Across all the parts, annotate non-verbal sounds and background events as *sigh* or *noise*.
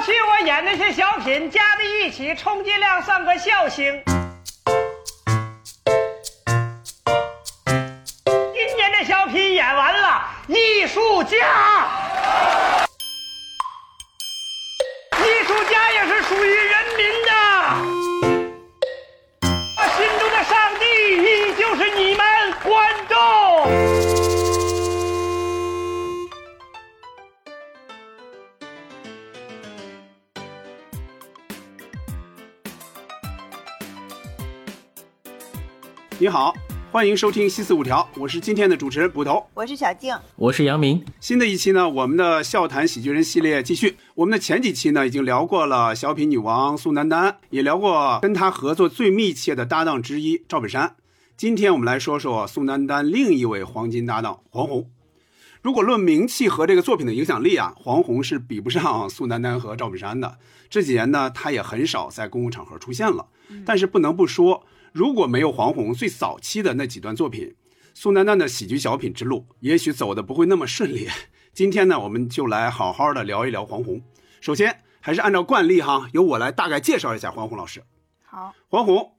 去我演那些小品加在一起，冲击量算个笑星。今年的小品演完了，艺术家，欢迎收听《西四五条》，我是今天的主持人捕头。我是小静，我是杨明。新的一期呢，我们的笑谈喜剧人系列继续。我们的前几期呢，已经聊过了小品女王宋丹丹，也聊过跟她合作最密切的搭档之一赵本山。今天我们来说说宋丹丹另一位黄金搭档黄宏。如果论名气和这个作品的影响力啊，黄宏是比不上宋丹丹和赵本山的。这几年呢，他也很少在公共场合出现了。但是不能不说，如果没有黄宏最早期的那几段作品，宋丹丹的喜剧小品之路也许走的不会那么顺利。*laughs* 今天呢，我们就来好好的聊一聊黄宏。首先，还是按照惯例哈，由我来大概介绍一下黄宏老师。好，黄宏，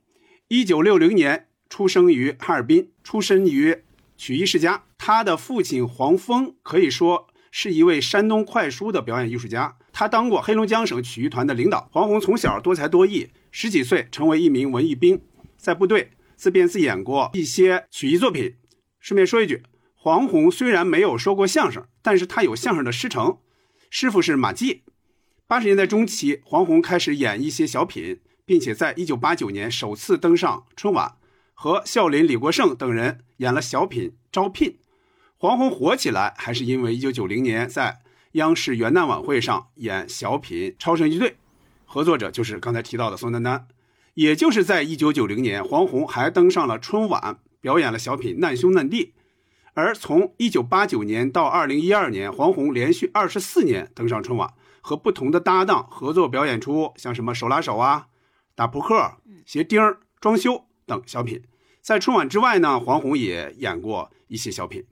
一九六零年出生于哈尔滨，出身于曲艺世家。他的父亲黄峰可以说是一位山东快书的表演艺术家，他当过黑龙江省曲艺团的领导。黄宏从小多才多艺，十几岁成为一名文艺兵，在部队自编自演过一些曲艺作品。顺便说一句，黄宏虽然没有说过相声，但是他有相声的师承，师傅是马季。八十年代中期，黄宏开始演一些小品，并且在一九八九年首次登上春晚，和笑林、李国盛等人演了小品《招聘》。黄宏火起来，还是因为一九九零年在央视元旦晚会上演小品《超神一队》，合作者就是刚才提到的宋丹丹。也就是在一九九零年，黄宏还登上了春晚，表演了小品《难兄难弟》。而从一九八九年到二零一二年，黄宏连续二十四年登上春晚，和不同的搭档合作表演出像什么手拉手啊、打扑克、鞋钉、装修等小品。在春晚之外呢，黄宏也演过一些小品。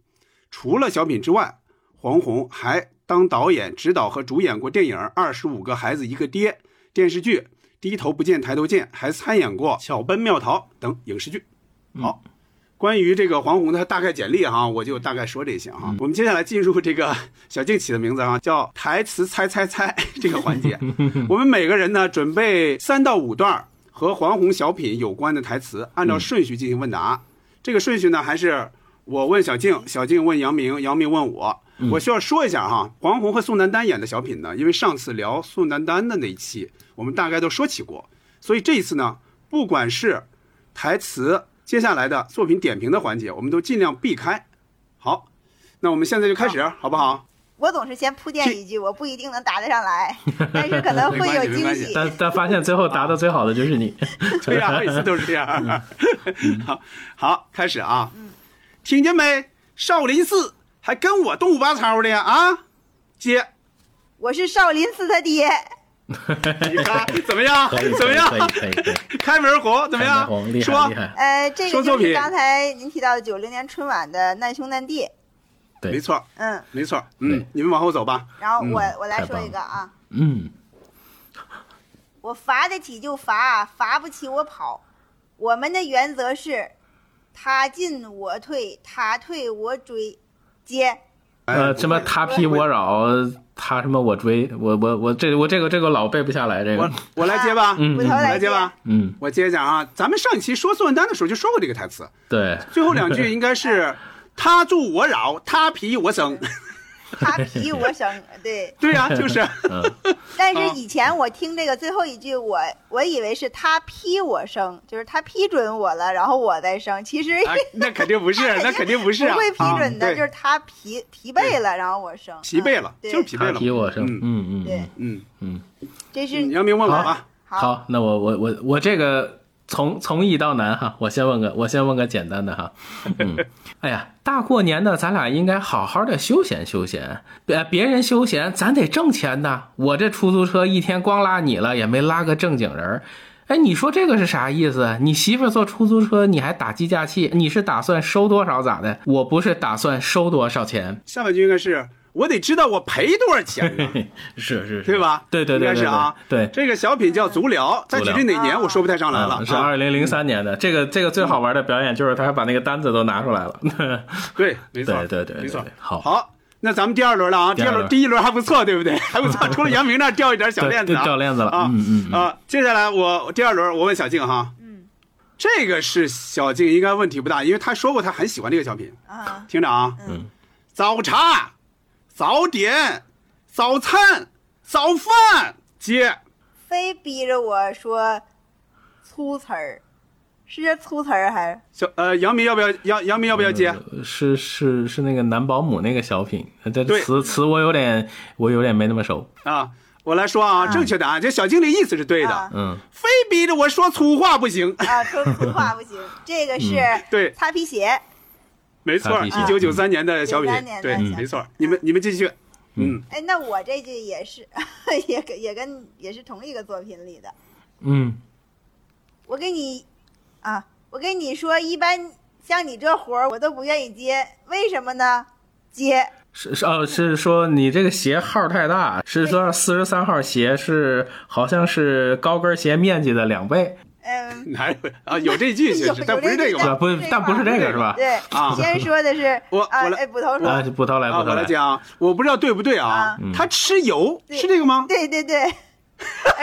除了小品之外，黄宏还当导演、指导和主演过电影《二十五个孩子一个爹》、电视剧《低头不见抬头见》，还参演过《巧奔妙逃》等影视剧。好，关于这个黄宏的大概简历哈，我就大概说这些哈。我们接下来进入这个 *laughs* 小静起的名字啊，叫台词猜猜猜 *laughs* 这个环节。*laughs* 我们每个人呢准备三到五段和黄宏小品有关的台词，按照顺序进行问答。这个顺序呢还是。我问小静，小静问杨明，杨明问我。我需要说一下哈，黄宏和宋丹丹演的小品呢，因为上次聊宋丹丹的那一期，我们大概都说起过，所以这一次呢，不管是台词，接下来的作品点评的环节，我们都尽量避开。好，那我们现在就开始，好不好？我总是先铺垫一句，我不一定能答得上来，*laughs* 但是可能会有惊喜。但但发现最后答的最好的就是你。*laughs* 对呀，每次都是这样。*laughs* 好，好，开始啊。听见没？少林寺还跟我动物拔草的啊！接，我是少林寺他爹。你 *laughs* 看怎么样？*laughs* 怎么样？开门红怎么样？说，呃，这个就是刚才您提到的九零年春晚的难兄难弟。对，没错。嗯，没错。嗯，你们往后走吧。然后我我来说一个啊。嗯。我罚得起就罚，罚不起我跑。我们的原则是。他进我退，他退我追，接。呃，什么他劈我扰，他什么我追，我我我这我这个这个老背不下来这个。我我来接吧，嗯，我来接吧，嗯，我接讲啊。咱们上一期说宋丹丹的时候就说过这个台词，对，最后两句应该是 *laughs* 他助我扰，他劈我生。*laughs* 他皮我生，*laughs* 对对呀，就是。*laughs* 但是以前我听这个最后一句，我我以为是他批我生，就是他批准我了，然后我再生。其实那肯定不是，那肯定不是，不会批准的，就是他疲疲惫了，然后我生。疲惫了，就是疲惫了。批我生，嗯嗯对，嗯嗯，这是杨明问我吧。好，那我我我我这个。从从易到难哈，我先问个，我先问个简单的哈。嗯，*laughs* 哎呀，大过年的，咱俩应该好好的休闲休闲。别别人休闲，咱得挣钱呐。我这出租车一天光拉你了，也没拉个正经人。哎，你说这个是啥意思？你媳妇坐出租车，你还打计价器？你是打算收多少咋的？我不是打算收多少钱。下半句应该是我得知道我赔多少钱呢，*laughs* 是是是，对吧？对对对，应该是啊。对，这个小品叫《足疗》，在具体哪年我说不太上来了。是二零零三年的。这个这个最好玩的表演就是他还把那个单子都拿出来了。*laughs* 对，没错，对对对，没错。好，好，那咱们第二轮了啊。第二轮，第一轮还不错，对不对？*laughs* 还不错，除了杨明那掉一点小链子，掉链子了啊。嗯嗯啊，接下来我第二轮，我问小静哈。嗯。这个是小静应该问题不大，因为她说过她很喜欢这个小品啊。听着啊。嗯。早茶。早点，早餐，早饭，接。非逼着我说粗词儿，是这粗词儿还是？小呃，杨明要不要？杨杨明要不要接？是是是那个男保姆那个小品，这词词我有点我有点没那么熟啊。我来说啊，正确答案，这小经理意思是对的。嗯。非逼着我说粗话不行啊，说粗话不行。这个是对擦皮鞋。没错，一九九三年的小品，对，没错。你们你们继续，嗯。哎，那我这句也是，*laughs* 也跟也跟也是同一个作品里的。嗯。我跟你，啊，我跟你说，一般像你这活儿，我都不愿意接，为什么呢？接是是哦，是说你这个鞋号太大，是说四十三号鞋是好像是高跟鞋面积的两倍。嗯，*laughs* 哪有啊？有这句 *laughs* 是，但不是这个吧？不，但不是这个是吧？对啊，先说的是 *laughs* 我，我来，哎，捕头说，捕头来，捕头来讲，我不知道对不对啊？他吃油是这个吗？对对对。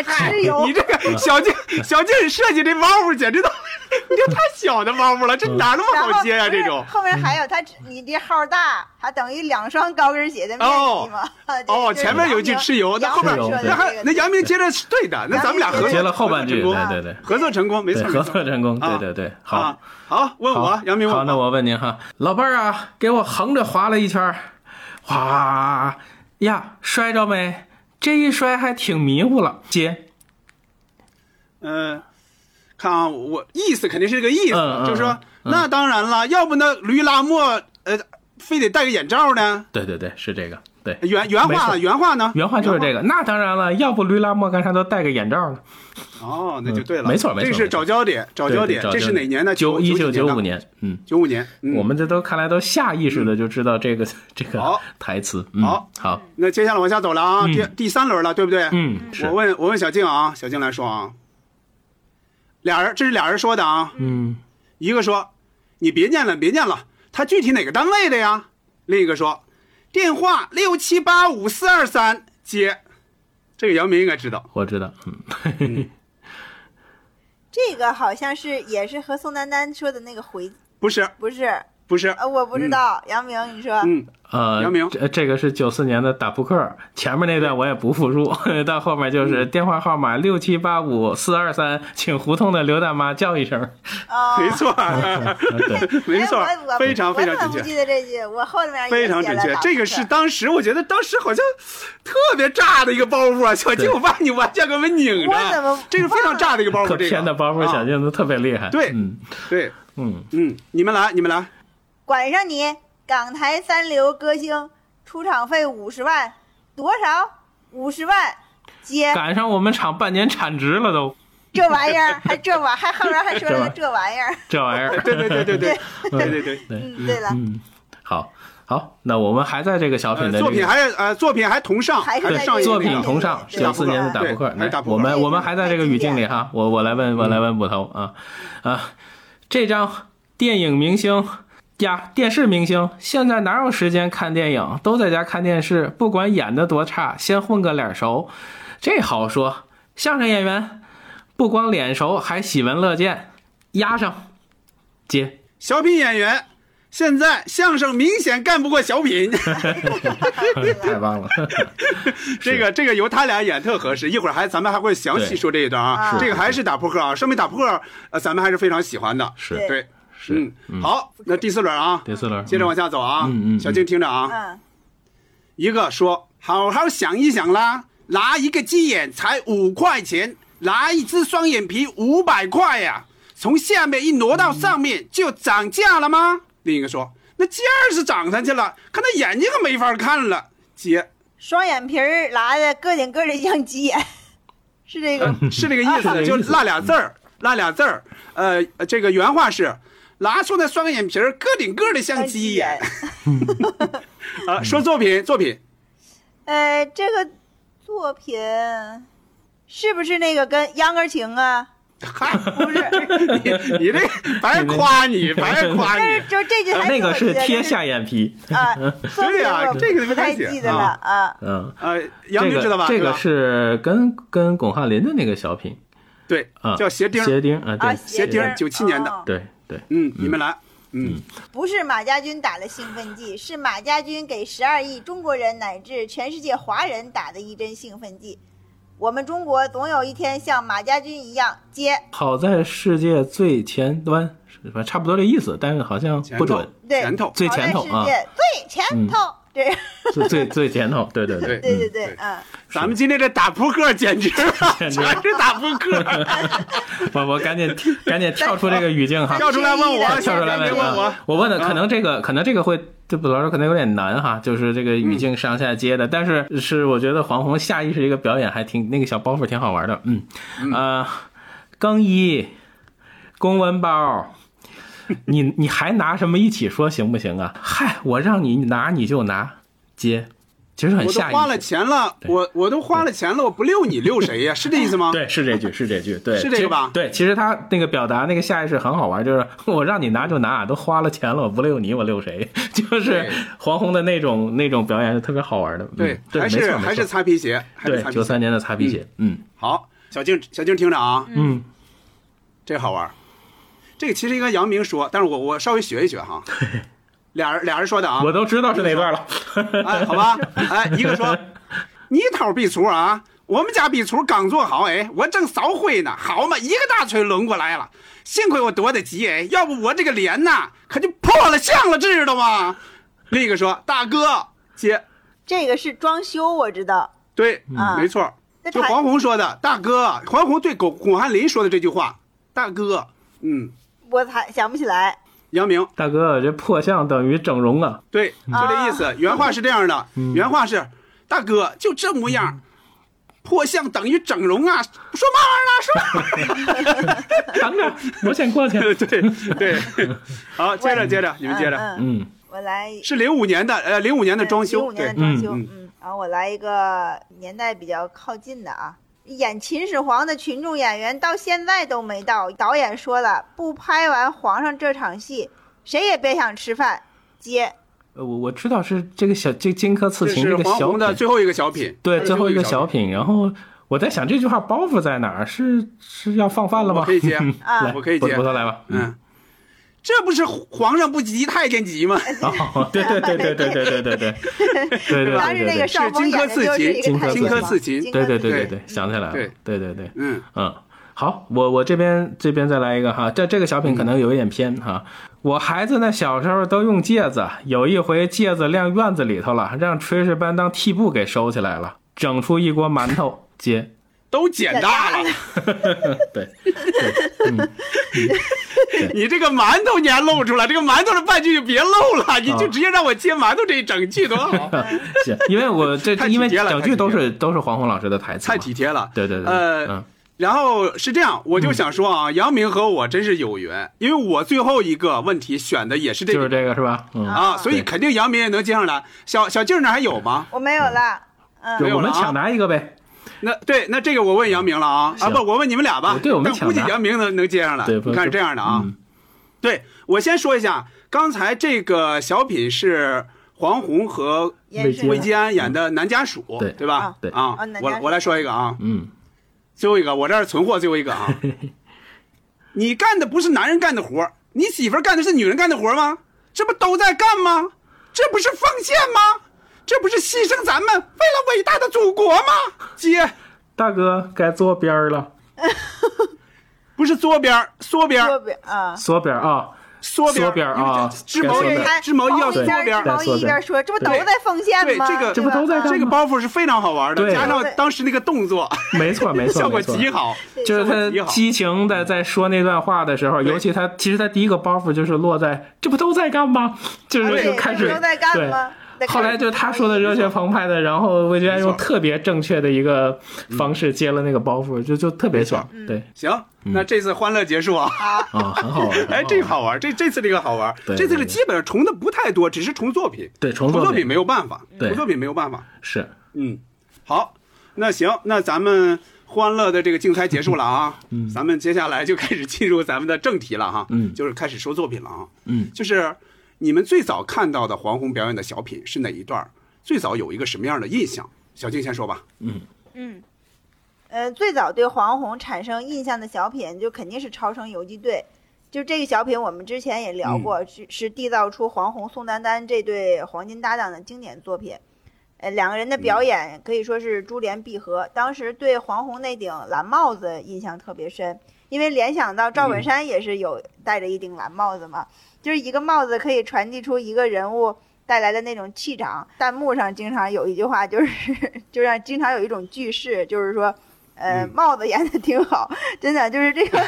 吃油，你这个小静小静设计这包袱简直都，*laughs* 你这太小的猫猫了，这哪那么好接呀？这种后面还有他，你这号大，还等于两双高跟鞋的面积吗？*laughs* 哦，前面有一句吃油，那后面那还那杨明接的是对的，那咱们俩合作接了后半句，对对对，合作成功，没错，合作成功，对对对，好，好，问我杨明，好，那我问您哈，老伴儿啊，给我横着划了一圈，哗呀，摔着没？这一摔还挺迷糊了，姐。嗯，看啊，我意思肯定是这个意思，就是说，那当然了，要不那驴拉磨，呃，非得戴个眼罩呢？对对对，是这个。对，原原话呢？原话呢？原话就是这个。那当然了，要不驴拉磨干啥都戴个眼罩呢？哦，那就对了。没错没错，这是找焦点，找焦点。这是哪年呢？九一九九五年。嗯，九五年。我们这都看来都下意识的就知道这个 *laughs* 这个台词。好，好。那接下来往下走了啊，第第三轮了，对不对？嗯。我问我问小静啊，小静来说啊。俩人，这是俩人说的啊。嗯。一个说：“你别念了，别念了，他具体哪个单位的呀？”另一个说。电话六七八五四二三接，这个姚明应该知道，我知道，嗯，*laughs* 这个好像是也是和宋丹丹说的那个回，不是，不是。不是，呃，我不知道，杨明，你说，嗯，呃，杨明，这这个是九四年的打扑克，前面那段我也不复述，*laughs* 到后面就是电话号码六七八五四二三，请胡同的刘大妈叫一声，*laughs* 没错，*laughs* 没错，非常非常准确。我记得这句，我后面非常准确，这个是当时我觉得当时好像特别炸的一个包袱啊，小静，我把你完全给我拧着，这是非常炸的一个包袱，偏的包袱，小静都特别厉害，对，嗯，对，嗯。嗯，你们来，你们来。管上你，港台三流歌星，出场费五十万，多少？五十万，接。赶上我们厂半年产值了都。这玩意儿还这玩，还后边还说了个这玩意儿。这玩意儿，对对对对对 *laughs* 对对对。嗯，对了。嗯，好，好，那我们还在这个小品的作品还呃作品还同上，还上作品同上，九四年的打扑克。来，我们我们还在这个语境里哈，我我来问，我来问捕头啊啊，这张电影明星。呀，电视明星现在哪有时间看电影？都在家看电视，不管演的多差，先混个脸熟。这好说，相声演员不光脸熟，还喜闻乐见。压上，接。小品演员现在相声明显干不过小品。*laughs* 太棒了，*laughs* 这个这个由他俩演特合适。一会儿还咱们还会详细说这一段啊。这个还是打扑克啊，说明打扑克呃咱们还是非常喜欢的。是对。嗯，好，那第四轮啊，第四轮，接着往下走啊。嗯嗯，小静听着啊。嗯一个说：“好好想一想啦，拿一个鸡眼才五块钱，拿一只双眼皮五百块呀，从下面一挪到上面就涨价了吗？”另一个说：“那价是涨上去了，可那眼睛可没法看了。”姐双眼皮儿拿的个顶个的像鸡眼，*laughs* 是这个，是这个意思，*laughs* 就那俩字儿，那俩字儿。呃，这个原话是。拉出那双眼皮儿，个顶个的像鸡眼。眼。*laughs* 啊，说作品，作品，呃，这个作品是不是那个跟秧歌情啊？嗨，不是，你你这白夸你，*laughs* 白夸但是你。就这句台词那个是贴下眼皮。啊，*laughs* 对呀这个不太不太记得了啊。嗯，呃，杨这个明知道吧？这个是跟跟巩汉林的那个小品对啊，，叫鞋钉。鞋钉啊，啊，对，鞋钉儿儿97年的哦对对，嗯，你们来。嗯，不是马家军打了兴奋剂，是马家军给十二亿中国人乃至全世界华人打的一针兴奋剂。我们中国总有一天像马家军一样接好在世界最前端，反正？差不多这意思，但是好像前头不准。对前头。最前头啊好在世界最前头，这最最最前头，对对对，对对对对，嗯，咱们今天这打扑克简直了，简直。是打扑克。*laughs* 我我赶紧赶紧跳出这个语境哈，跳出来问我，跳出来问我。啊。我问的可能这个可能这个会对不老师可能有点难哈，就是这个语境上下接的，但是是我觉得黄宏下意识一个表演还挺那个小包袱挺好玩的，嗯。呃，更衣公文包。*laughs* 你你还拿什么一起说行不行啊？嗨，我让你拿你就拿，接，其实很我都下意花了。钱了，我我都花了钱了，我不溜你溜谁呀？是这意思吗？对，是这句，是这句，对，是这个吧对，其实他那个表达那个下意识很好玩，就是 *laughs* 我让你拿就拿，都花了钱了，我不溜你，我溜谁？*laughs* 就是黄宏的那种那种表演是特别好玩的。对嗯，对，还是还是擦皮鞋，还是擦。对九三年的擦皮鞋，嗯好，小静小静听着啊，嗯，这好玩。这个其实应该杨明说，但是我我稍微学一学哈。*laughs* 俩人俩人说的啊，我都知道是哪段了。哎，好吧，哎，一个说，*laughs* 你偷壁橱啊，我们家壁橱刚做好，哎，我正扫灰呢，好嘛，一个大锤抡过来了，幸亏我躲得急，哎，要不我这个脸呐，可就破了相了，知道吗？另一个说，大哥，接，这个是装修，我知道。对，啊。没错，就黄宏说的，大哥，黄宏对巩巩汉林说的这句话，大哥，嗯，我才想不起来。杨明，大哥，这破相等于整容啊！对，就这意思。原话是这样的，原话是，大哥就这模样，破相等于整容啊？说嘛玩意儿呢？说嘛 *laughs* 等着，我先过去。*laughs* 对对，好，接着接着，你们接着，嗯，我来是零五年的，呃，零五年的装修，零五年的，装修，嗯嗯，然后我来一个年代比较靠近的啊。演秦始皇的群众演员到现在都没到，导演说了，不拍完皇上这场戏，谁也别想吃饭。接，呃我我知道是这个小这荆轲刺秦这个小品，最后一个小品，对，最后一个小小品。然后我在想这句话包袱在哪儿？是是要放饭了吗？可以接 *laughs* 啊来我可以接来吧。嗯，这不是皇上不急太监急吗？*laughs* 哦，对对对对对对对对对对对对是荆轲刺秦荆轲刺秦对对对对对，想起来了，对对对对，嗯，嗯，好，我我这边这边再来一个哈，这这个小品可能有一点偏哈。我孩子呢小时候都用戒指，有一回戒指晾院子里头了，让炊事班当屉布给收起来了，整出一锅馒头接。都捡大了。*laughs* 对，你这个馒头你还露出来，这个馒头的半句就别露了，你啊就直接让我接馒头这一整句多好，*laughs* 是因为我这 *laughs* 太体因为贴了。整句都是都是黄宏老师的台词，太体贴了。对对对，呃嗯，然后是这样，我就想说啊，杨明和我真是有缘，因为我最后一个问题选的也是这个。就是这个是吧？嗯，啊，所以肯定杨明也能接上来。小小静那还有吗？我没有了，我们抢答一个呗。那对，那这个我问杨明了啊啊不，我问你们俩吧。对我们但估计杨明能能接上来。对你看是这样的啊。嗯对我先说一下，刚才这个小品是黄宏和魏晋安演的男家属，对对吧？啊对啊我我来说一个啊，嗯，最后一个，我这儿存货最后一个啊。*laughs* 你干的不是男人干的活你媳妇干的是女人干的活吗？这不都在干吗？这不是奉献吗？这不是牺牲咱们为了伟大的祖国吗？接，大哥该坐边儿了，*laughs* 不是坐边儿，缩边儿，左边啊。缩边儿啊，缩边儿，缩边儿啊织毛衣该缩边儿，织毛衣要缩一边边儿织。毛衣一边说，这不都在奉献吗？对这个这不都在这个包袱是非常好玩的，对加上当时那个动作，没错 *laughs* 没错，效果极好。就是他激情的在说那段话的时候，尤其他其实他第一个包袱就是落在这不都在干吗？就是开始都在干对吗再开始后来就他说的热血澎湃的，然后魏娟用特别正确的一个方式接了那个包袱，就就特别爽。对，行，那这次欢乐结束啊。啊，很好玩。*laughs* 哎，这个好玩，这这次这个好玩，对这次是基本上重的不太多，只是重作品。对重作品。重作品没有办法，对。重作品没有办法。是，嗯，好，那行，那咱们欢乐的这个竞猜结束了啊，嗯，咱们接下来就开始进入咱们的正题了哈，嗯。就是开始说作品了啊，嗯，就是你们最早看到的黄宏表演的小品是哪一段儿？最早有一个什么样的印象？小静先说吧。嗯，呃，最早对黄宏产生印象的小品，就肯定是《超生游击队》。就这个小品，我们之前也聊过，是是缔造出黄宏、宋丹丹这对黄金搭档的经典作品。呃，两个人的表演可以说是珠联璧合。当时对黄宏那顶蓝帽子印象特别深，因为联想到赵本山也是有戴着一顶蓝帽子嘛，就是一个帽子可以传递出一个人物带来的那种气场。弹幕上经常有一句话，就是就让经常有一种句式，就是说。呃，嗯帽子演的挺好，*laughs* 真的就是这个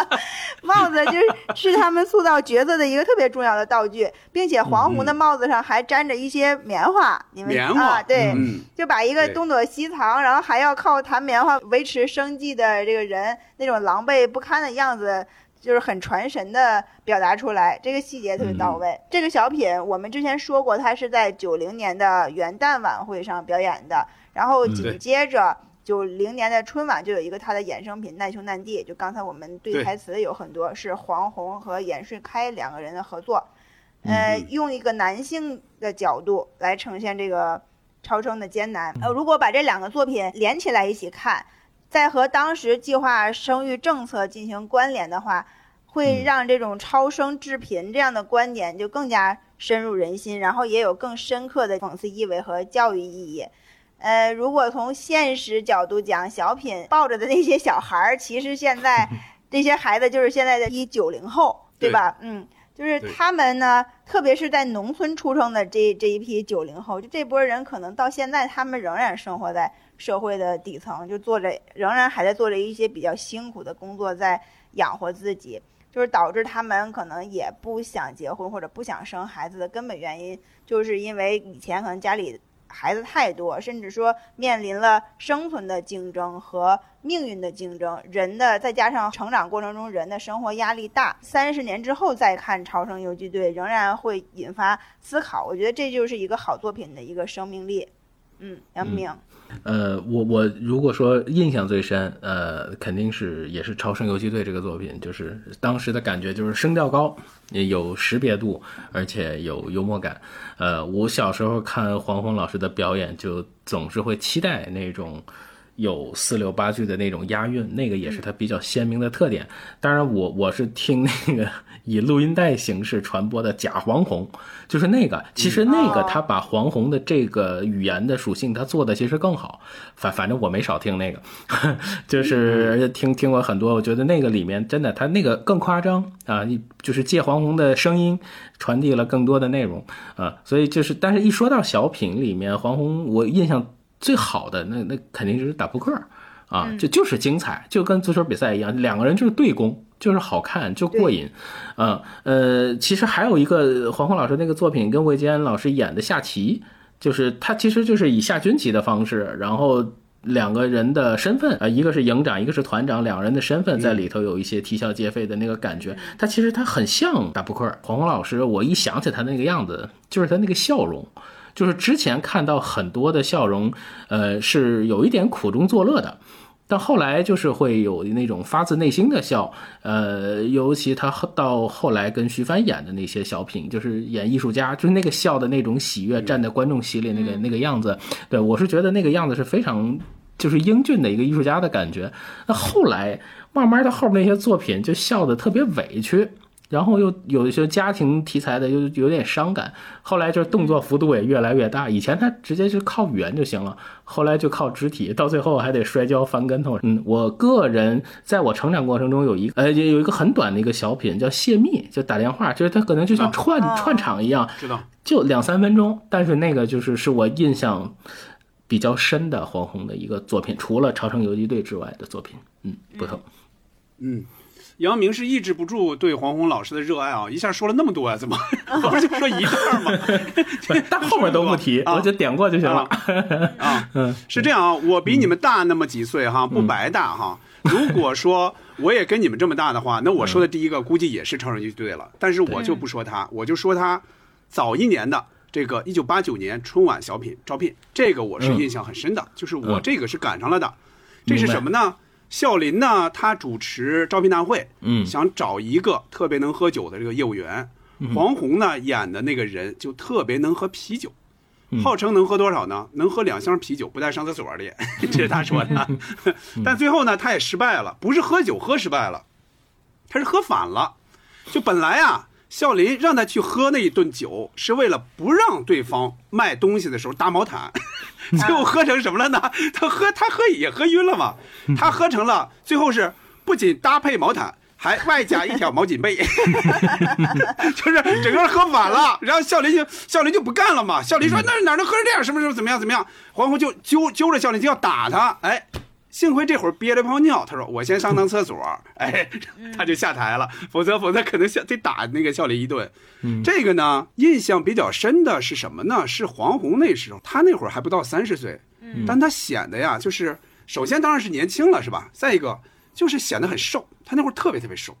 *laughs* 帽子，就是是他们塑造角色的一个特别重要的道具，并且黄宏的帽子上还沾着一些棉花，你们棉花啊，对，嗯，就把一个东躲西藏，然后还要靠弹棉花维持生计的这个人那种狼狈不堪的样子，就是很传神的表达出来，这个细节特别到位。这个小品我们之前说过，它是在九零年的元旦晚会上表演的，然后紧接着。九零年的春晚就有一个它的衍生品《难兄难弟》，就刚才我们对对台词有很多是黄宏和严顺开两个人的合作，呃，用一个男性的角度来呈现这个超生的艰难。呃，如果把这两个作品连起来一起看，再和当时计划生育政策进行关联的话，会让这种超生致贫这样的观点就更加深入人心，然后也有更深刻的讽刺意味和教育意义。呃，如果从现实角度讲，小品抱着的那些小孩儿，其实现在 *laughs* 这些孩子就是现在的一九零后，对吧？嗯，就是他们呢，特别是在农村出生的这这一批九零后，就这波人，可能到现在他们仍然生活在社会的底层，就做着仍然还在做着一些比较辛苦的工作，在养活自己。就是导致他们可能也不想结婚或者不想生孩子的根本原因，就是因为以前可能家里孩子太多，甚至说面临了生存的竞争和命运的竞争，人的再加上成长过程中人的生活压力大，三十年之后再看《超生游击队》，仍然会引发思考。我觉得这就是一个好作品的一个生命力。嗯，杨明，呃，我我如果说印象最深，呃，肯定是也是《超声游击队》这个作品，就是当时的感觉就是声调高，也有识别度，而且有幽默感。呃，我小时候看黄宏老师的表演，就总是会期待那种。有四六八句的那种押韵，那个也是它比较鲜明的特点。当然我，我是听那个以录音带形式传播的假黄宏，就是那个。其实那个他把黄宏的这个语言的属性，他做的其实更好。反反正我没少听那个，*laughs* 就是听听过很多。我觉得那个里面真的，他那个更夸张啊，就是借黄宏的声音传递了更多的内容啊。所以就是，但是一说到小品里面，黄宏我印象。最好的那那肯定就是打扑克，啊，就就是精彩，就跟足球比赛一样，两个人就是对攻，就是好看，就过瘾，啊，呃，其实还有一个黄宏老师那个作品跟魏坚老师演的下棋，就是他其实就是以下军棋的方式，然后两个人的身份啊，一个是营长，一个是团长，两个人的身份在里头有一些啼笑皆非的那个感觉，他其实他很像打扑克。黄宏老师，我一想起他那个样子，就是他那个笑容。就是之前看到很多的笑容，呃，是有一点苦中作乐的，但后来就是会有那种发自内心的笑，呃，尤其他到后来跟徐帆演的那些小品，就是演艺术家，就是那个笑的那种喜悦，站在观众席里那个那个样子，对我是觉得那个样子是非常就是英俊的一个艺术家的感觉。那后来慢慢的后面那些作品就笑得特别委屈。然后又有一些家庭题材的，又有点伤感。后来就是动作幅度也越来越大，以前他直接就靠语言就行了，后来就靠肢体，到最后还得摔跤翻跟头。嗯，我个人在我成长过程中有一呃有一个很短的一个小品叫泄密，就打电话，就是他可能就像串、哦串场一样，知道就两三分钟，但是那个就是是我印象比较深的黄宏的一个作品，除了《超生游击队》之外的作品。嗯，不同。嗯，杨明是抑制不住对黄宏老师的热爱啊，一下说了那么多啊、怎么 *laughs* 不是就说一段吗？*laughs* 但后面都不提，啊我就点过就行了。*laughs* 啊，是这样啊，我比你们大那么几岁哈，不白大哈。如果说我也跟你们这么大的话，那我说的第一个估计也是超人乐队了，但是我就不说他，我就说他早一年的这个一九八九年春晚小品招聘，这个我是印象很深的，就是我嗯这个是赶上了的。这是什么呢？孝林呢，他主持招聘大会，嗯想找一个特别能喝酒的这个业务员。黄宏呢演的那个人就特别能喝啤酒，号称能喝多少呢？能喝两箱啤酒不带上厕所的，*laughs* 这是他说的。*laughs* 但最后呢，他也失败了，不是喝酒喝失败了，他是喝反了。就本来啊，孝林让他去喝那一顿酒，是为了不让对方卖东西的时候搭毛毯，*laughs* 最后喝成什么了呢？他喝他喝也喝晕了嘛，他喝成了最后是不仅搭配毛毯。还外加一条毛巾被，*laughs* 就是整个喝反了。然后笑林就笑林就不干了嘛。笑林说：“那哪能喝成这样？什么时候怎么样怎么样？”黄宏就揪揪着笑林就要打他。哎，幸亏这会儿憋了泡尿，他说：“我先上趟厕所。”哎，他就下台了，否则否则可能下得打那个笑林一顿。这个呢，印象比较深的是什么呢？是黄宏那时候，他那会儿还不到三十岁，但他显得呀，就是首先当然是年轻了，是吧？再一个就是显得很瘦，他那会儿特别特别瘦，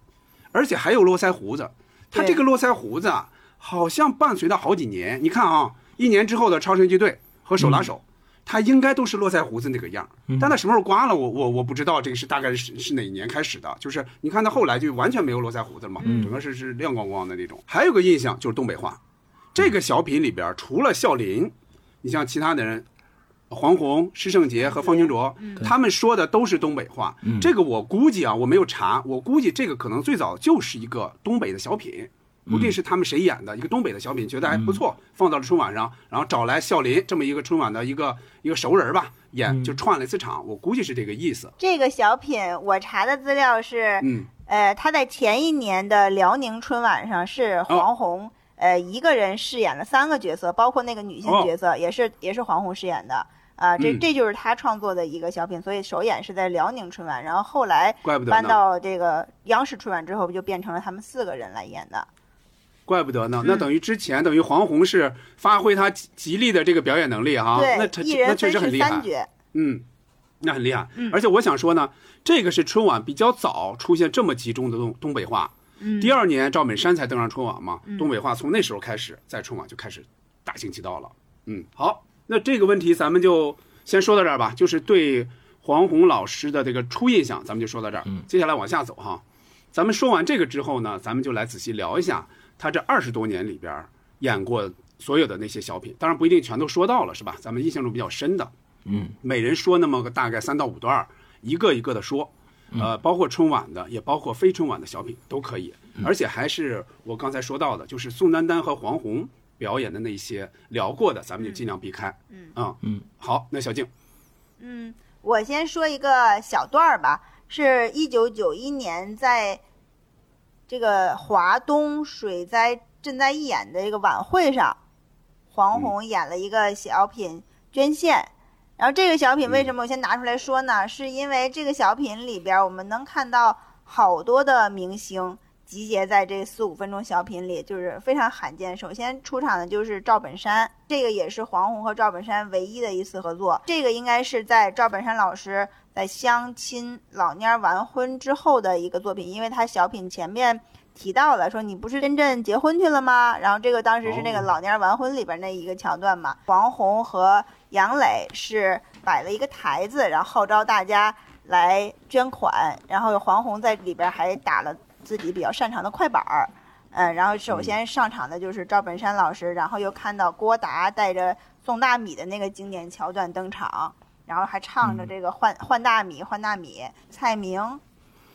而且还有络腮胡子。他这个络腮胡子啊，好像伴随他好几年。你看啊，一年之后的超神机队和手拉手，他应该都是络腮胡子那个样儿。但他什么时候刮了，我我我不知道，这个是大概是是哪年开始的？就是你看他后来就完全没有络腮胡子了嘛，整个是是亮光光的那种。还有个印象就是东北话，这个小品里边除了笑林，你像其他的人。黄宏、施圣杰和方清卓，他们说的都是东北话。这个我估计啊，我没有查，我估计这个可能最早就是一个东北的小品，不定是他们谁演的一个东北的小品，觉得还不错，放到了春晚上，然后找来笑林这么一个春晚的一个一个熟人吧，演就串了一次场，我估计是这个意思。这个小品我查的资料是，嗯，呃，他在前一年的辽宁春晚上是黄宏，呃，一个人饰演了三个角色，包括那个女性哦角色、也是也是黄宏饰演的。啊、这嗯这就是他创作的一个小品，所以首演是在辽宁春晚，然后后来搬到这个央视春晚之后，不就变成了他们四个人来演的。怪不得呢。那等于之前等于黄宏是发挥他极极力的这个表演能力哈，对，那他一那人分饰确实很厉害三。角。嗯，那很厉害。嗯而且我想说呢，这个是春晚比较早出现这么集中的东东北话。嗯第二年赵本山才登上春晚嘛，东北话从那时候开始在春晚就开始大行其道了。嗯，好，那这个问题咱们就先说到这儿吧，就是对黄宏老师的这个初印象，咱们就说到这儿。嗯接下来往下走哈，咱们说完这个之后呢，咱们就来仔细聊一下他这二十多年里边演过所有的那些小品，当然不一定全都说到了，是吧？咱们印象中比较深的，嗯，每人说那么个大概三到五段，一个一个的说，呃，包括春晚的，也包括非春晚的小品都可以，而且还是我刚才说到的，就是宋丹丹和黄宏表演的那些聊过的，咱们就尽量避开。嗯啊嗯，好，那小静，嗯，我先说一个小段儿吧，是一九九一年在这个华东水灾赈灾义演的这个晚会上，黄宏演了一个小品捐献。然后这个小品为什么我先拿出来说呢？是因为这个小品里边儿我们能看到好多的明星集结在这四五分钟小品里，就是非常罕见。首先出场的就是赵本山，这个也是黄宏和赵本山唯一的一次合作。这个应该是在赵本山老师在相亲老蔫儿完婚之后的一个作品，因为他小品前面提到了说你不是真正结婚去了吗？然后这个当时是那个哦老蔫儿完婚里边那一个桥段嘛。黄宏和杨磊是摆了一个台子，然后号召大家来捐款，然后黄宏在里边还打了自己比较擅长的快板儿。嗯，然后首先上场的就是赵本山老师，然后又看到郭达带着送大米的那个经典桥段登场，然后还唱着这个换换大米换大米，蔡明、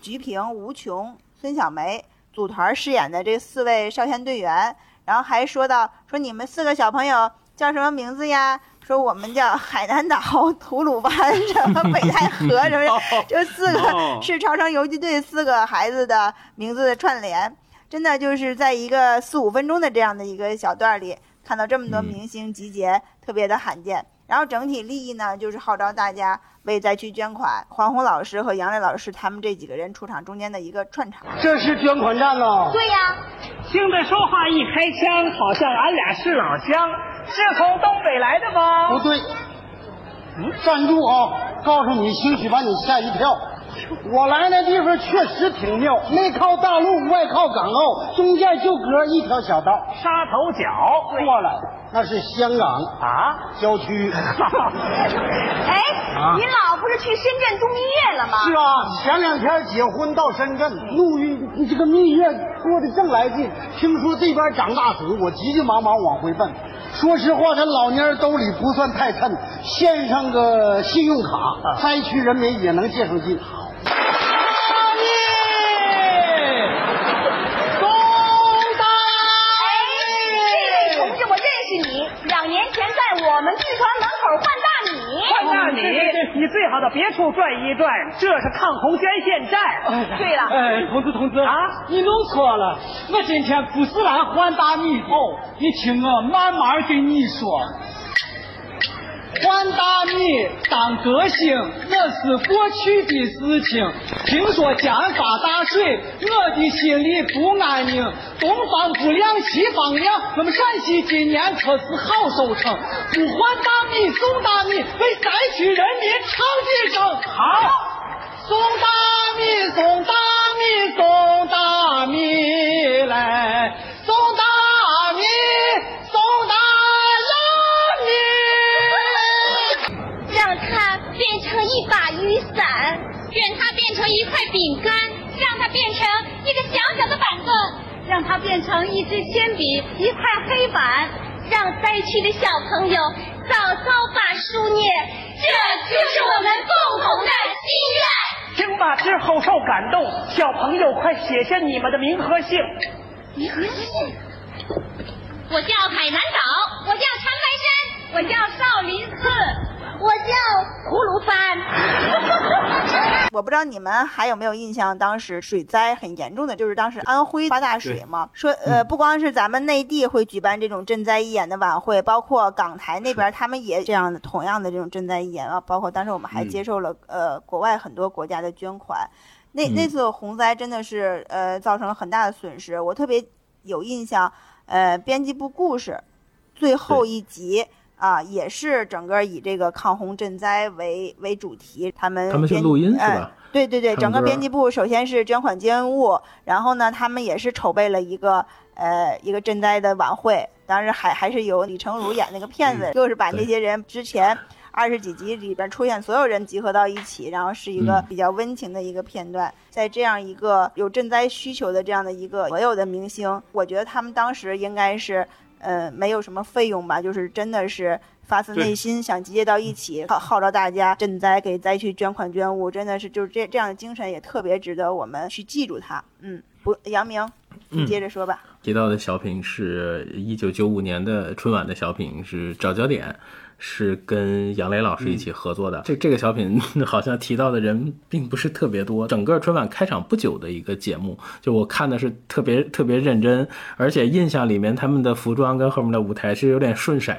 菊萍、吴琼、孙小梅组团饰演的这四位少先队员，然后还说到说你们四个小朋友叫什么名字呀？说我们叫海南岛、吐鲁番、什么北戴河 *laughs* 什么，这四个哦是超生游击队四个孩子的名字的串联，真的就是在一个四五分钟的这样的一个小段儿里，看到这么多嗯明星集结，特别的罕见。然后整体利益呢，就是号召大家为灾区捐款。黄宏老师和杨磊老师他们这几个人出场中间的一个串场。这是捐款站喽？对呀，听着说话一开腔，好像俺俩是老乡，是从东北来的吗？不对，嗯站住啊！告诉你，兴许把你吓一跳。我来那地方确实挺妙，内靠大陆，外靠港澳，中间就隔一条小道。沙头角过了，那是香港啊，郊区。*laughs* 哎，您老不是去深圳度蜜月了吗？是啊，前两天结婚到深圳，路遇这个蜜月过得正来劲。听说这边涨大水，我急急忙忙往回奔。说实话，这老蔫兜里不算太趁，献上个信用卡，灾区人民也能借上劲。这位同志，我认识你，两年前在我们剧团门口换大米。换大米，你最好到别处转一转，这是抗洪捐献站。对了，哎，同志同志啊，你弄错了，我今天不是来换大米的。哦，你听我慢慢跟你说。换大米当歌星，那是过去的事情。听说将发大水，我的心里不安宁。东方不亮西方亮，我们陕西今年可是好收成。不换大米送大米，为灾区人民唱几声。好，送大米送大米送大米来，送大把雨伞，愿它变成一块饼干，让它变成一个小小的板凳，让它变成一支铅笔，一块黑板，让灾区的小朋友早早把书念。这就是我们共同的心愿。听罢之后受感动，小朋友快写下你们的名和姓。名和姓。我叫海南岛，我叫长白山，我叫少林寺，我叫葫芦山。*laughs* 我不知道你们还有没有印象，当时水灾很严重的，就是当时安徽发大水嘛。说呃，不光是咱们内地会举办这种赈灾义演的晚会，包括港台那边他们也这样的同样的这种赈灾义演啊。包括当时我们还接受了、呃国外很多国家的捐款。那那次洪灾真的是呃造成了很大的损失，我特别有印象。呃，编辑部故事最后一集啊，也是整个以这个抗洪赈灾为为主题。他们他们录音是哎吧？对对对，整个编辑部首先是捐款捐物，然后呢，他们也是筹备了一个呃一个赈灾的晚会，当时还还是有李成儒演那个片子，就是把那些人之前。二十几集里边出现所有人集合到一起，然后是一个嗯比较温情的一个片段。在这样一个有赈灾需求的这样的一个所有的明星，我觉得他们当时应该是呃没有什么费用吧，就是真的是发自内心想集结到一起，号号召大家赈灾，给灾区捐款捐物，真的是就是这这样的精神也特别值得我们去记住它。嗯，不，杨明，你接着说吧。提到的小品是一九九五年的春晚的小品，是找焦点，是跟杨磊老师一起合作的。这这个小品 *laughs* 好像提到的人并不是特别多。整个春晚开场不久的一个节目，就我看的是特别特别认真，而且印象里面他们的服装跟后面的舞台是有点顺色，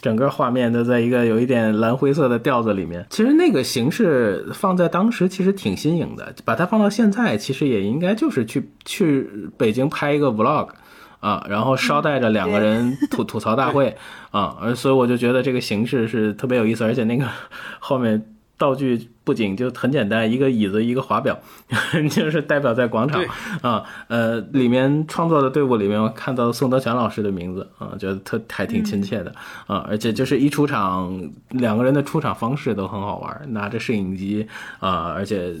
整个画面都在一个有一点蓝灰色的调子里面。其实那个形式放在当时其实挺新颖的，把它放到现在，其实也应该就是去去北京拍一个 vlog。啊，然后捎带着两个人吐吐槽大会啊，而所以我就觉得这个形式是特别有意思，而且那个后面道具布景就很简单，一个椅子，一个华表，*laughs* 就是代表在广场啊，呃，里面创作的队伍里面我看到宋德全老师的名字啊，觉得特还挺亲切的啊，而且就是一出场，两个人的出场方式都很好玩，拿着摄影机啊，而且。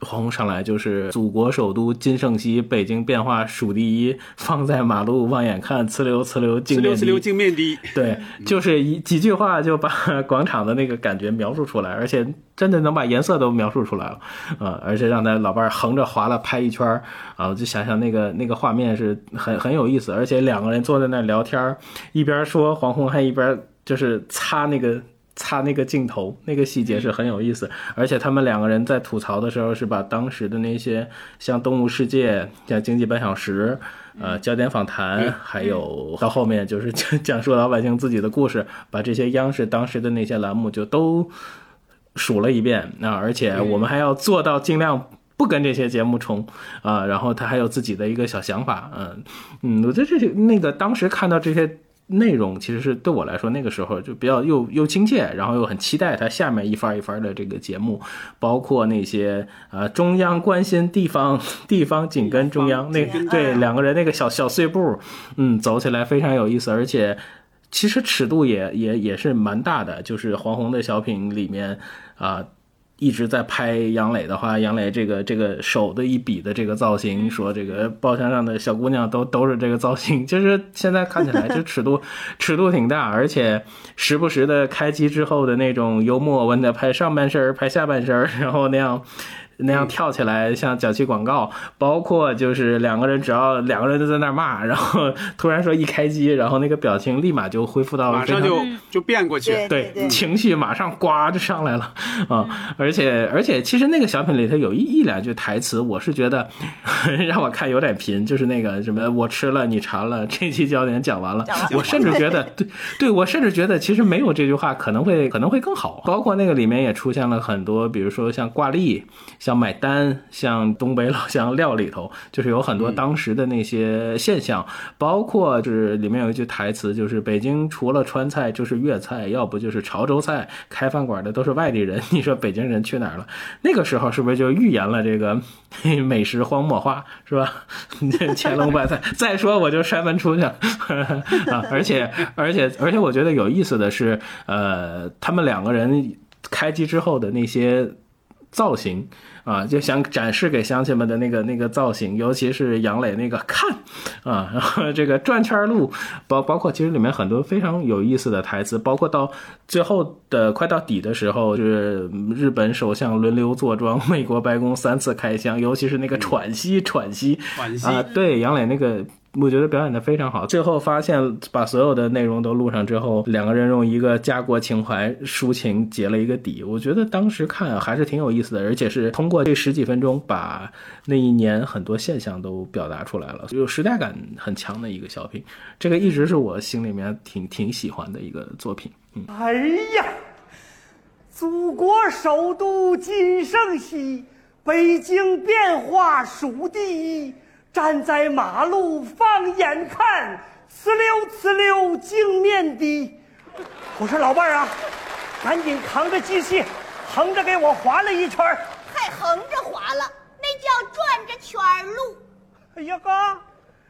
黄宏上来就是祖国首都金盛西，北京变化数第一，放在马路望眼看，呲溜呲溜镜面呲溜呲溜。镜面低，对，就是一几句话就把广场的那个感觉描述出来，而且真的能把颜色都描述出来了，啊、而且让他老伴儿横着划了拍一圈儿啊，我就想想那个那个画面是很很有意思，而且两个人坐在那儿聊天儿，一边说黄宏还一边就是擦那个擦那个镜头，那个细节是很有意思。而且他们两个人在吐槽的时候，是把当时的那些像《动物世界》、像《经济半小时》、呃焦点访谈，还有到后面就是讲 *laughs* 讲述老百姓自己的故事，把这些央视当时的那些栏目就都数了一遍。那而且我们还要做到尽量。不跟这些节目重啊，然后他还有自己的一个小想法，嗯嗯，我觉得这些那个当时看到这些内容，其实是对我来说那个时候就比较又又亲切，然后又很期待他下面一番一番的这个节目，包括那些呃中央关心地方，地方紧跟中央，那对两个人那个小小碎步，嗯，走起来非常有意思，而且其实尺度也也也是蛮大的，就是黄宏的小品里面啊。一直在拍杨磊的话，杨磊这个这个手的一比的这个造型，说这个包厢上的小姑娘都都是这个造型，*laughs* 就是现在看起来就尺度 *laughs* 尺度挺大，而且时不时的开机之后的那种幽默，问他拍上半身儿拍下半身儿然后那样。那样跳起来像脚气广告，包括就是两个人只要两个人都在那骂，然后突然说一开机，然后那个表情立马就恢复到马上就就变过去，对情绪马上呱就上来了啊！而且而且其实那个小品里头有一一两句台词，我是觉得 *laughs* 让我看有点贫，就是那个什么我吃了你馋了，这期焦点讲完了，我甚至觉得 *laughs* 对对我甚至觉得其实没有这句话可能会可能会更好，包括那个里面也出现了很多，比如说像挂历。像买单，像东北老乡料里头，就是有很多当时的那些现象，包括就是里面有一句台词，就是北京除了川菜就是粤菜，要不就是潮州菜，开饭馆的都是外地人，*laughs* 你说北京人去哪儿了？那个时候是不是就预言了这个 *laughs* 美食荒漠化，是吧？*laughs* 乾隆白菜，再说我就摔门出去了啊！而且而且而且，我觉得有意思的是，呃，他们两个人开机之后的那些造型。啊，就想展示给乡亲们的那个那个造型，尤其是杨磊那个看，啊，然后这个转圈路，包包括其实里面很多非常有意思的台词，包括到最后的快到底的时候，就是日本首相轮流坐庄，美国白宫三次开枪，尤其是那个喘息喘息，喘息啊，对杨磊那个。我觉得表演的非常好。最后发现把所有的内容都录上之后，两个人用一个家国情怀抒情结了一个底。我觉得当时看还是挺有意思的，而且是通过这十几分钟把那一年很多现象都表达出来了，有时代感很强的一个小品。这个一直是我心里面挺挺喜欢的一个作品。嗯，哎呀，祖国首都今盛西，北京变化数第一。站在马路放眼看，呲溜呲溜镜面的。我说老伴儿啊，赶紧扛着机器，横着给我划了一圈还横着划了，那叫转着圈儿路。哎呀哥，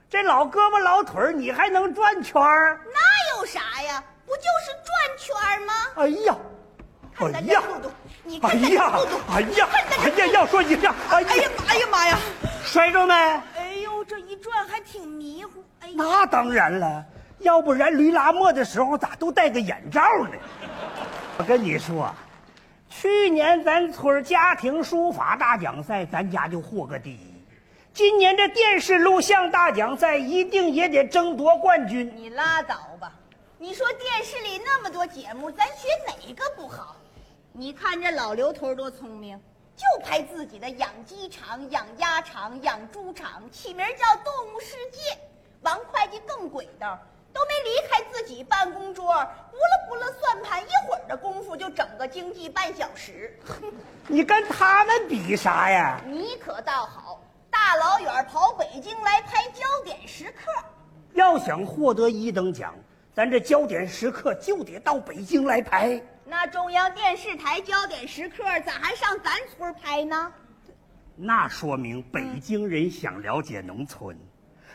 这老胳膊老腿儿，你还能转圈儿？那有啥呀？不就是转圈儿吗？哎呀，哎呀，这速度，哎呀，哎呀，要说一下，哎呀哎呀妈呀，摔着没？哎呦这一转还挺迷糊，哎，那当然了，要不然驴拉磨的时候咋都戴个眼罩呢？*laughs* 我跟你说，去年咱村家庭书法大奖赛，咱家就获个第一。今年这电视录像大奖赛，一定也得争夺冠军。你拉倒吧！你说电视里那么多节目，咱学哪个不好？你看这老刘头多聪明。就拍自己的养鸡场、养鸭场、养猪场，起名叫《动物世界》。王会计更鬼道，都没离开自己办公桌，拨了拨了算盘，一会儿的功夫就整个经济半小时。*laughs* 你跟他们比啥呀？你可倒好，大老远跑北京来拍焦点时刻。要想获得一等奖，咱这焦点时刻就得到北京来拍。那中央电视台焦点时刻咋还上咱村拍呢？那说明北京人想了解农村，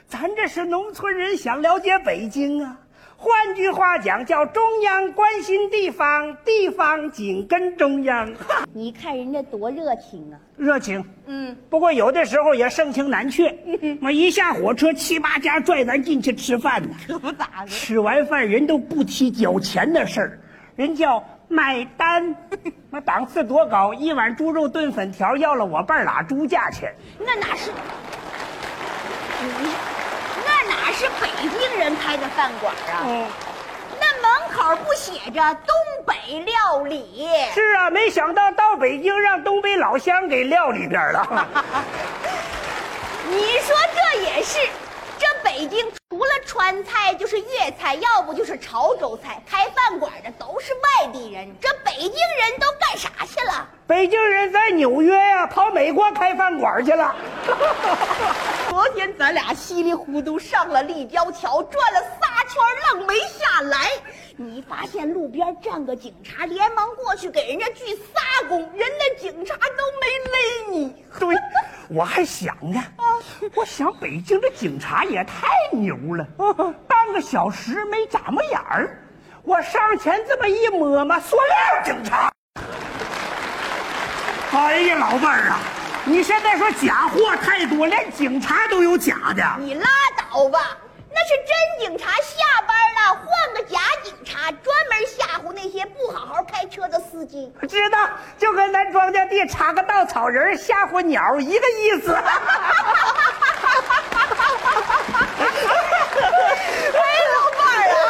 咱这是农村人想了解北京啊。换句话讲，叫中央关心地方，地方紧跟中央。*laughs* 你看人家多热情啊！热情，嗯。不过有的时候也盛情难却。我一下火车，七八家拽咱进去吃饭呢。可不咋的。吃完饭人都不提交钱的事儿，人叫。买单，*laughs* 那档次多高！一碗猪肉炖粉条要了我半拉猪价钱。那哪是？那哪是北京人开的饭馆啊？嗯，那门口不写着东北料理。是啊，没想到到北京让东北老乡给料里边了。*laughs* 你说这也是，这北京除了川菜就是粤菜，要不就是潮州菜。开饭馆的都是外地人，这北京人都干啥去了？北京人在纽约呀、跑美国开饭馆去了。*laughs* 昨天咱俩稀里糊涂上了立交桥，转了仨圈，愣没下来。你发现路边站个警察，连忙过去给人家鞠仨躬，人家警察都没勒你。对，我还想呢，我想北京的警察也太牛了，半个小时没眨么眼儿，我上前这么一摸嘛，塑料警察。哎呀，老伴儿啊，你现在说假货太多，连警察都有假的。你拉倒吧，那是真警察下班了，换个假警察，专门吓唬那些不好好开车的司机。知道，就跟咱庄稼地插个稻草人吓唬鸟一个意思。哎，老伴儿啊，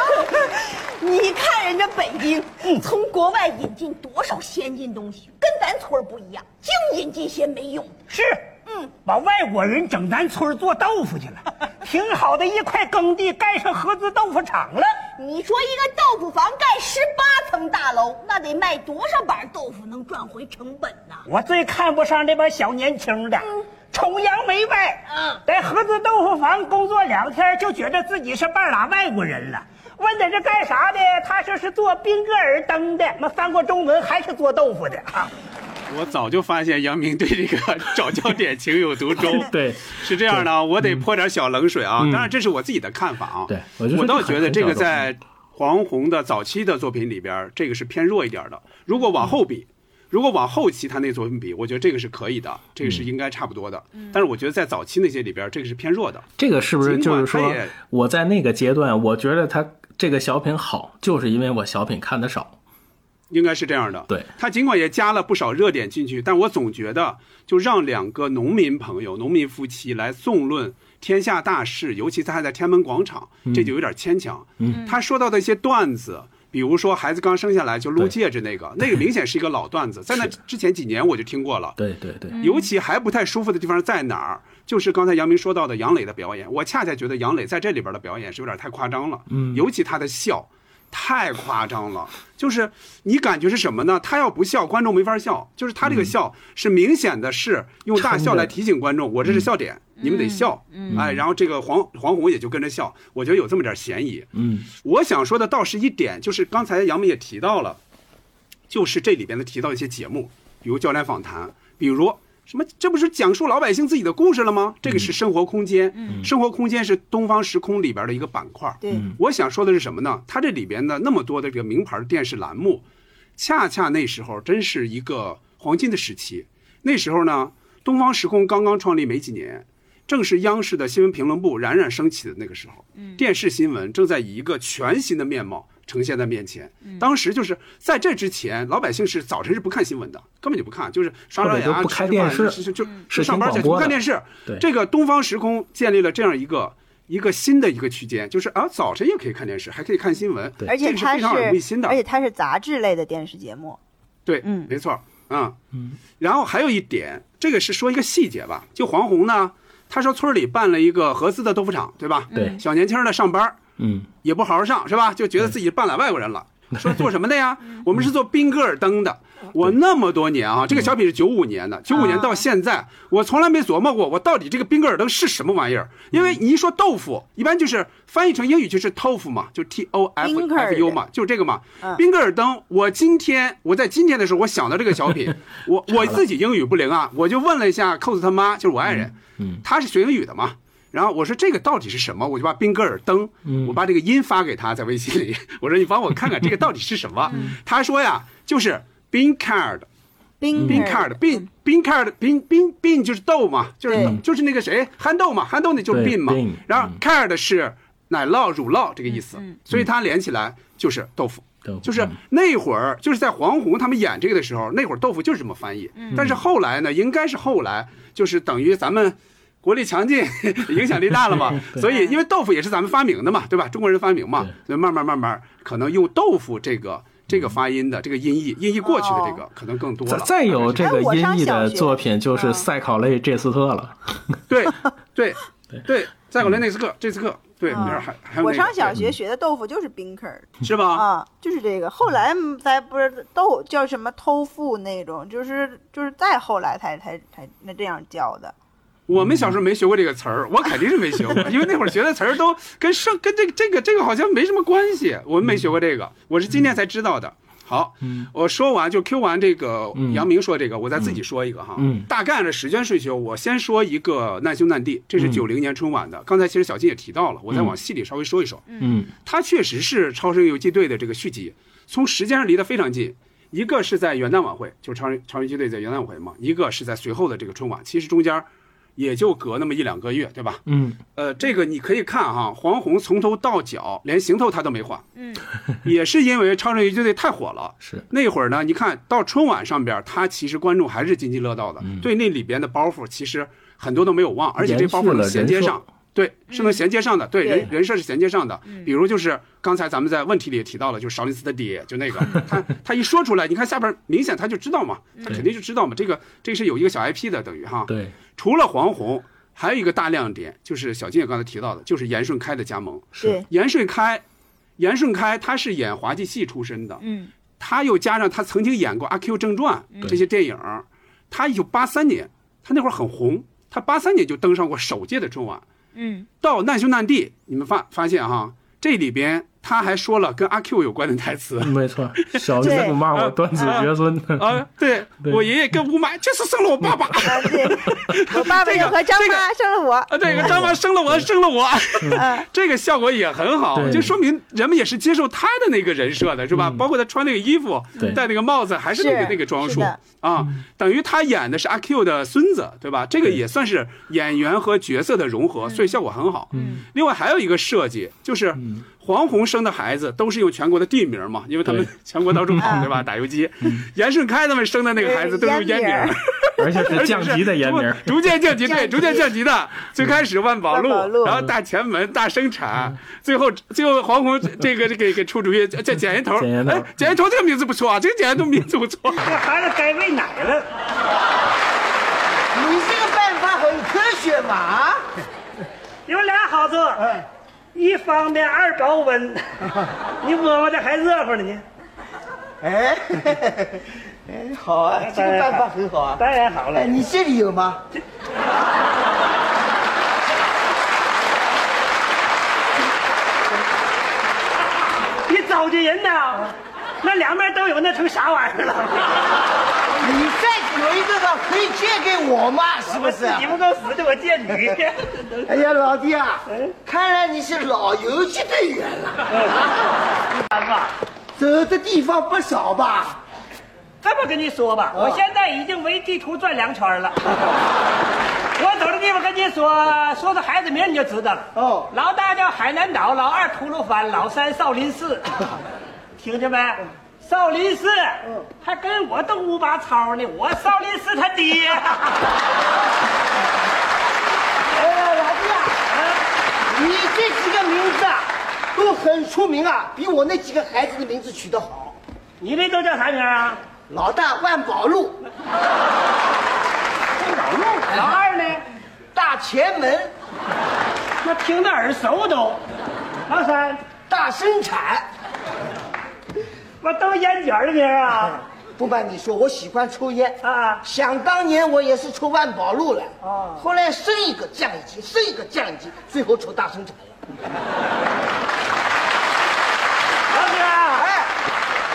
你看人家北京，从国外引进多少先进东西，跟咱村儿不一样，净引进些没用的。是，嗯，把外国人整咱村儿做豆腐去了，*laughs* 挺好的一块耕地盖上合资豆腐厂了。你说一个豆腐房盖十八层大楼，那得卖多少板豆腐能赚回成本呢？我最看不上这帮小年轻的，嗯崇洋媚外。嗯在合资豆腐房工作两天，就觉得自己是半拉外国人了。问他这干啥的，他说是做冰格尔登的。那翻过中文还是做豆腐的啊？我早就发现杨明对这个 *laughs* 找焦点情有独钟。对是这样的啊，我得泼点小冷水啊。嗯当然，这是我自己的看法啊。对我就我倒觉得这个在黄宏的早期的作品里边，这个是偏弱一点的。如果往后比，如果往后期他那作品比，我觉得这个是可以的，这个是应该差不多的。但是我觉得在早期那些里边，这个是偏弱的。这个是不是就是说我在那个阶段，我觉得他这个小品好，就是因为我小品看的少。应该是这样的。对他尽管也加了不少热点进去，但我总觉得就让两个农民朋友、农民夫妻来纵论天下大事，尤其他还在天安门广场，这就有点牵强。嗯，他说到的一些段子。比如说，孩子刚生下来就撸戒指那个，那个明显是一个老段子，*laughs* 在那之前几年我就听过了。对对对，尤其还不太舒服的地方在哪儿？就是刚才杨明说到的杨磊的表演，我恰恰觉得杨磊在这里边的表演是有点太夸张了。嗯尤其他的笑，太夸张了。就是你感觉是什么呢？他要不笑，观众没法笑。就是他这个笑是明显的是用大笑来提醒观众，我这是笑点，你们得笑。哎，然后这个黄黄宏也就跟着笑，我觉得有这么点嫌疑。嗯，我想说的倒是一点，就是刚才杨明也提到了，就是这里边的提到一些节目，比如教练访谈，比如什么，这不是讲述老百姓自己的故事了吗？这个是生活空间，嗯生活空间是东方时空里边的一个板块。对，我想说的是什么呢？它这里边的那么多的这个名牌电视栏目，恰恰那时候真是一个黄金的时期。那时候呢，东方时空刚刚创立没几年，正是央视的新闻评论部冉冉升起的那个时候。电视新闻正在以一个全新的面貌呈现在面前。当时就是在这之前，老百姓是早晨是不看新闻的，根本就不看，就是刷刷牙、不开电视就上班去看电视。对这个东方时空建立了这样一个。一个新的一个区间，就是啊，早晨也可以看电视，还可以看新闻，而且它非常耳目一新的，而且它是杂志类的电视节目。对，嗯没错，嗯嗯。然后还有一点，这个是说一个细节吧，就黄宏呢，他说村里办了一个合资的豆腐厂，对吧？对小年轻的上班嗯，也不好好上，是吧？就觉得自己半拉外国人了。说做什么的呀？*laughs* 我们是做宾格尔登的。我那么多年啊，这个小品是九五年的，九五年到现在，我从来没琢磨过，我到底这个宾格尔登是什么玩意儿？因为你一说豆腐，一般就是翻译成英语就是 tofu 嘛，就 T O F F U 嘛，就是这个嘛。宾格尔登，我今天我在今天的时候，我想到这个小品，*laughs* 我我自己英语不灵啊，我就问了一下 cos 他妈，就是我爱人，嗯他是学英语的嘛。然后我说这个到底是什么？我就把宾格尔登，我把这个音发给他，在微信里。我说你帮我看看这个到底是什么？他说呀，就是 bean card，冰 bean card bean bean card bean bean bean 就是豆嘛，就是就是那个谁憨豆嘛，憨豆那就是对 bean 嘛。然后 card 是奶酪乳酪这个意思，所以它连起来就是豆腐。就是嗯那会儿，就是在黄宏他们演这个的时候，那会儿豆腐就是这么翻译。但是后来呢，应该是后来，就是等于咱们国力强劲，*laughs* 影响力大了嘛。*laughs* 所以，因为豆腐也是咱们发明的嘛，对吧？中国人发明嘛，所以慢慢慢慢，可能用豆腐这个这个发音的这个音译，音译过去的这个可能更多了。再再有这个音译的作品就是嗯塞考雷这斯特了。对对对，再过来那斯克，这斯克，对，*laughs* 那儿还还有那个我上小学学的豆腐就是冰坑儿是吧？啊，就是这个。后来才不是豆叫什么偷富那种，就是就是再后来才才才那这样叫的。我们小时候没学过这个词儿，我肯定是没学过，*laughs* 因为那会儿学的词儿都跟上跟这个这个这个好像没什么关系，我们没学过这个，我是今天才知道的。好，我说完就 Q 完这个杨明说这个，我再自己说一个哈。嗯大概的时间顺序，我先说一个难兄难弟，这是嗯九零年春晚的。刚才其实小金也提到了，我再往细里稍微说一说。嗯它确实是《超生游击队》的这个续集，从时间上离得非常近。一个是在元旦晚会，就是超人超人游击队在元旦晚会嘛；一个是在随后的这个春晚，其实中间也就隔那么一两个月，对吧？嗯呃，这个你可以看哈，黄宏从头到脚连行头他都没换，嗯，*laughs* 也是因为超人游击队太火了。是那会儿呢，你看到春晚上边，他其实观众还是津津乐道的，对那里边的包袱其实很多都没有忘，而且这包袱能衔接上。对，是能衔接上的，对人人设是衔接上的。比如就是刚才咱们在问题里也提到了，就是少林寺的爹，就那个 *laughs* 他他一说出来，你看下边明显他就知道嘛，他肯定就知道嘛。这个这个是有一个小 IP 的，等于哈。对，除了黄宏，还有一个大亮点，就是小金也刚才提到的，就是严顺开的加盟。是，严顺开，严顺开他是演滑稽戏出身的，嗯，他又加上他曾经演过《阿 Q 正传》这些电影，他一九八三年，他那会儿很红，他八三年就登上过首届的春晚。嗯，到难兄难弟，你们发发现哈，这里边他还说了跟阿 Q 有关的台词。*laughs* 没错，小子不骂我断子绝孙。啊，对对我爷爷跟吴妈就是生了我爸爸。我爸爸又和张妈生了我。啊，对，张妈生了我，生了我，*laughs* 这个效果也很好，就说明人们也是接受他的那个人设的，是吧？包括他穿那个衣服对，戴那个帽子，还是那个是那个装束啊，等于他演的是阿 Q 的孙子，对吧？这个也算是演员和角色的融合，所以效果很好。另外还有一个设计就是。黄宏生的孩子都是用全国的地名嘛，因为他们全国到处跑，对吧？打游击。严顺开他们生的那个孩子都是用烟名儿，而且是降级的烟名。逐逐渐降级，对，逐渐降级的。最开始万宝路然后大前门、大生产，最后最后黄宏这个这个给出主意叫检验头，检验头哎，检验头这个名字不错啊，这个检验头名字不错。这孩子该喂奶了。你这个办法很科学嘛？有俩好处，一方便，二保温。*laughs* 你摸摸这还热乎呢你。哎，哎，好啊，这个办法很好啊。当然好了哎，。你这里有吗？*laughs* 你糟践人呢！那两面都有，那成啥玩意儿了？你再有一个吧，可以借给我嘛？是不是？你不够死的，我借你。*laughs* 哎呀，老弟啊，看来你是老游击队员了，爸爸，走的地方不少吧？这么跟你说吧，我现在已经围地图转两圈了。*laughs* 我走的地方跟你说，说说孩子名你就知道了。哦老大叫海南岛，老二吐鲁番，老三少林寺。*laughs* 听见没？少林寺，还跟我都五八操呢。我少林寺他爹。哎呀，老弟啊，你这几个名字啊，都很出名啊，比我那几个孩子的名字取得好。你那都叫啥名啊？老大万宝路，老路。老二呢？大前门，那听着耳熟都。老三，大生产。我都烟卷的名儿啊。*laughs* 不瞒你说，我喜欢抽烟。啊想当年我也是抽万宝路了，啊后来升一个降一级，升一个降一级，最后抽大生产。了。老哥，哎。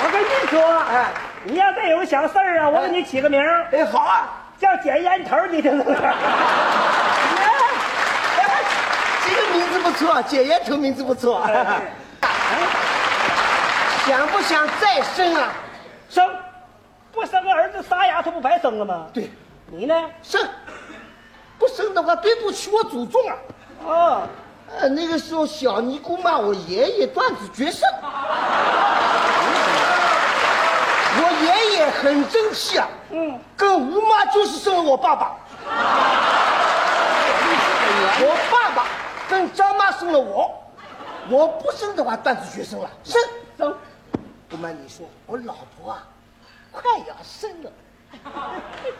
我跟你说，哎。你要再有个小事儿啊，我给你起个名儿，哎，好啊，叫捡烟头，你听着。*laughs* 哎，这个名字不错，捡烟头名字不错。*laughs* 想不想再生啊？生，不生个儿子仨丫头不白生了吗？对，你呢？生，不生的话对不起我祖宗啊。啊，呃，那个时候小尼姑骂我爷爷断子绝孙，我爷爷很争气啊，嗯，跟吴妈就是生了我爸爸，我爸爸跟张妈生了我，我不生的话断子绝孙了，生生，不瞒你说，我老婆啊，快要生了。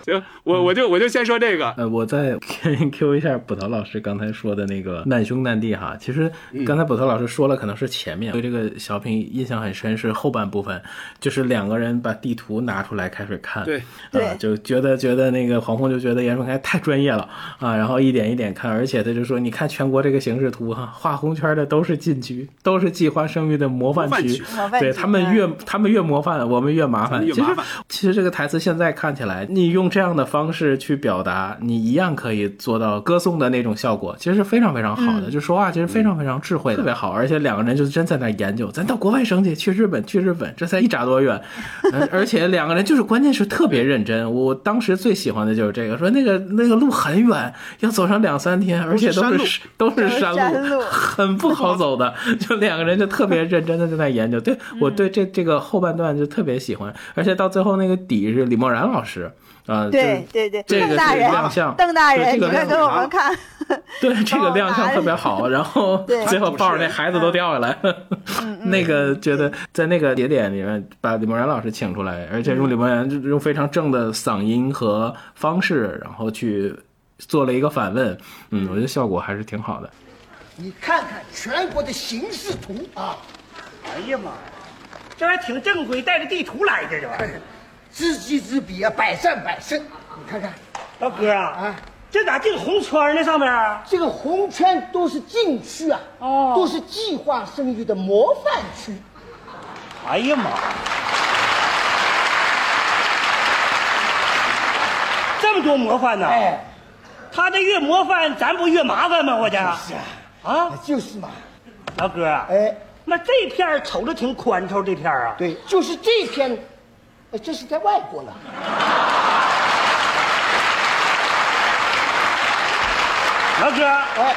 行，我我就我就先说这个，呃，我再 *laughs* Q 一下捕头老师刚才说的那个难兄难弟哈。其实刚才捕头老师说了，可能是前面对这个小品印象很深，是后半部分，就是两个人把地图拿出来开始看，对，啊对，就觉得觉得那个黄宏就觉得严顺开太专业了啊，然后一点一点看，而且他就说，你看全国这个形势图哈，画红圈的都是禁区，都是计划生育的模范区对他们越他们越模范，我们越麻烦，其实越麻烦。其实这个台词现在看起来，你用这样的方式去表达，你一样可以做到歌颂的那种效果，其实是非常非常好的。就说话其实非常非常智慧的，特别好。而且两个人就真在那研究，咱到国外省去，去日本，去日本，这才一扎多远。呃 *laughs* 而且两个人就是关键是特别认真。我当时最喜欢的就是这个，说那个那个路很远，要走上两三天，而且都都是是都是山山路很不好走的。就两个人就特别认真的在那研究。对我对这这个后半段就特别喜欢，而且到最后那个底是李默然老师。啊，对对对，这个邓大人亮相，邓大人，你对 *laughs* 这个亮快给我们看，*laughs* 对这个亮相特别好，然后 *laughs* 对。最后抱着那孩子都掉下来，那个觉得在那个节点里面把李梦然老师请出来，而且用李梦然用非常正的嗓音和方式，然后去做了一个反问，嗯，我觉得效果还是挺好的。你看看全国的形势图啊，哎呀妈呀，这还挺正规，带着地图来的这玩意儿。知己知彼啊，百战百胜。你看看老哥啊，啊，这咋定红圈呢？上面啊这个红圈都是禁区啊，哦都是计划生育的模范区。哎呀妈！这么多模范呢？哎，他这越模范，咱不越麻烦吗？我这是啊，啊，就是嘛。老哥啊，哎，那这片儿瞅着挺宽敞，这片儿啊，对，就是这篇，呃这是在外国了。老哥，哎，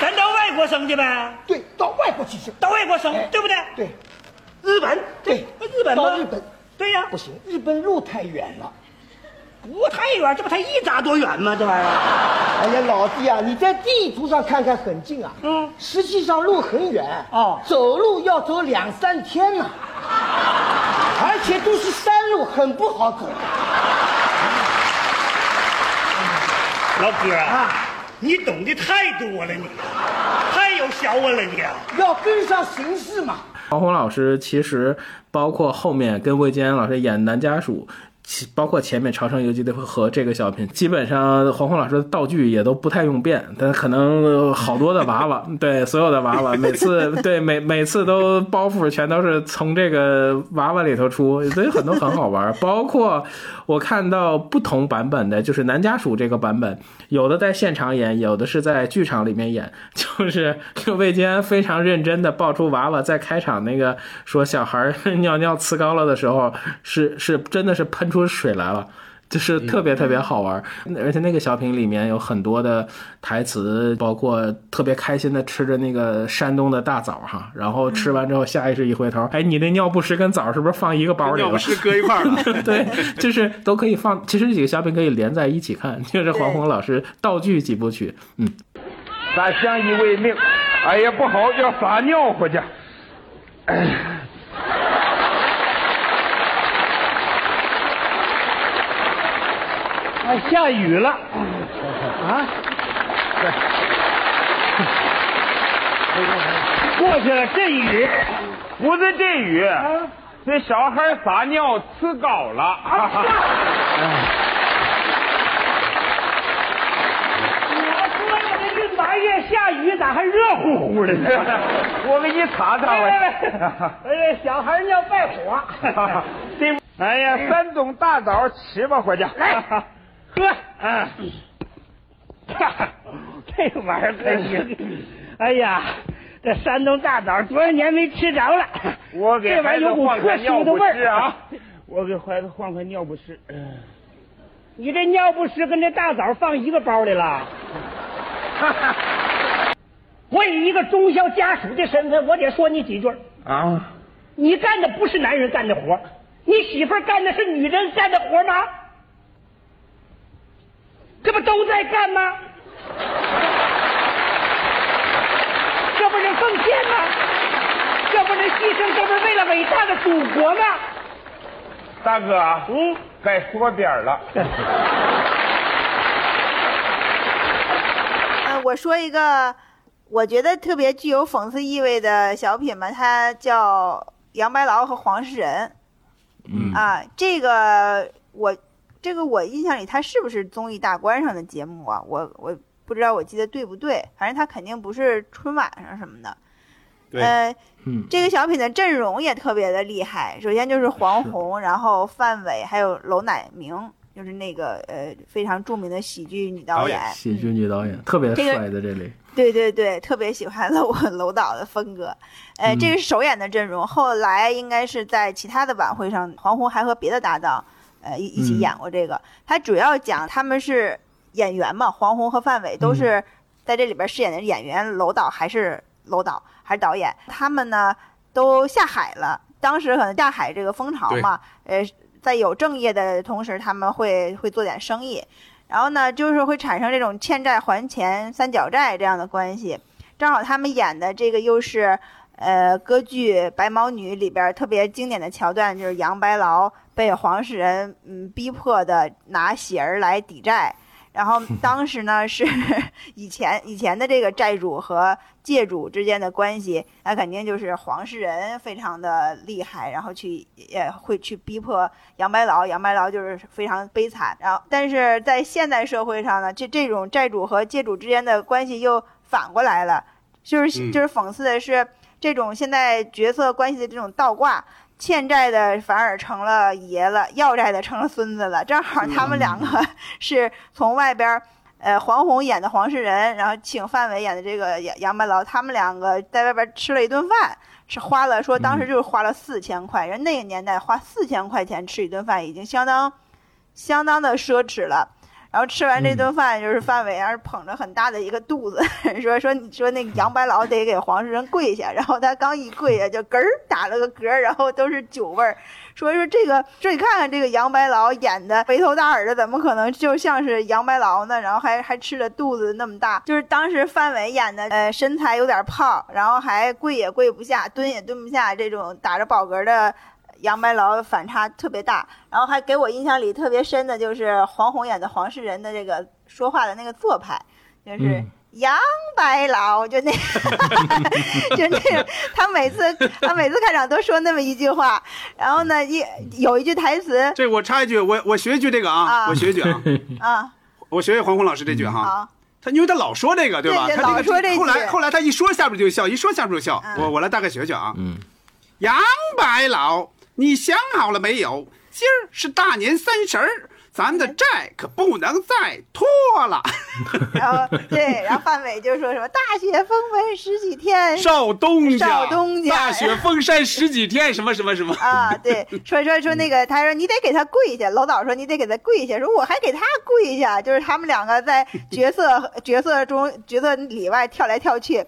咱到外国生去呗，对，到外国去生。到外国生，哎对不对？对，日本，对日本吗到日本，对呀，不行，日本路太远了。不太远，这不才一扎多远吗？这玩意儿，哎呀，老弟啊，你在地图上看看很近啊，嗯实际上路很远哦走路要走两三天呢，而且都是山路，很不好走老哥啊，啊，你懂得太多了，你太有学问了，你啊。要跟上形势嘛。黄宏老师其实包括后面跟魏建安老师演男家属。其包括前面《朝圣游记》的和这个小品，基本上黄宏老师的道具也都不太用变，但可能好多的娃娃，*laughs* 对所有的娃娃，每次对每每次都包袱全都是从这个娃娃里头出，所以很多很好玩。包括我看到不同版本的，就是男家属这个版本，有的在现场演，有的是在剧场里面演，*laughs* 就是魏坚非常认真的抱出娃娃，在开场那个说小孩 *laughs* 尿尿呲高了的时候，是是真的是喷出水来了。就是特别特别好玩，而且那个小品里面有很多的台词，包括特别开心的吃着那个山东的大枣哈，然后吃完之后下意识一回头，哎，你那尿不湿跟枣是不是放一个包里了？尿不湿搁一块儿了。*laughs* 对，就是都可以放。其实这几个小品可以连在一起看，就是黄宏老师道具几部曲，嗯，咱相依为命，哎呀不好，要撒尿回去。*coughs* 哎，哎，下雨了啊！过去了，阵雨。不是阵雨，这小孩撒尿呲高了。我说呀，这闰八月下雨，咋还热乎乎的呢？我给你擦擦哎吧。哎，小孩尿败火。*laughs* 哎呀，山东大枣吃吧，伙计。来，喝。嗯，这玩意儿可行。哎呀，这山东大枣多少年没吃着了。我给这玩意儿有股特孩子换换尿殊的味儿啊。我给孩子换换尿不湿。嗯你这尿不湿跟这大枣放一个包里了？我以一个忠孝家属的身份，我得说你几句。啊，你干的不是男人干的活你媳妇干的是女人干的活吗？这不都在干吗？这不是奉献吗？这不是牺牲，这不是为了伟大的祖国吗？大哥，嗯，该说点儿了。*laughs* 呃，我说一个我觉得特别具有讽刺意味的小品吧，它叫《杨白劳和黄世仁》。嗯啊，这个我这个我印象里，他是不是综艺大观上的节目啊？我我不知道，我记得对不对？反正他肯定不是春晚上什么的。对呃，嗯这个小品的阵容也特别的厉害。首先就是黄宏，然后范伟，还有娄乃明，就是那个呃非常著名的喜剧女导导演演。喜剧女导演特别这个帅的这里，对对对，特别喜欢 *laughs* 娄娄导的风格。呃，这个是首演的阵容，后来应该是在其他的晚会上，黄宏还和别的搭档，呃一一起嗯演过这个。他主要讲他们是演员嘛，黄宏和范伟都是在这里边饰演的演员，楼导还是楼导还是导演，他们呢都下海了。当时可能下海这个风潮嘛，呃，在有正业的同时，他们会会做点生意。然后呢，就是会产生这种欠债还钱、三角债这样的关系。正好他们演的这个又是，呃，歌剧《白毛女》里边特别经典的桥段，就是杨白劳被黄世仁嗯逼迫的拿喜儿来抵债。然后 *laughs* 当时呢是以前以前的这个债主和借主之间的关系，那肯定就是黄世仁非常的厉害，然后去也会去逼迫杨白劳，杨白劳就是非常悲惨。然后但是在现代社会上呢，这这种债主和借主之间的关系又反过来了，就是嗯就是讽刺的是这种现在角色关系的这种倒挂。欠债的反而成了爷了，要债的成了孙子了。正好他们两个 *laughs* 是从外边儿，呃，黄宏演的黄世仁，然后请范伟演的这个杨杨白劳，他们两个在外边吃了一顿饭，是花了说当时就是花了四千块，人那个年代花四千块钱吃一顿饭已经相当相当的奢侈了。然后吃完这顿饭，就是范伟还是捧着很大的一个肚子，*laughs* 说说你说那个杨白劳得给黄世仁跪下，然后他刚一跪下就嗝儿打了个嗝儿，然后都是酒味儿。说说这个，说你看看这个杨白劳演的肥头大耳的，怎么可能就像是杨白劳呢？然后还还吃的肚子那么大，就是当时范伟演的，呃，身材有点胖，然后还跪也跪不下，蹲也蹲不下，这种打着饱嗝的。杨白劳反差特别大，然后还给我印象里特别深的就是黄宏演的黄世仁的这个说话的那个做派，就是嗯杨白劳，就那，*laughs* 就那个他每次他每次开场都说那么一句话，然后呢一有一句台词这我插一句，我我学一句这个啊，啊我学一句啊，啊 *laughs* 我学学黄宏老师这句哈。啊他因为他老说这个，对吧？他这老说这句后来后来他一说下边就笑，一说下边就笑。嗯我我来大概学学啊。嗯，杨白劳，你想好了没有？今儿是大年三十儿，咱的债可不能再拖了。然 *laughs* 后对，然后范伟就说什么大雪封门十几天，少东家，少东家大雪封山十几天，什么什么什么。*laughs* 啊，对，说说说那个，他说你得给他跪下，楼导说你得给他跪下，说我还给他跪下，就是他们两个在角色 *laughs* 角色中角色里外跳来跳去，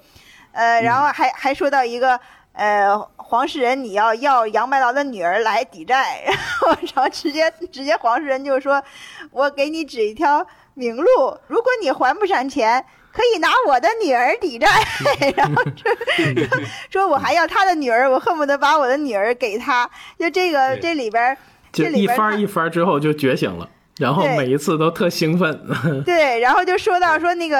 呃，然后还还说到一个。呃，黄世仁，你要要杨白劳的女儿来抵债，然 *laughs* 后然后直接直接黄世仁就说，我给你指一条明路，如果你还不上钱，可以拿我的女儿抵债，*laughs* 然后说说说我还要他的女儿，我恨不得把我的女儿给他。就这个这里边这里边儿一番一番之后就觉醒了，然后每一次都特兴奋。*laughs* 对，然后就说到说那个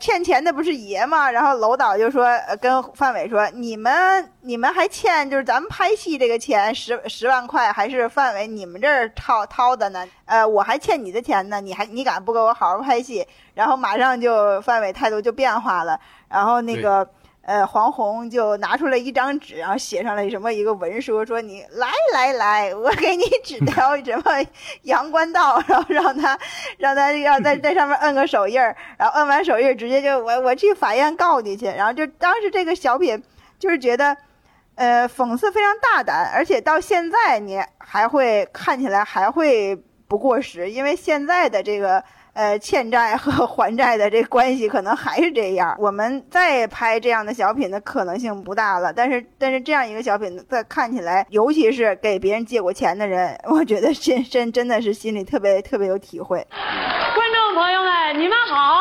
欠钱的不是爷吗？然后楼导就说呃跟范伟说，你们你们还欠就是咱们拍戏这个钱十十万块，还是范伟你们这儿掏掏的呢？呃，我还欠你的钱呢，你还你敢不给我好好拍戏？然后马上就范伟态度就变化了，然后那个。呃，黄宏就拿出了一张纸，然后写上了什么一个文书，说你来来来，我给你指条什么阳关道，然后让他 *laughs* 让他要在在上面摁个手印儿，然后摁完手印儿直接就我我去法院告你去，然后就当时这个小品就是觉得，呃，讽刺非常大胆，而且到现在你还会看起来还会不过时，因为现在的这个。呃，欠债和 *laughs* 还债的这关系可能还是这样。我们再拍这样的小品的可能性不大了，但是但是这样一个小品，在看起来，尤其是给别人借过钱的人，*laughs* 我觉得真真真的是心里特别特别有体会。观众朋友们，你们好，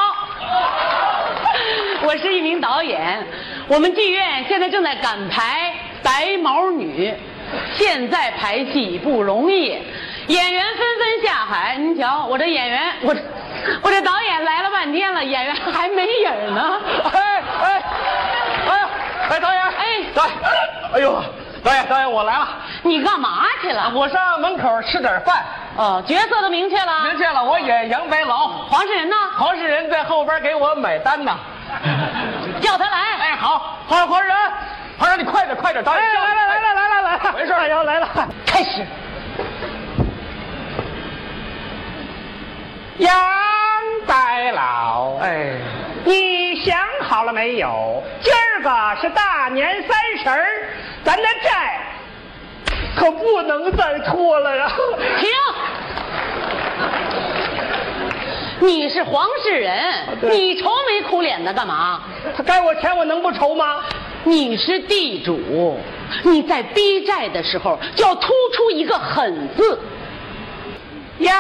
我是一名导演，我们剧院现在正在赶排白毛女。现在排戏不容易，演员纷纷下海。您瞧，我这演员，我我这导演来了半天了，演员还没影呢。哎哎哎哎，导演，哎导演，哎呦，导演导演，我来了。你干嘛去了？我上门口吃点饭。哦，角色都明确了。明确了，我演杨白劳。黄世仁呢？黄世仁在后边给我买单呢。叫他来。哎，好，黄黄世仁，黄世仁，你快点快点，导演。哎来了来了来了来了，没事，要来了，开始。杨白老，哎，你想好了没有？今儿个是大年三十儿，咱的债可不能再拖了呀！停！你是黄世仁，你愁眉苦脸的干嘛？他该我钱，我能不愁吗？你是地主，你在逼债的时候就要突出一个狠字。杨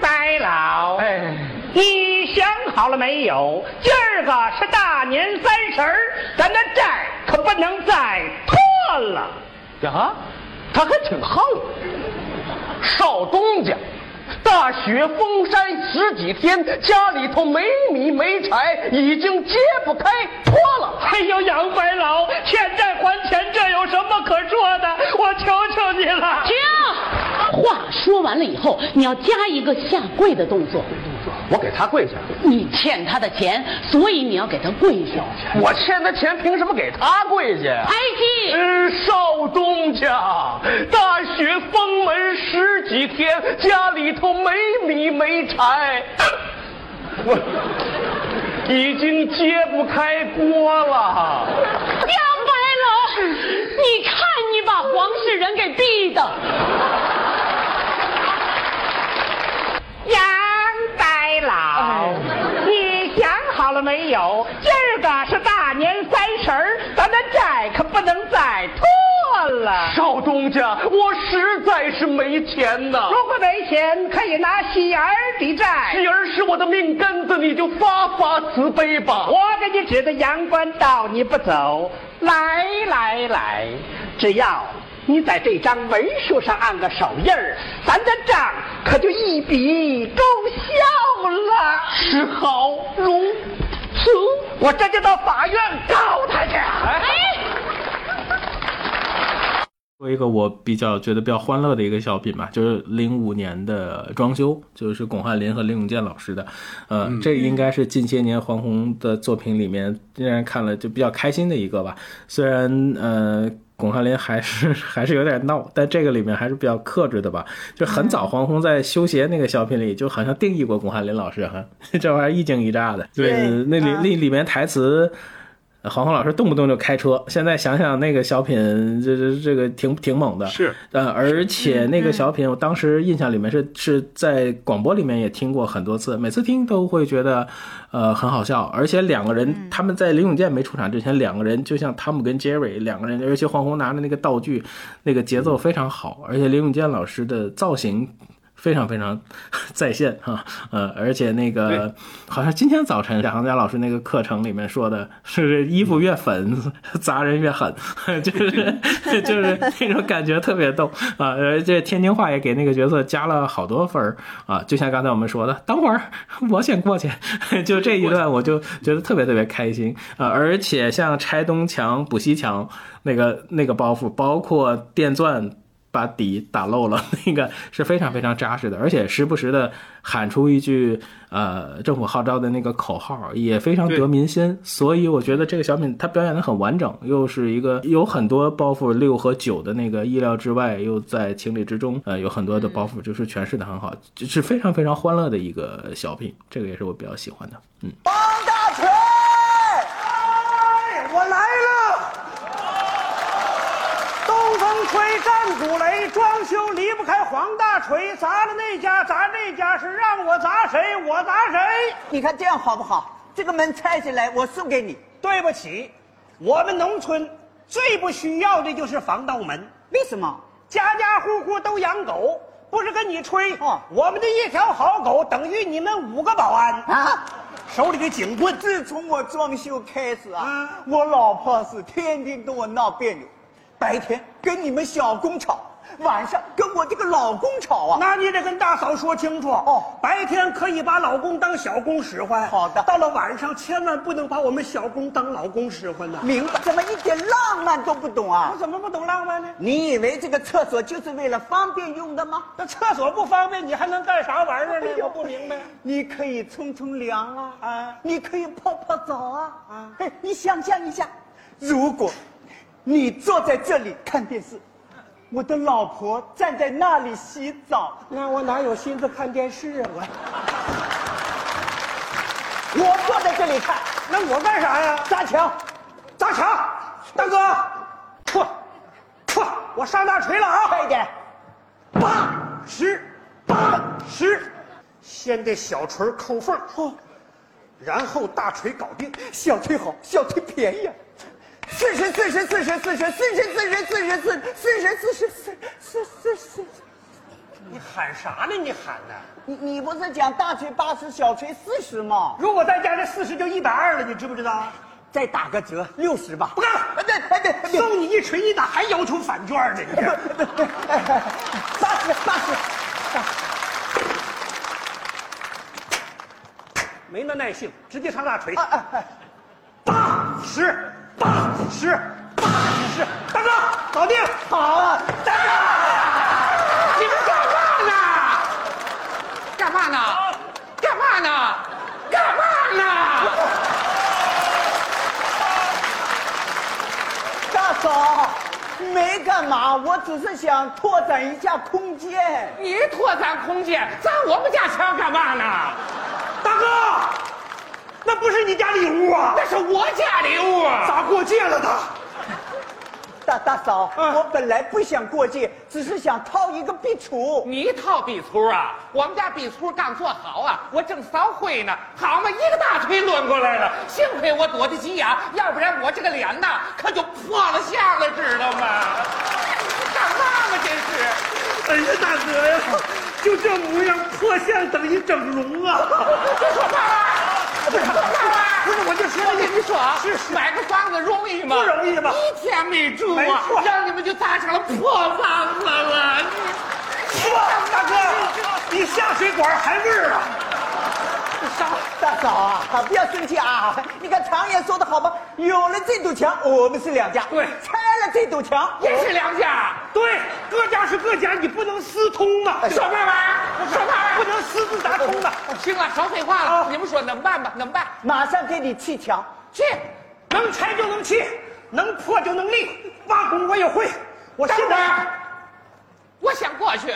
白老，哎，你想好了没有？今儿个是大年三十儿，咱的债可不能再拖了。呀，他还挺横。少东家，大雪封山十几天，家里头没米没柴，已经揭不开脱了。哎呦，杨白劳，欠债还钱，这有什么可说的？我求求你了。停！话说完了以后，你要加一个下跪的动作。我给他跪下。你欠他的钱，所以你要给他跪下。我欠他钱，凭什么给他跪下呀？拍戏。嗯，少东家，大雪封门十几天，家里头没米没柴，我已经揭不开锅了。杨白劳，你看你把黄世仁给逼的。*laughs* 杨白老，你想好了没有？今儿个是大年三十儿，咱的债可不能再拖了。少东家，我实在是没钱呐。如果没钱，可以拿喜儿抵债。喜儿是我的命根子，你就发发慈悲吧。我给你指的阳关道，你不走。来来来，只要你在这张文书上按个手印儿，咱的账可就一笔勾销了。是好如此，我这就到法院告他去。哎，说一个我比较觉得比较欢乐的一个小品吧，就是零五年的装修，就是巩汉林和林永健老师的，呃，这应该是近些年黄宏的作品里面让人看了就比较开心的一个吧。虽然呃，巩汉林还是 *laughs* 还是有点闹，但这个里面还是比较克制的吧。就很早黄宏在修鞋那个小品里，就好像定义过巩汉林老师哈，*laughs* 这玩意儿一惊一乍的。对那里啊那里面台词。黄宏老师动不动就开车，现在想想那个小品，这这这个挺挺猛的。是，呃，而且那个小品，我当时印象里面是是在广播里面也听过很多次，每次听都会觉得，呃，很好笑。而且两个人，他们在林永健没出场之前，两个人就像汤姆跟杰瑞两个人，尤其黄宏拿的那个道具，那个节奏非常好，而且林永健老师的造型。非常非常 *laughs* 在线哈，呃，而且那个好像今天早晨贾行家老师那个课程里面说的是衣服越粉 *laughs* 砸人越狠，就是 *laughs* 就是那种感觉特别逗啊！而且天津话也给那个角色加了好多分儿啊，就像刚才我们说的，等会儿我先过去，就这一段我就觉得特别特别开心啊！而且像拆东墙补西墙那个那个包袱，包括电钻。把底打漏了，那个 *laughs* 是非常非常扎实的，而且时不时的喊出一句呃政府号召的那个口号，也非常得民心。所以我觉得这个小品它表演的很完整，又是一个有很多包袱六和九的那个意料之外，又在情理之中，呃，有很多的包袱就是诠释的很好，是非常非常欢乐的一个小品，这个也是我比较喜欢的。嗯，王大锤，哎，我来了！吹，战鼓擂，装修离不开黄大锤，砸了那家，砸这家，是让我砸谁，我砸谁。你看这样好不好？这个门拆下来，我送给你。对不起，我们农村最不需要的就是防盗门，为什么？家家户户都养狗。不是跟你吹，哦我们的一条好狗等于你们五个保安啊！手里的警棍。自从我装修开始啊，啊我老婆是天天跟我闹别扭，白天跟你们小工吵，晚上跟我这个老公吵啊。那你得跟大嫂说清楚哦白天可以把老公当小工使唤，好的到了晚上千万不能把我们小工当老公使唤呐。明白？怎么一点浪漫都不懂啊我？怎么不懂浪漫呢？你以为这个厕所就是为了方便用的吗？那厕所不方便，你还能干啥玩意儿呢？我不明白。你可以冲冲凉啊，啊你可以泡泡澡啊，啊哎，你想象一下，如果你坐在这里看电视，我的老婆站在那里洗澡，那我哪有心思看电视啊？我我坐在这里看，那我干啥呀？砸墙，砸墙！大哥，嚯嚯，我上大锤了啊！快一点，八十，八十，先得小锤抠缝，哦，然后大锤搞定。小锤好，小锤便宜啊。四十四十四十四十四十四十四十四，四十，四十，四四，四四。你喊啥呢？你喊呢你你不是讲大锤八十，小锤四十吗如果再加这四十，就一百二了你知不知道？再打个折，六十吧不干了！哎40 40 40 40 40 40 40 40十，八十，八十，没那耐性，直接上大锤八十八十，八十，大哥，搞定！好啊，大哥，你们干嘛呢？干嘛呢？干嘛呢？干嘛呢？大嫂，没干嘛，我只是想拓展一下空间。你拓展空间，砸我们家墙干嘛呢？大哥，那不是你家里屋啊？那是我家里屋。咋过界了他？大大嫂，嗯我本来不想过界，只是想套一个壁橱。你套壁橱啊？我们家壁橱刚做好啊，我正扫灰呢，好嘛，一个大腿抡过来了，幸亏我躲得急呀，要不然我这个脸呐可就破了相了，知道吗？干嘛嘛，真是！哎呀，大哥呀，就这模样，破相等于整容啊！*laughs* 别说话了，不是，我就说跟你说啊，是买个房子容易吗？不容易吧一天没住没啊错，让你们就砸成了破房子了。你说，大哥，你下水管还味儿啊？大嫂啊，不要生气啊！你看常言说的好吗？有了这堵墙，我们是两家；对拆了这堵墙，也是两家。对，各家是各家，你不能私通啊！说嘛玩意儿？说嘛玩意不能私自打通的。行了，少废话了。啊你们说能办吧？能办。马上给你砌墙。去，能拆就能砌，能破就能立，挖工我也会。我等现在会儿，我想过去。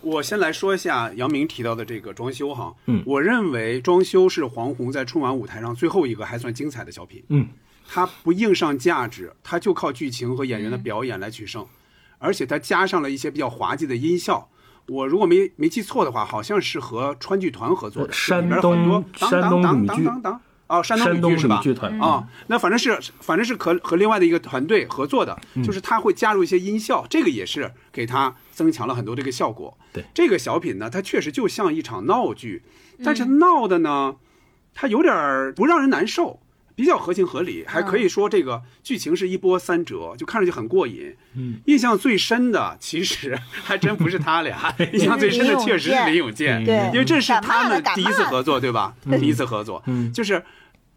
我先来说一下杨明提到的这个装修哈，嗯我认为装修是黄宏在春晚舞台上最后一个还算精彩的小品，嗯，它不硬上价值，它就靠剧情和演员的表演来取胜，而且它加上了一些比较滑稽的音效。我如果没没记错的话，好像是和川剧团合作的，呃山里边很多东山东当吕剧当当当哦，山东剧是吧？吕剧团啊，那反正是反正是和和另外的一个团队合作的，嗯就是他会加入一些音效，这个也是给他增强了很多这个效果。对这个小品呢，它确实就像一场闹剧，但是闹的呢，它有点儿不让人难受。比较合情合理，还可以说这个剧情是一波三折，就看上去很过瘾。嗯，印象最深的其实还真不是他俩，*laughs* 印象最深的确实是林永健，对。因为这是他们第一次合作，对吧？第一次合作，嗯。就是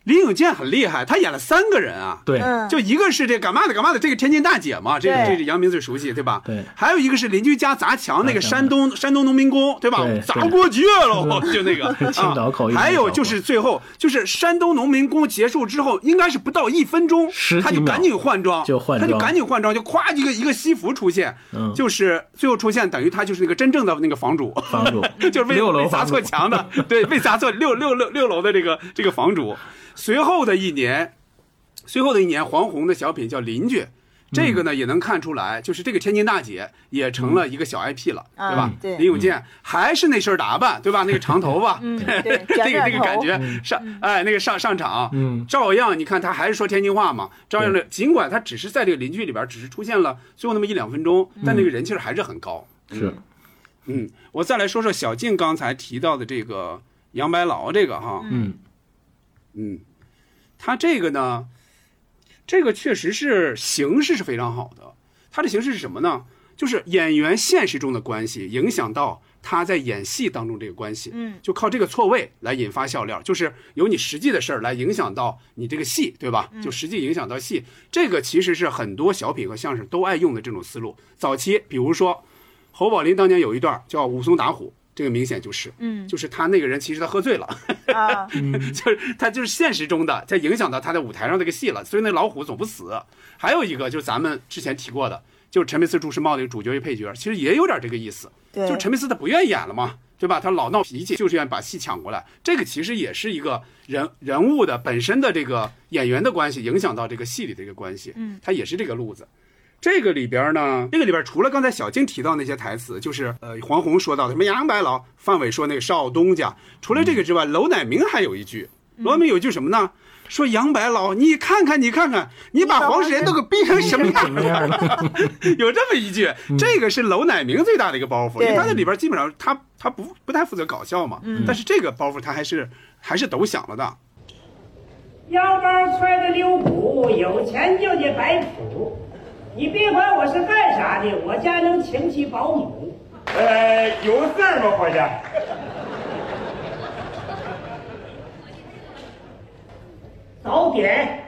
林永健很厉害，他演了三个人啊。对，嗯就一个是这干嘛的干嘛的，这个天津大姐嘛，这这是杨明最熟悉，对吧？对还有一个是邻居家砸墙，那个山东山东农民工，对吧对？砸过界了，就那个 *laughs* 青岛口音啊还有就是最后就是山东农民工结束之后，应该是不到一分钟他就赶紧换装，就换他就赶紧换装，就咵一个一个西服出现，嗯就是最后出现等于他就是那个真正的那个房主，房主 *laughs* 就是为六楼被砸错墙的，对，被砸错六六六六楼的这个这个房主。随后的一年，随后的一年，黄宏的小品叫《邻居》，这个呢也能看出来，就是这个天津大姐也成了一个小 IP 了，嗯对吧？对。林永健还是那身打扮，对吧？那个长头发，嗯对这个卷卷这个感觉上，哎，那个上上场，嗯。照样你看他还是说天津话嘛，照样的，尽管他只是在这个邻居里边只是出现了最后那么一两分钟，但那个人气还是很高。是，嗯，我再来说说小静刚才提到的这个杨白劳这个哈，嗯嗯，他这个呢，这个确实是形式是非常好的。它的形式是什么呢？就是演员现实中的关系影响到他在演戏当中这个关系，嗯，就靠这个错位来引发笑料，就是由你实际的事儿来影响到你这个戏，对吧？就实际影响到戏，这个其实是很多小品和相声都爱用的这种思路。早期，比如说侯宝林当年有一段叫武松打虎。这个明显就是，嗯，就是他那个人其实他喝醉了，啊，*laughs* 就是他就是现实中的，他影响到他在舞台上这个戏了，所以那老虎总不死。还有一个就是咱们之前提过的，就是陈佩斯、朱时茂那个主角与配角，其实也有点这个意思，对就陈佩斯他不愿意演了嘛，对吧？他老闹脾气，就是愿意把戏抢过来。这个其实也是一个人人物的本身的这个演员的关系，影响到这个戏里的一个关系，嗯，他也是这个路子。这个里边呢，这个里边除了刚才小静提到那些台词，就是呃黄宏说到的什么杨白劳，范伟说那个少东家，除了这个之外，楼乃明还有一句，楼乃明有一句什么呢？说杨白劳，你看看你看看，你把黄世仁都给逼成什么样了？有这么一句，这个是娄乃明最大的一个包袱，因为他在里边基本上他他不不太负责搞笑嘛，嗯但是这个包袱他还是还是抖响了的。腰包揣的溜鼓，有钱就得摆谱。你别管我是干啥的，我家能请起保姆。呃，有事儿吗，伙计？早点，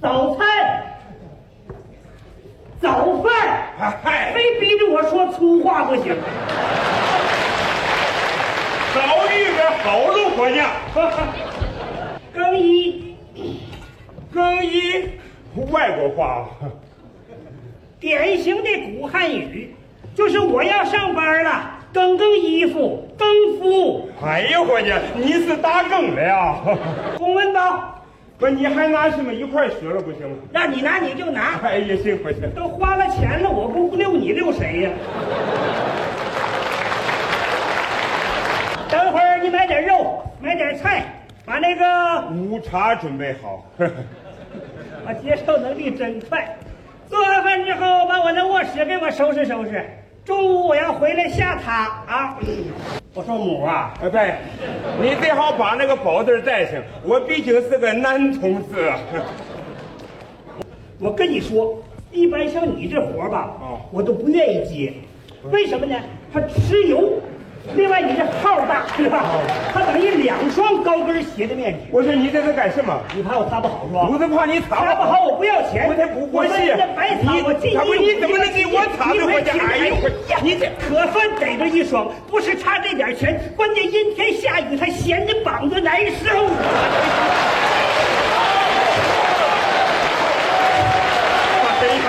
早餐，早饭，嗨，非逼着我说粗话不行。早遇个好路，伙计。*laughs* 更衣，更衣，外国话。典型的古汉语，就是我要上班了，更更衣服，更夫。哎呀，伙计，你是打更的呀？*laughs* 公文包，不，你还拿什么一块学了不行吗？让你拿你就拿。哎呀，行不行。都花了钱了，我不溜你溜谁呀？等会儿你买点肉，买点菜，把那个午茶准备好。我接受能力真快。做完饭之后，把我那卧室给我收拾收拾。中午我要回来下榻啊。我说母啊，哎，对，你最好把那个宝字带上，我毕竟是个男同志。我跟你说，一般像你这活吧，哦我都不愿意接。为什么呢？他吃油，另外你这号大，是吧？它等于两双高跟鞋的面积。我说你这是干什么？你怕我擦不好是吧？不是怕你擦擦不好我不要钱。我才不过气我白擦，我进你他不你怎么能给我擦呢我我这哎呦呀，你这可算逮着一双，不是差这点钱，关键阴天下雨，他闲着膀子难受。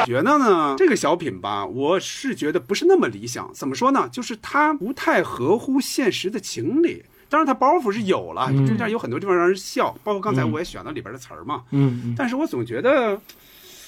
觉得呢，这个小品吧，我是觉得不是那么理想。怎么说呢？就是它不太合乎现实的情理。当然，它包袱是有了，中间有很多地方让人笑，包括刚才我也选了里边的词儿嘛。嗯但是我总觉得，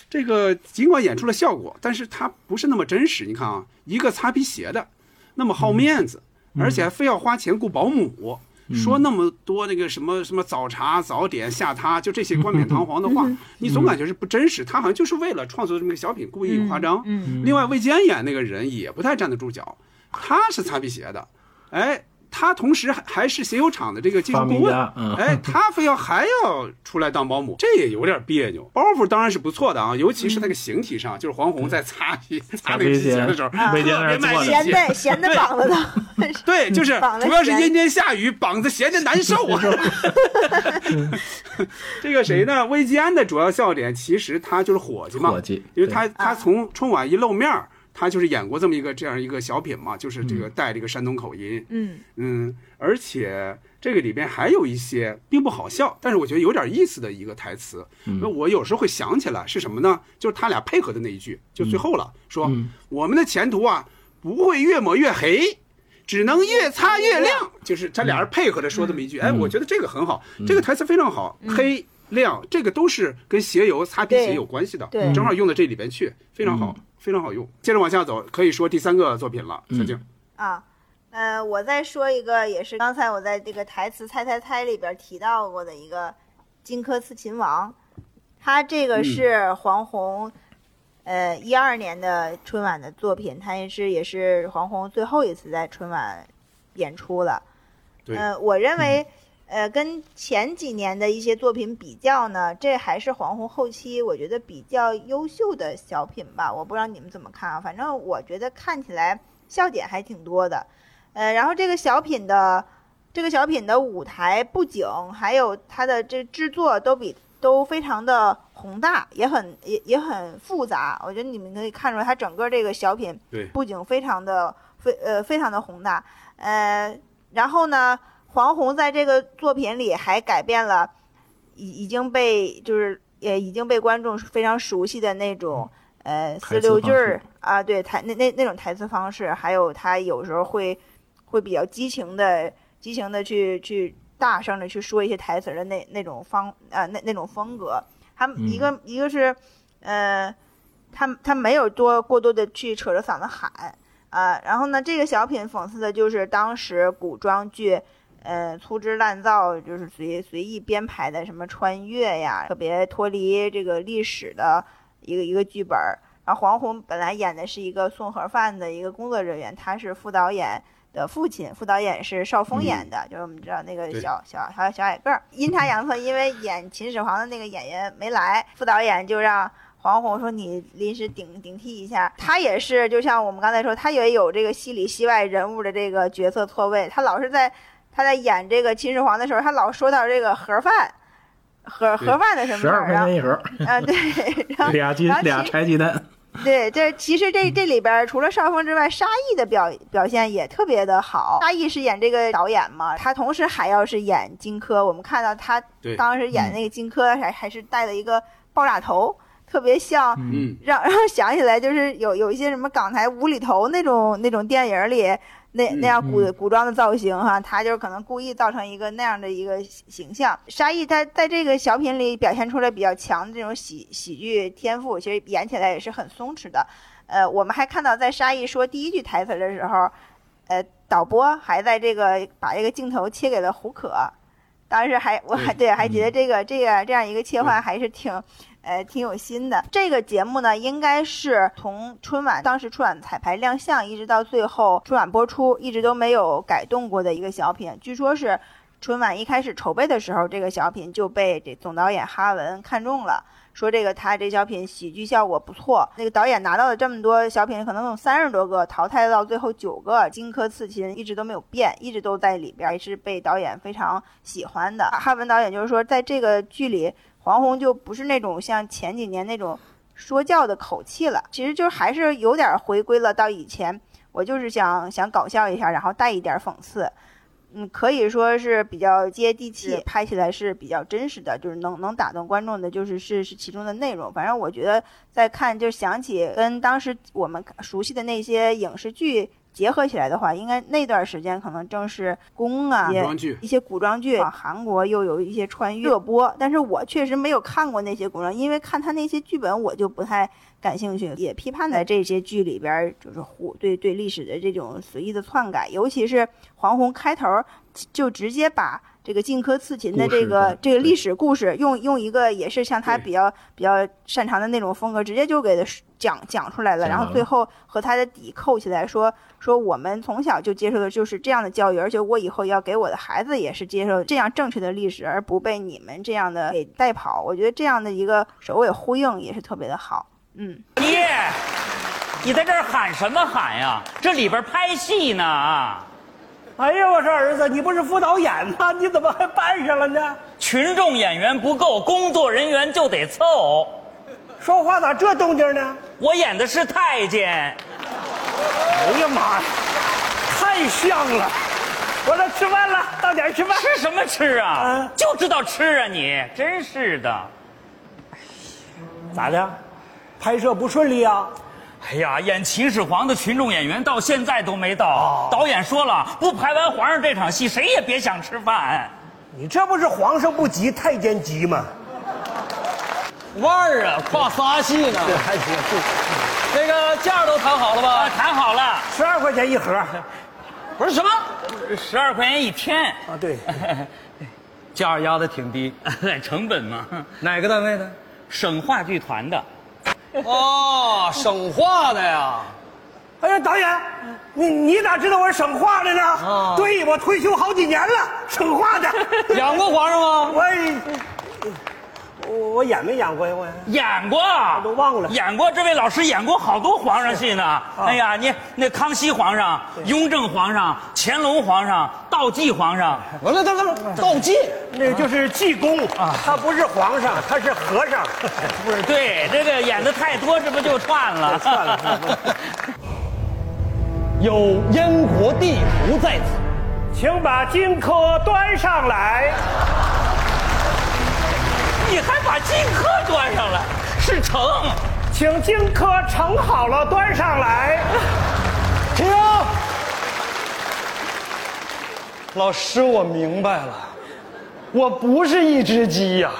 这个尽管演出了效果，但是它不是那么真实。你看啊，一个擦皮鞋的，那么好面子，而且还非要花钱雇保姆。说那么多那个什么什么早茶早点下榻，就这些冠冕堂皇的话，你总感觉是不真实。他好像就是为了创作这么个小品，故意夸张。嗯另外，魏坚演那个人也不太站得住脚，他是擦皮鞋的，哎，他同时还还是鞋油厂的这个技术顾问哎，他非要还要出来当保姆，这也有点别扭。包袱当然是不错的啊，尤其是那个形体上，就是黄宏在擦皮擦那个皮鞋的时候，特别卖力气。闲的 *laughs* 闲的膀子都。*laughs* 对，就是主要是阴天下雨，膀子闲着难受啊。*laughs* 这个谁呢？魏吉安的主要笑点其实他就是伙计嘛，伙计因为他他从春晚一露面儿，他就是演过这么一个这样一个小品嘛，就是这个带这个山东口音，嗯。嗯，而且这个里边还有一些并不好笑，但是我觉得有点意思的一个台词。那、我有时候会想起来是什么呢？就是他俩配合的那一句，就最后了，说、我们的前途啊不会越抹越黑。只能越擦越亮，就是他俩人配合着说这么一句，哎，我觉得这个很好，这个台词非常好，黑亮这个都是跟鞋油擦皮鞋有关系的，对。正好用到这里边去，非常好，非常好用。接着往下走，可以说第三个作品了，小静。啊，呃，我再说一个，也是刚才我在这个台词猜猜猜里边提到过的一个荆轲刺秦王，他这个是黄宏，呃，一二年的春晚的作品，他也是也是黄宏最后一次在春晚演出了。对呃，我认为，呃，跟前几年的一些作品比较呢，这还是黄宏后期我觉得比较优秀的小品吧。我不知道你们怎么看啊，反正我觉得看起来笑点还挺多的。呃，然后这个小品的这个小品的舞台布景还有它的这制作都比都非常的宏大，也很也也很复杂。我觉得你们可以看出来，它整个这个小品对布景非常的非呃非常的宏大。呃，然后呢？黄宏在这个作品里还改变了，已已经被就是也已经被观众非常熟悉的那种呃四六句儿啊，对台那那那种台词方式，还有他有时候会会比较激情的激情的去去大声的去说一些台词的那那种方啊那那种风格，他一个、一个是呃他他没有多过多的去扯着嗓子喊啊，然后呢这个小品讽刺的就是当时古装剧。呃，粗制滥造，就是随随意编排的什么穿越呀，特别脱离这个历史的一个一个剧本。然后黄宏本来演的是一个送盒饭的一个工作人员，他是副导演的父亲，副导演是邵峰演的，就是我们知道那个小小小小矮个儿。阴差阳错，因为演秦始皇的那个演员没来，副导演就让黄宏说你临时顶顶替一下。他也是，就像我们刚才说，他也有这个戏里戏外人物的这个角色错位，他老是在。他在演这个秦始皇的时候，他老说到这个盒饭，盒盒饭的什么十二块钱一盒，啊对，然后 *laughs* 俩鸡俩柴鸡蛋，对，这其实这这里边除了邵峰之外，沙溢的表表现也特别的好。沙溢是演这个导演嘛，他同时还要是演荆轲。我们看到他当时演那个荆轲还还是戴了一个爆炸头，特别像，嗯，*laughs* 让让想起来就是有有一些什么港台无厘头那种那种电影里。那那样古古装的造型哈，他就是可能故意造成一个那样的一个形象。沙溢他在这个小品里表现出来比较强的这种喜喜剧天赋，其实演起来也是很松弛的。呃，我们还看到在沙溢说第一句台词的时候，呃，导播还在这个把这个镜头切给了胡可，当时还我还对还觉得这个这个这样一个切换还是挺。呃，挺有心的。这个节目呢，应该是从春晚当时春晚彩排亮相，一直到最后春晚播出，一直都没有改动过的一个小品。据说是春晚一开始筹备的时候，这个小品就被这总导演哈文看中了，说这个他这小品喜剧效果不错。那个导演拿到了这么多小品，可能有三十多个，淘汰到最后九个，荆轲刺秦一直都没有变，一直都在里边，也是被导演非常喜欢的。哈文导演就是说，在这个剧里。黄宏就不是那种像前几年那种说教的口气了，其实就还是有点回归了到以前。我就是想想搞笑一下，然后带一点讽刺，嗯，可以说是比较接地气，拍起来是比较真实的，就是能能打动观众的，就是是是其中的内容。反正我觉得在看就想起跟当时我们熟悉的那些影视剧。结合起来的话，应该那段时间可能正是宫啊，一些古装剧，韩国又有一些穿越热播，但是我确实没有看过那些古装，因为看他那些剧本我就不太感兴趣，也批判在这些剧里边就是胡对对历史的这种随意的篡改，尤其是黄宏开头就直接把。这个荆轲刺秦的这个这个历史故事，用用一个也是像他比较比较擅长的那种风格，直接就给他讲讲出来了。然后最后和他的底扣起来，说说我们从小就接受的就是这样的教育，而且我以后要给我的孩子也是接受这样正确的历史，而不被你们这样的给带跑。我觉得这样的一个首尾呼应也是特别的好。嗯，爹，你在这儿喊什么喊呀？这里边拍戏呢啊！哎呀，我说儿子，你不是副导演吗？你怎么还扮上了呢？群众演员不够，工作人员就得凑。说话咋这动静呢？我演的是太监。哎呀妈呀，太像了！我来吃饭了，到点吃饭。吃什么吃啊？就知道吃啊！你真是的。咋的？拍摄不顺利啊？哎呀，演秦始皇的群众演员到现在都没到。导演说了，不排完皇上这场戏，谁也别想吃饭。你这不是皇上不急，太监急吗？腕儿啊，跨仨戏呢。这 *laughs* 还行。那个价都谈好了吧？谈好了，十二块钱一盒。*laughs* 不是什么？十二块钱一天啊？对。*laughs* 价压的挺低，成本嘛。哪个单位的？省话剧团的。*laughs* 哦，省话的呀，哎呀，导演，你你咋知道我是省话的呢？啊对，我退休好几年了，省话的。养过皇上吗？*laughs* 我我我演没演过呀？我演过，都忘了演过。这位老师演过好多皇上戏呢。哎呀，你那康熙皇上、雍正皇上、乾隆皇上、道济皇上，完了，等等，道济，那个就是济公啊，他不是皇上，他是和尚。不是对这个演的太多，这不就串了？串了串了有燕国地图在此，请把荆轲端上来。你还把荆轲端上来？是盛，请荆轲盛好了端上来。停！老师，我明白了，我不是一只鸡呀、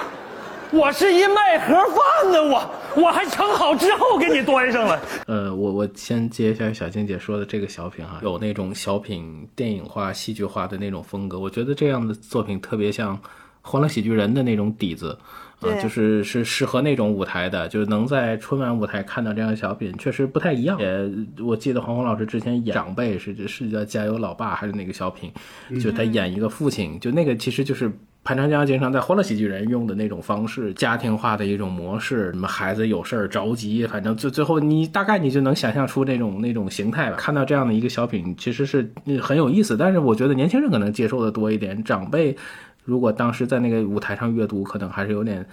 我是一卖盒饭的，我我还盛好之后给你端上来。呃，我我先接一下小静姐说的这个小品哈，有那种小品电影化、戏剧化的那种风格，我觉得这样的作品特别像《欢乐喜剧人》的那种底子。啊，就是是适合那种舞台的，就是能在春晚舞台看到这样的小品，确实不太一样。也我记得黄宏老师之前演长辈是是叫《加油老爸》还是哪个小品，就他演一个父亲，就那个其实就是潘长江经常在《欢乐喜剧人》用的那种方式，家庭化的一种模式。什么孩子有事儿着急，反正最最后你大概你就能想象出那种那种形态吧。看到这样的一个小品，其实是嗯很有意思，但是我觉得年轻人可能接受的多一点，长辈。如果当时在那个舞台上阅读，可能还是有点，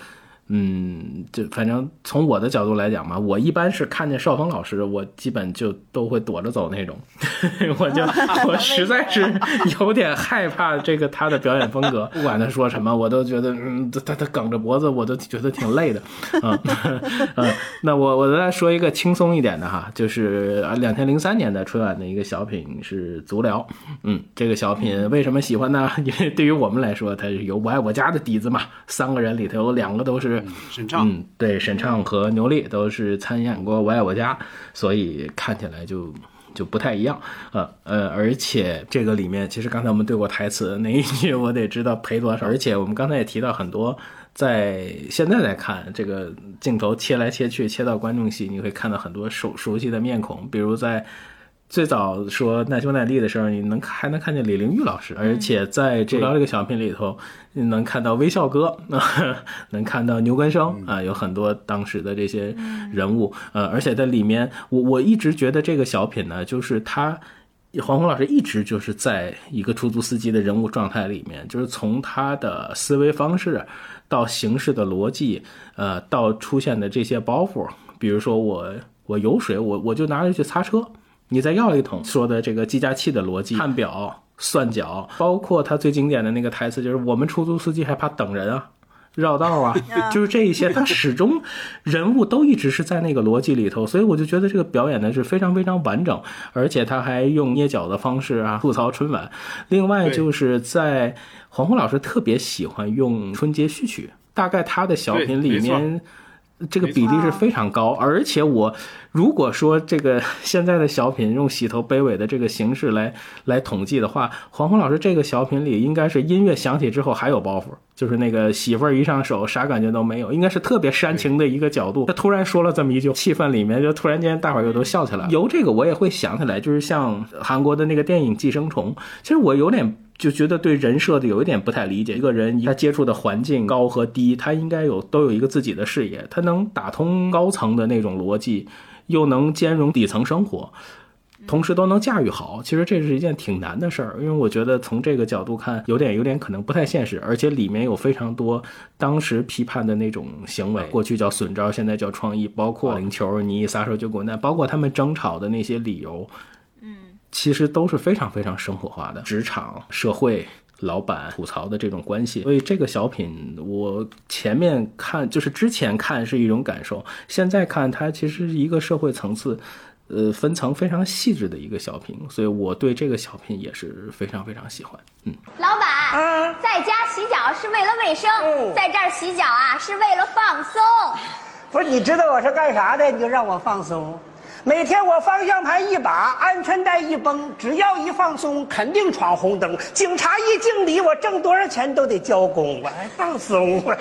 嗯，就反正从我的角度来讲嘛，我一般是看见邵峰老师，我基本就都会躲着走那种，*laughs* 我就 *laughs* 我实在是有点害怕这个他的表演风格，*laughs* 不管他说什么，我都觉得，嗯，他他梗着脖子，我都觉得挺累的，啊，嗯，那我我再说一个轻松一点的哈，就是啊，两千零三年的春晚的一个小品是足疗，嗯，这个小品为什么喜欢呢？因为对于我们来说，它是有我爱我家的底子嘛，三个人里头有两个都是沈畅嗯，对，沈畅和牛莉都是参演过《我爱我家》，所以看起来就。就不太一样，呃呃，而且这个里面，其实刚才我们对过台词，哪一句我得知道赔多少。而且我们刚才也提到很多，在现在来看，这个镜头切来切去，切到观众席，你会看到很多熟熟悉的面孔，比如在最早说难兄难弟的时候，你能还能看见李玲玉老师，而且在这这个小品里头，你能看到微笑哥，*laughs* 能看到牛根生啊，有很多当时的这些人物，呃，而且在里面，我我一直觉得这个小品呢，就是他。黄宏老师一直就是在一个出租司机的人物状态里面，就是从他的思维方式到行事的逻辑，呃，到出现的这些包袱，比如说我我有水，我我就拿着去擦车，你再要一桶，说的这个计价器的逻辑，看表、算脚，包括他最经典的那个台词，就是我们出租司机还怕等人啊。绕道 *laughs* 啊，就是这一些，他始终人物都一直是在那个逻辑里头，所以我就觉得这个表演的是非常非常完整，而且他还用捏脚的方式啊吐槽春晚。另外就是在黄宏老师特别喜欢用春节序曲，大概他的小品里面。这个比例是非常高，而且我如果说这个 *laughs* 现在的小品用洗头卑尾的这个形式来来统计的话，黄宏老师这个小品里应该是音乐响起之后还有包袱，就是那个媳妇儿一上手啥感觉都没有，应该是特别煽情的一个角度。他突然说了这么一句，气氛里面就突然间大伙儿又都笑起来了。由这个我也会想起来，就是像韩国的那个电影《寄生虫》，其实我有点。就觉得对人设的有一点不太理解。一个人他接触的环境高和低，他应该有都有一个自己的视野，他能打通高层的那种逻辑，又能兼容底层生活，同时都能驾驭好。其实这是一件挺难的事儿，因为我觉得从这个角度看，有点有点可能不太现实，而且里面有非常多当时批判的那种行为，过去叫损招，现在叫创意，包括领球，你一撒手就滚蛋，包括他们争吵的那些理由。其实都是非常非常生活化的，职场、社会、老板吐槽的这种关系。所以这个小品，我前面看就是之前看是一种感受，现在看它其实是一个社会层次，呃，分层非常细致的一个小品。所以我对这个小品也是非常非常喜欢。嗯，老板，在家洗脚是为了卫生，在这儿洗脚啊是为了放松。不是，你知道我是干啥的？你就让我放松。每天我方向盘一把，安全带一绷，只要一放松，肯定闯红灯。警察一敬礼，我挣多少钱都得交公，我还放松。*laughs*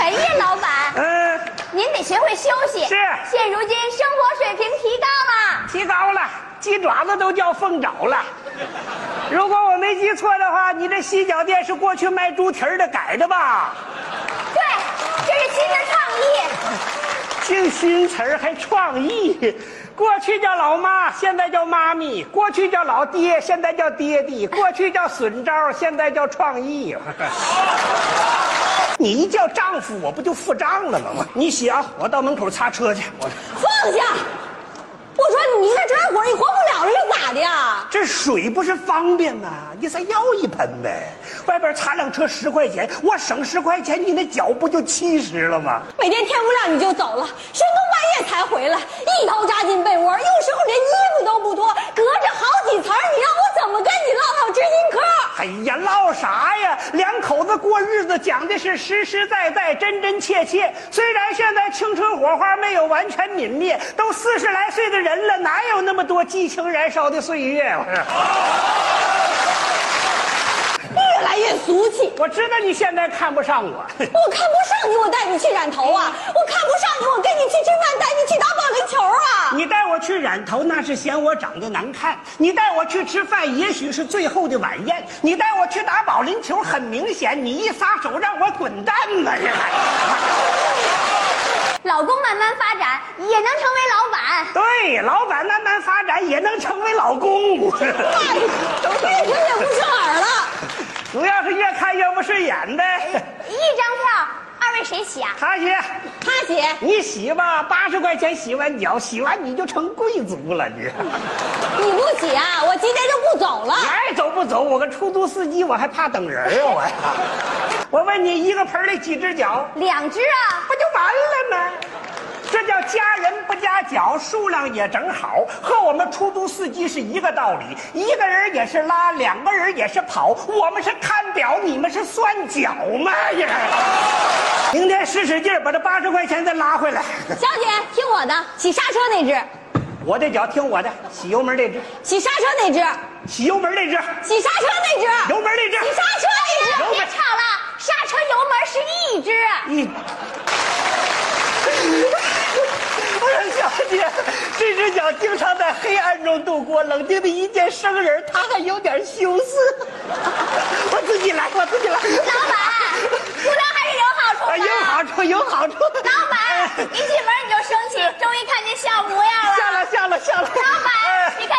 哎呀，老板，嗯，您得学会休息。是现如今生活水平提高了。提高了，鸡爪子都叫凤爪了。如果我没记错的话，你这洗脚店是过去卖猪蹄儿的改的吧？对，这是新的创意。*laughs* 净新词儿还创意。过去叫老妈，现在叫妈咪；过去叫老爹，现在叫爹地；过去叫损招，现在叫创意。*laughs* 你一叫丈夫，我不就付账了吗？你洗啊，我到门口擦车去。我放下！我说你一个这活儿你活不了了，又咋的呀？这水不是方便吗？你再要一盆呗。外边擦辆车十块钱，我省十块钱，你那脚不就七十了吗？每天天不亮你就走了，深更半夜才回来，一头扎进被窝，有时候连衣服都不脱，隔着好几层，你让我怎么跟你唠唠知心嗑？哎呀，唠啥呀？两口子过日子讲的是实实在在、真真切切。虽然现在青春火花没有完全泯灭，都四十来岁的人人了，哪有那么多激情燃烧的岁月？越来越俗气。我知道你现在看不上我，*laughs* 我看不上你，我带你去染头啊！我看不上你，我跟你去吃饭，带你去打保龄球啊！你带我去染头，那是嫌我长得难看；你带我去吃饭，也许是最后的晚宴；你带我去打保龄球，很明显，你一撒手让我滚蛋吧！这还。老公慢慢发展也能成为老板，对，老板慢慢发展也能成为老公。哎，越听越不顺耳了。主要是越看越不顺眼呗。一张票，二位谁洗啊？他洗，他洗。你洗吧，八十块钱洗完脚，洗完你就成贵族了。你，你不洗啊？我今天就不走了。你爱走不走？我个出租司机，我还怕等人啊！我呀，*laughs* 我问你，一个盆里几只脚？两只啊，不就完了吗？这叫加人不加脚，数量也正好，和我们出租司机是一个道理。一个人也是拉，两个人也是跑，我们是看表，你们是算脚嘛呀？明天使使劲把这八十块钱再拉回来。小姐，听我的，洗刹车那只。我的脚听我的，洗油门那只。洗刹车那只。洗油门那只。洗刹车那只。油门那只。洗刹车那只。别吵了，刹车油门是一只。一。*laughs* 我说小姐，这只脚经常在黑暗中度过，冷静的一见生人，他还有点羞涩。我自己来，我自己来。老板，无聊还是有好处的。有好处，有好处。老板，一进门你就生气，终于看见笑模样了。笑了，笑了，笑了。老板，你看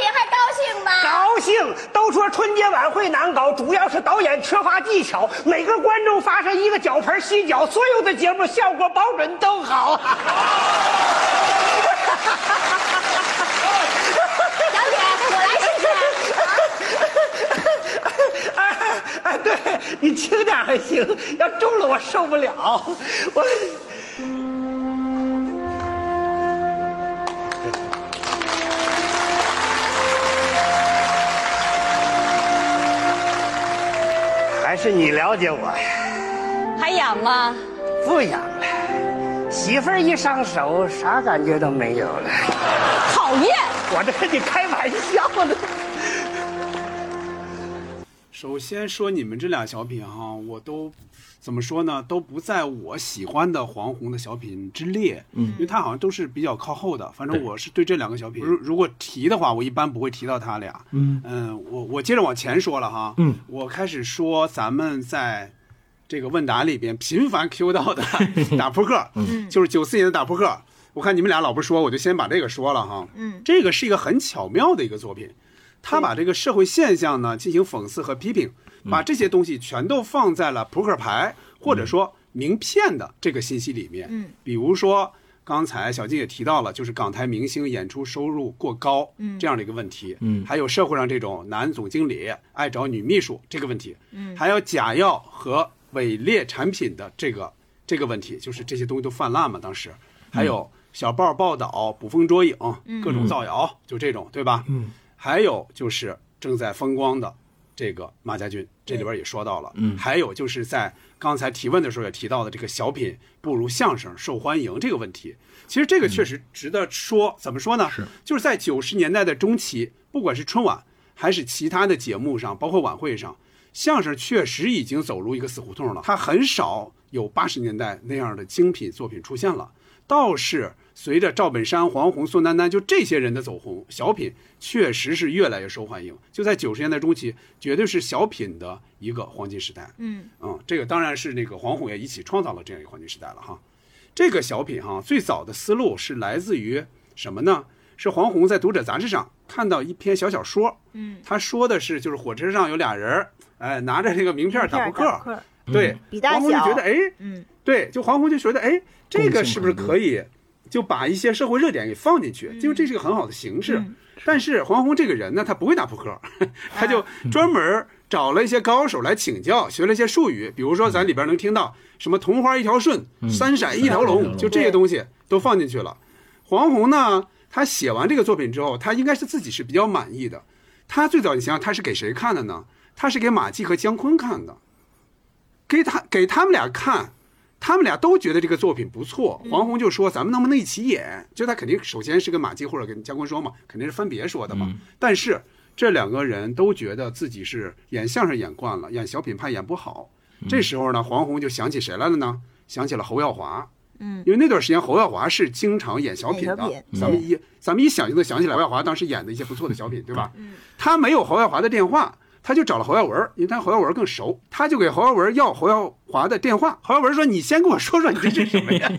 相声小品还高兴吗？高兴。都说春节晚会难搞，主要是导演缺乏技巧。每个观众发上一个脚盆洗脚，所有的节目效果保准都好。*laughs* 小姐，我来试试。啊 *laughs* 啊，对你轻点还行，要重了我受不了。我。还是你了解我呀？还痒吗？不痒了。媳妇儿一上手，啥感觉都没有了。讨厌！我这跟你开玩笑呢。首先说你们这俩小品哈，我都怎么说呢？都不在我喜欢的黄宏的小品之列。嗯，因为他好像都是比较靠后的。反正我是对这两个小品，如如果提的话，我一般不会提到他俩。嗯嗯，我我接着往前说了哈。嗯，我开始说咱们在这个问答里边频繁 Q 到的 *laughs* 打扑克，嗯，就是九四年的打扑克。我看你们俩老不说，我就先把这个说了哈。嗯，这个是一个很巧妙的一个作品。他把这个社会现象呢进行讽刺和批评，把这些东西全都放在了扑克牌或者说名片的这个信息里面。嗯，比如说刚才小静也提到了，就是港台明星演出收入过高，嗯，这样的一个问题。嗯，还有社会上这种男总经理爱找女秘书这个问题。嗯，还有假药和伪劣产品的这个这个问题，就是这些东西都泛滥嘛。当时还有小报报道捕风捉影，各种造谣，就这种，对吧？嗯。还有就是正在风光的这个马家军，这里边也说到了。嗯，还有就是在刚才提问的时候也提到的这个小品不如相声受欢迎这个问题。其实这个确实值得说，怎么说呢？是就是在九十年代的中期，不管是春晚还是其他的节目上，包括晚会上，相声确实已经走入一个死胡同了，它很少有八十年代那样的精品作品出现了。倒是随着赵本山、黄宏、宋丹丹就这些人的走红，小品确实是越来越受欢迎。就在九十年代中期，绝对是小品的一个黄金时代。嗯。嗯，这个当然是那个黄宏也一起创造了这样一个黄金时代了哈。这个小品哈，最早的思路是来自于什么呢？是黄宏在《读者》杂志上看到一篇小小说，嗯，他说的是就是火车上有俩人儿，哎，拿着这个名片打扑克，打扑克对，黄宏就觉得哎，嗯，对，就黄宏就觉得哎，这个是不是可以就把一些社会热点给放进去？因为这是个很好的形式。但是黄宏这个人呢，他不会打扑克，*laughs* 他就专门找了一些高手来请教，学了一些术语，比如说咱里边能听到什么“同花一条顺”“三闪一条龙”，就这些东西都放进去了。黄宏呢，他写完这个作品之后，他应该是自己是比较满意的。他最早你想想，他是给谁看的呢？他是给马季和姜昆看的，给他给他们俩看，他们俩都觉得这个作品不错。黄宏就说：“咱们能不能一起演？”就他肯定首先是跟马季或者跟姜昆说嘛，肯定是分别说的嘛。但是这两个人都觉得自己是演相声演惯了，演小品怕演不好。这时候呢，黄宏就想起谁来了呢？想起了侯耀华。嗯，因为那段时间侯耀华是经常演小品的，咱们一咱们一想就能想起来侯耀华当时演的一些不错的小品，对吧？他没有侯耀华的电话，他就找了侯耀文，因为他侯耀文更熟，他就给侯耀文要侯耀华的电话。侯耀文说：“你先跟我说说你这是什么呀？”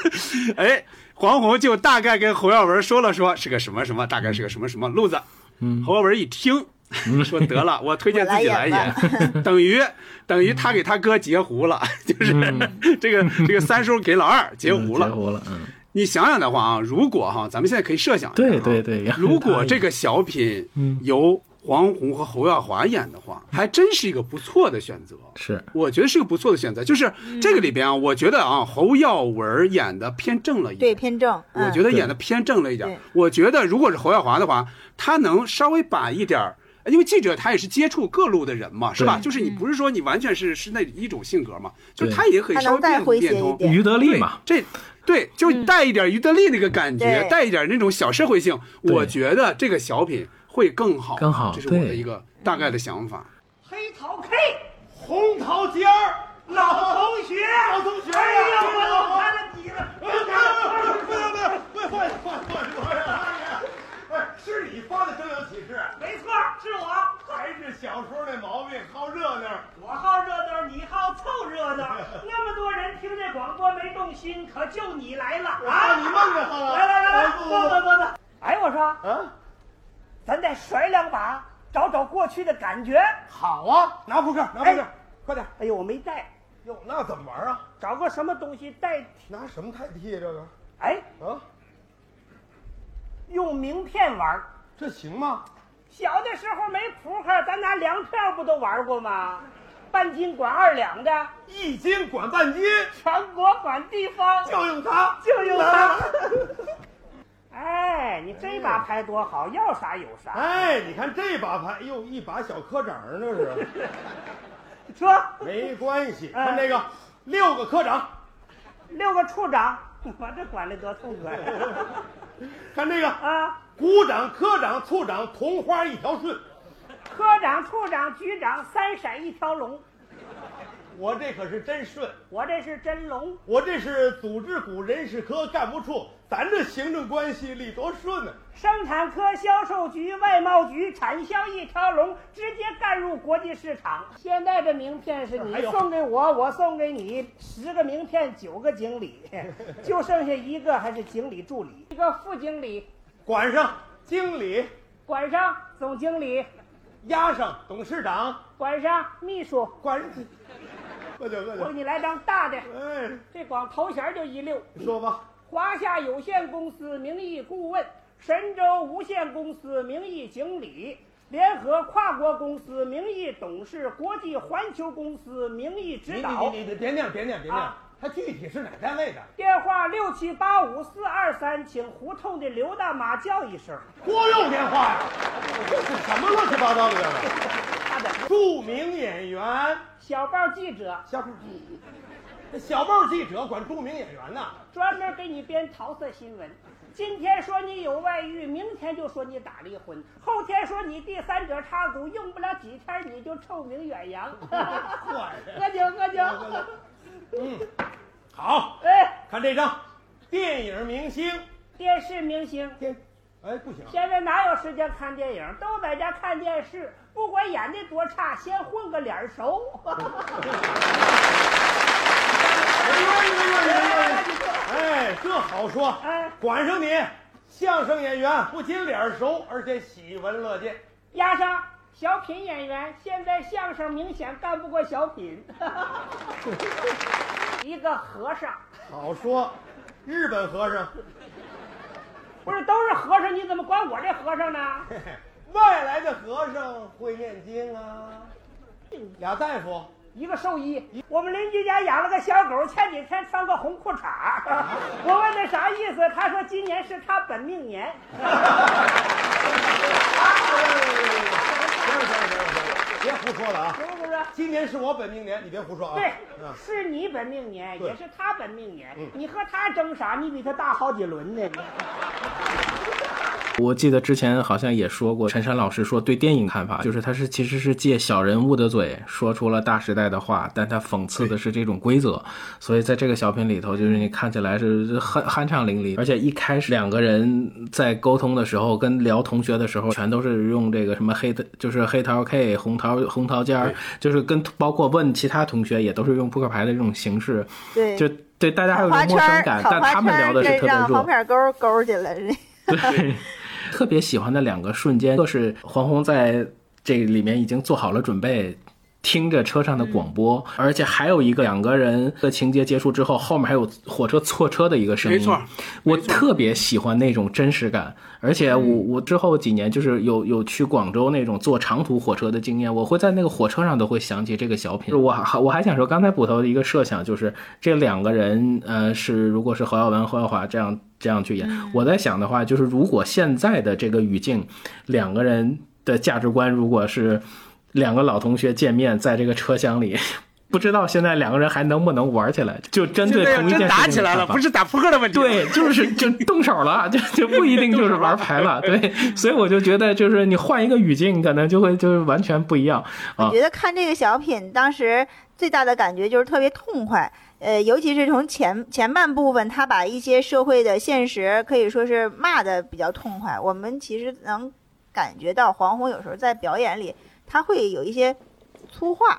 *laughs* 哎，黄宏就大概跟侯耀文说了说是个什么什么，大概是个什么什么路子。侯耀文一听。说得了，*laughs* 我推荐自己来演，*laughs* 等于等于他给他哥截胡了，就是、这个这个三叔给老二截胡了。截胡了，嗯。你想想的话啊，如果哈，咱们现在可以设想一下对啊对对呀如果这个小品由黄宏和侯耀华演的话，还真是一个不错的选择。是，我觉得是个不错的选择。就是这个里边啊，我觉得啊，侯耀文演的偏正了一点。对，偏正。我觉得演的偏正了一点。我觉得如果是侯耀华的话，他能稍微把一点儿。因为记者他也是接触各路的人嘛，是吧？就是你不是说你完全是是那一种性格嘛，就是他也可以稍微变变通。于德利嘛，这对就带一点于德利那个感觉，带一点那种小社会性，我觉得这个小品会更好。更好这是我的一个大概的想法。黑桃 K，红桃尖儿，老同学，老同学哎呀，我老看了。你了，不是你发的征友启事？没错，是我，还是小时候那毛病，好热闹。我好热闹，你好凑热闹，那么多人听这广播没动心，可就你来了。啊！你梦着了。来来来来，坐坐坐坐。哎，我说，啊，咱再甩两把，找找过去的感觉。好啊，拿扑克，拿扑克，快点。哎呦，我没带，哟，那怎么玩啊？找个什么东西代替？拿什么代替啊？这个哎，啊，用名片玩。这行吗？小的时候没扑克，咱拿粮票不都玩过吗？半斤管二两的，一斤管半斤，全国管地方，就用它，就用它。*laughs* 哎，你这把牌多好，要啥有啥。哎，你看这把牌，哟，一把小科长那是。*laughs* 说没关系，哎看这个，六个科长，六个处长，*laughs* 我这管的多痛快。*laughs* 看这个啊，股长、科长、处长，同花一条顺。科长、处长、局长，三闪一条龙。我这可是真顺，我这是真龙。我这是组织股人事科干部处，咱这行政关系利多顺呢、生产科、销售局、外贸局，产销一条龙，直接干入国际市场。现在这名片是你还送给我，我送给你，十个名片九个经理，*laughs* 就剩下一个还是经理助理，一个副经理，管上经理，管上总经理，压上董事长，管上秘书，*laughs* 管我给你来张大的，哎，这光头衔就一溜。你说吧，华夏有限公司名义顾问，神州无限公司名义经理，联合跨国公司名义董事，国际环球公司名义指导。你你你别念别念别念啊，他具体是哪单位的？电话六七八五四二三，请胡同的刘大妈叫一声。国用电话呀，这是什么乱七八糟的这个？*laughs* 他的著名演员，小报记者小报，这小报记者管著名演员呢。专门给你编桃色新闻。今天说你有外遇，明天就说你打离婚，后天说你第三者插足，用不了几天你就臭名远扬。喝酒喝酒。*laughs* 嗯，好。哎，看这张，电影明星，电视明星。电，哎，不行。现在哪有时间看电影？都在家看电视，不管演的多差，先混个脸熟。*laughs* 哎，这好说。哎，管上你，相声演员不仅脸熟，而且喜闻乐见。压上小品演员，现在相声明显干不过小品。*laughs* 一个和尚，好说。日本和尚，不是都是和尚，你怎么管我这和尚呢？外来的和尚会念经啊。俩大夫。一个兽医，我们邻居家养了个小狗，前几天穿个红裤衩 *laughs* 我问他啥意思，他说今年是他本命年。行行行行行，别胡说了啊！是不是？今年是我本命年，你别胡说啊！对，是你本命年，也是他本命年。你和他争啥？你比他大好几轮呢。我记得之前好像也说过，陈山老师说对电影看法，就是他是其实是借小人物的嘴说出了大时代的话，但他讽刺的是这种规则。所以在这个小品里头，就是你看起来是酣酣畅淋漓，而且一开始两个人在沟通的时候，跟聊同学的时候，全都是用这个什么黑的，就是黑桃 K 红桃红桃尖儿，就是跟包括问其他同学也都是用扑克牌的这种形式，对，就对大家还有种陌生感，但他们聊的是特别弱。黄片勾勾去了，*laughs* 对。特别喜欢的两个瞬间，就是黄宏在这里面已经做好了准备，听着车上的广播，而且还有一个两个人的情节结束之后，后面还有火车错车的一个声音。没错，我特别喜欢那种真实感。而且我我之后几年就是有有去广州那种坐长途火车的经验，我会在那个火车上都会想起这个小品。我还我还想说，刚才捕头的一个设想就是这两个人，呃，是如果是侯耀文、侯耀华这样。这样去演，我在想的话，就是如果现在的这个语境，两个人的价值观，如果是两个老同学见面，在这个车厢里，*laughs* 不知道现在两个人还能不能玩起来？就针对同一件事情打起来了，不是打扑克的问题。对，就是就动手了，就 *laughs* 就不一定就是玩牌了。*laughs* 对，所以我就觉得，就是你换一个语境，可能就会就是完全不一样。我觉得看这个小品，当时最大的感觉就是特别痛快。呃，尤其是从前前半部分，他把一些社会的现实可以说是骂的比较痛快。我们其实能感觉到黄宏有时候在表演里，他会有一些粗话，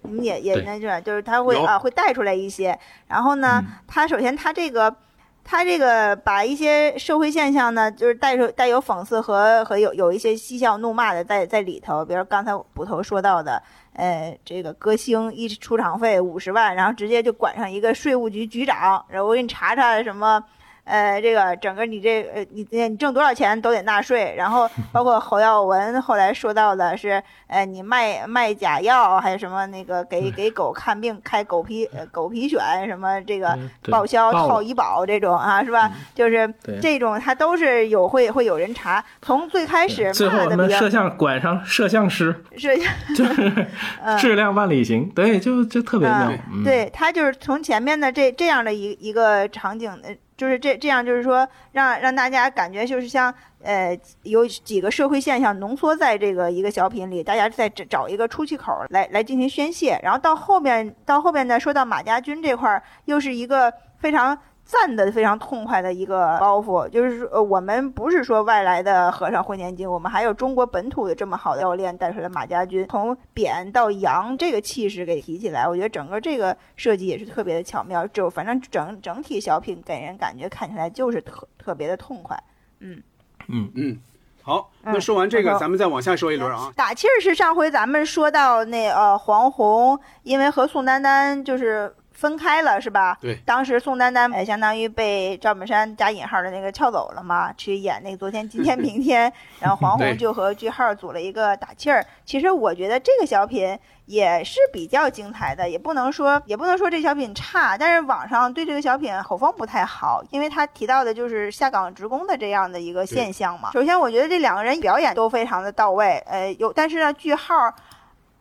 你们也也那是，就是他会啊会带出来一些。然后呢，他首先他这个他这个把一些社会现象呢，就是带出带有讽刺和和有有一些嬉笑怒骂的在在里头，比如刚才捕头说到的。呃，这个歌星一出场费五十万，然后直接就管上一个税务局局长，然后我给你查查什么。呃，这个整个你这呃，你你挣多少钱都得纳税，然后包括侯耀文后来说到的是，呃，你卖卖假药，还有什么那个给给狗看病开狗皮呃狗皮癣，什么这个报销套医保这种啊，是吧？就是这种他都是有会会有人查，从最开始最后我们摄像管上摄像师，摄像就是 *laughs* 质量万里行，对，就就特别妙。对他就是从前面的这这样的一一个场景的。就是这这样，就是说让让大家感觉就是像呃有几个社会现象浓缩在这个一个小品里，大家再找找一个出气口来来进行宣泄。然后到后面到后面呢，说到马家军这块儿，又是一个非常。赞的非常痛快的一个包袱，就是说，我们不是说外来的和尚会念经，我们还有中国本土的这么好的教练带出来马家军，从贬到扬这个气势给提起来，我觉得整个这个设计也是特别的巧妙。就反正整整体小品给人感觉看起来就是特特别的痛快。嗯嗯嗯，好，那说完这个，咱们再往下说一轮啊。打气儿是上回咱们说到那呃黄宏，因为和宋丹丹就是。分开了是吧？对，当时宋丹丹相当于被赵本山加引号的那个撬走了嘛，去演那个昨天、今天、明天，*laughs* 然后黄宏就和句号组了一个打气儿。其实我觉得这个小品也是比较精彩的，也不能说也不能说这小品差，但是网上对这个小品口风不太好，因为他提到的就是下岗职工的这样的一个现象嘛。首先，我觉得这两个人表演都非常的到位，呃，有但是呢，句号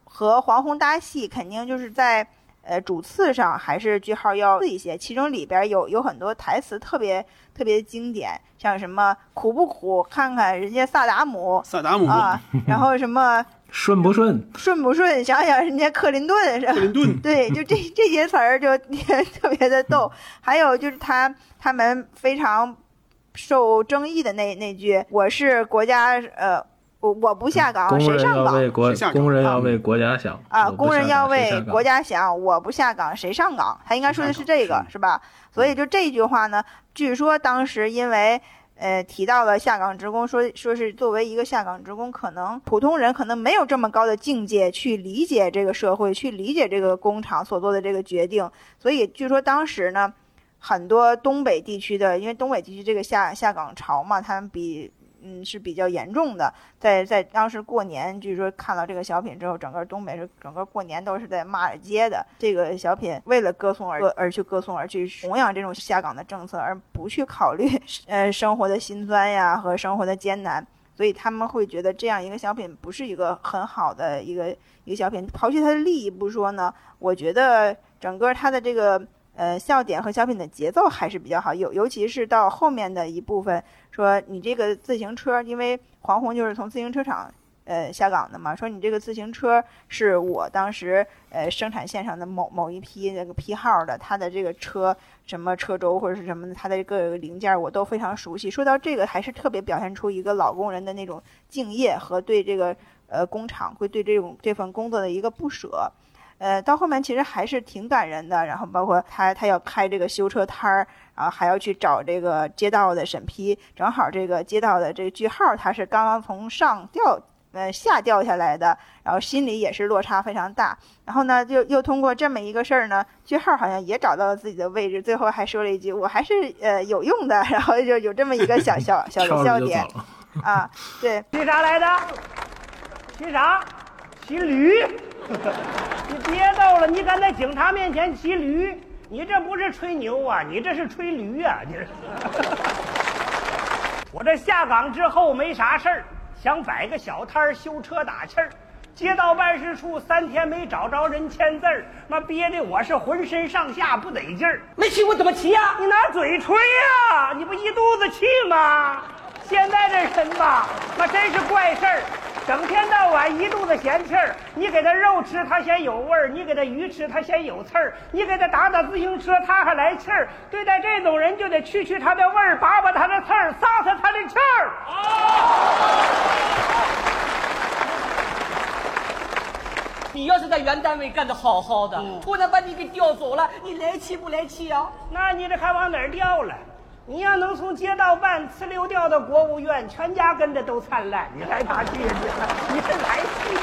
和黄宏搭戏肯定就是在。呃主次上还是句号要次一些，其中里边有有很多台词特别特别经典，像什么苦不苦，看看人家萨达姆，萨达姆啊，然后什么。顺不顺？顺不顺？想想人家克林顿是吧？克林顿对，就这这些词儿就 *laughs* 特别的逗。还有就是他他们非常受争议的那那句：“我是国家呃，我我不下岗，谁上岗？工人要为国家想啊，工人要为国家想，我不下岗，谁上岗？他应该说的是这个，是吧？所以就这句话呢，据说当时因为。呃，提到了下岗职工，说说是作为一个下岗职工，可能普通人可能没有这么高的境界去理解这个社会，去理解这个工厂所做的这个决定。所以据说当时呢，很多东北地区的，因为东北地区这个下下岗潮嘛，他们比。嗯，是比较严重的。在在当时过年，据说看到这个小品之后，整个东北是整个过年都是在骂街的。这个小品为了歌颂而而去歌颂，而去弘扬这种下岗的政策，而不去考虑呃生活的辛酸呀和生活的艰难。所以他们会觉得这样一个小品不是一个很好的一个一个小品。刨去它的利益不说呢，我觉得整个它的这个。呃，笑点和小品的节奏还是比较好，尤尤其是到后面的一部分，说你这个自行车，因为黄宏就是从自行车厂呃下岗的嘛，说你这个自行车是我当时呃生产线上的某某一批那个批号的，他的这个车什么车轴或者是什么的，他的各个零件我都非常熟悉。说到这个，还是特别表现出一个老工人的那种敬业和对这个呃工厂会对这种这份工作的一个不舍。呃，到后面其实还是挺感人的。然后包括他，他要开这个修车摊儿，然后还要去找这个街道的审批。正好这个街道的这个句号，他是刚刚从上掉，呃下掉下来的，然后心里也是落差非常大。然后呢，就又通过这么一个事儿呢，句号好像也找到了自己的位置。最后还说了一句：“我还是呃有用的。*laughs* ”然后就有这么一个小小小的笑点啊。对，骑啥来的？骑啥？骑驴。*laughs* 你别逗了！你敢在警察面前骑驴？你这不是吹牛啊，你这是吹驴啊！你这，*laughs* 我这下岗之后没啥事儿，想摆个小摊儿修车打气儿。街道办事处三天没找着人签字儿，妈憋的我是浑身上下不得劲儿。没骑我怎么骑呀？你拿嘴吹呀！你不一肚子气吗？现在这人吧，那真是怪事儿。整天到晚一肚子闲气儿，你给他肉吃，他嫌有味儿；你给他鱼吃，他嫌有刺儿；你给他打打自行车，他还来气儿。对待这种人，就得去去他的味儿，拔拔他的刺儿，撒撒他的气儿。*laughs* 你要是在原单位干的好好的，突然把你给调走了，你来气不来气啊？那你这还往哪儿调了？你要能从街道办呲溜掉到国务院，全家跟着都灿烂。*laughs* 你来哪去呀？你你是来气？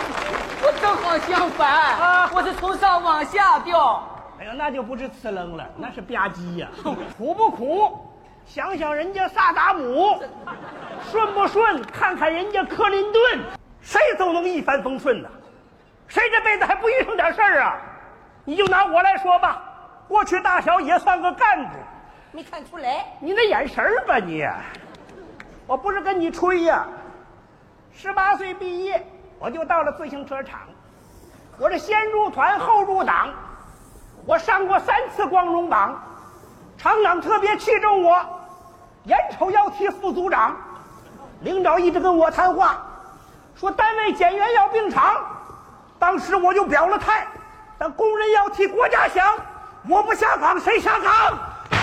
我正好相反啊！我是从上往下掉。哎呦，那就不是呲楞了，那是吧唧呀！*laughs* 苦不苦？想想人家萨达姆，*laughs* 顺不顺？看看人家克林顿，谁都能一帆风顺呐。谁这辈子还不遇上点事儿啊？你就拿我来说吧，过去大小也算个干部。没看出来，你那眼神吧你！我不是跟你吹呀，十八岁毕业我就到了自行车厂，我这先入团后入党，我上过三次光荣榜，厂长特别器重我，眼瞅要提副组长，领导一直跟我谈话，说单位减员要并厂，当时我就表了态，但工人要替国家想，我不下岗谁下岗？*laughs*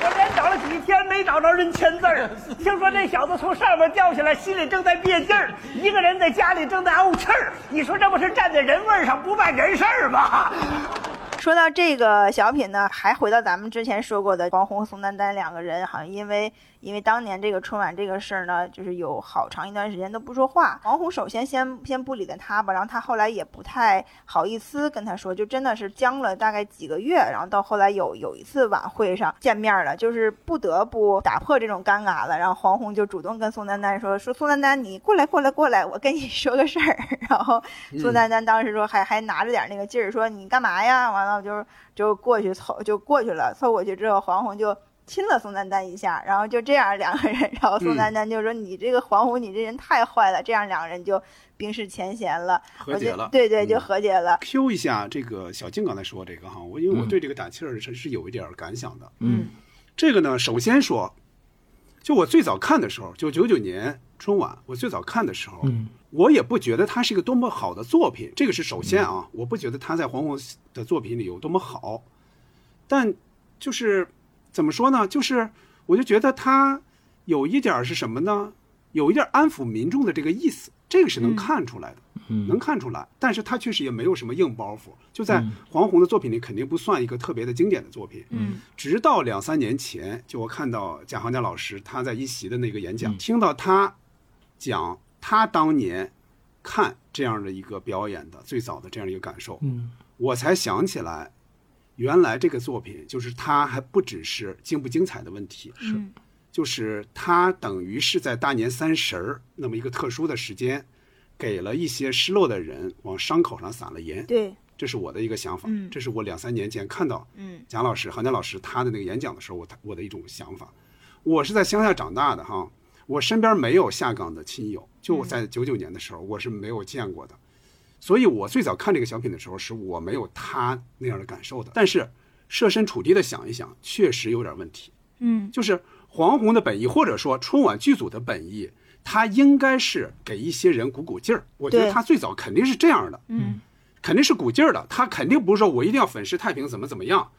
我连找了几天没找着人签字儿，*laughs* 听说这小子从上面掉下来，心里正在憋劲儿，一个人在家里正在怄气儿。你说这不是站在人位上不办人事儿吗？*laughs* 说到这个小品呢，还回到咱们之前说过的黄宏宋丹丹两个人，好像因为。因为当年这个春晚这个事儿呢，就是有好长一段时间都不说话。王红首先先先不理的他吧，然后他后来也不太好意思跟他说，就真的是僵了大概几个月。然后到后来有有一次晚会上见面了，就是不得不打破这种尴尬了。然后黄宏就主动跟宋丹丹说：“说宋丹丹，你过来过来过来，我跟你说个事儿。*laughs* ”然后宋丹丹当时说还还拿着点那个劲儿说：“你干嘛呀？”完了就就过去凑就过去了，凑过去之后黄宏就。亲了宋丹丹一下，然后就这样两个人，然后宋嗯。丹丹就说：“你这个黄宏，你这人太坏了。”这样两个人就冰释前嫌了，和解了对对，就嗯。和解了。Q 一下这个小静刚才说这个哈，我因为我嗯。对这个打气儿是是有一点儿感想的。嗯，这个呢，首先说，就我最早看的时候，就九九年春晚，我最早看的时候，嗯，我也不觉得它是一个多么好的作品，这个是首先啊，我不觉得他在黄宏的作品里有多么好，但就是怎么说呢？就是我就觉得他有一点是什么呢？有一点安抚民众的这个意思，这个是能看出来的。嗯能看出来，但是他确实也没有什么硬包袱，就在黄宏的作品里肯定不算一个特别的经典的作品。嗯，直到两三年前，就我看到贾行家老师他在一席的那个演讲，听到他讲他当年看这样的一个表演的最早的这样一个感受，嗯，我才想起来，原来这个作品就是它还不只是精不精彩的问题，是就是它等于是在大年三十儿那么一个特殊的时间，给了一些失落的人往伤口上撒了盐。对，这是我的一个想法。嗯这是我两三年前看到嗯蒋老师、韩江老师他的那个演讲的时候，我我的一种想法。我是在乡下长大的哈，我身边没有下岗的亲友，就我在九九年的时候，我是没有见过的。所以我最早看这个小品的时候，是我没有他那样的感受的。但是设身处地的想一想，确实有点问题。嗯，就是黄宏的本意，或者说春晚剧组的本意，他应该是给一些人鼓鼓劲儿。我觉得他最早肯定是这样的，嗯，肯定是鼓劲儿的。他肯定不是说我一定要粉饰太平，怎么怎么样。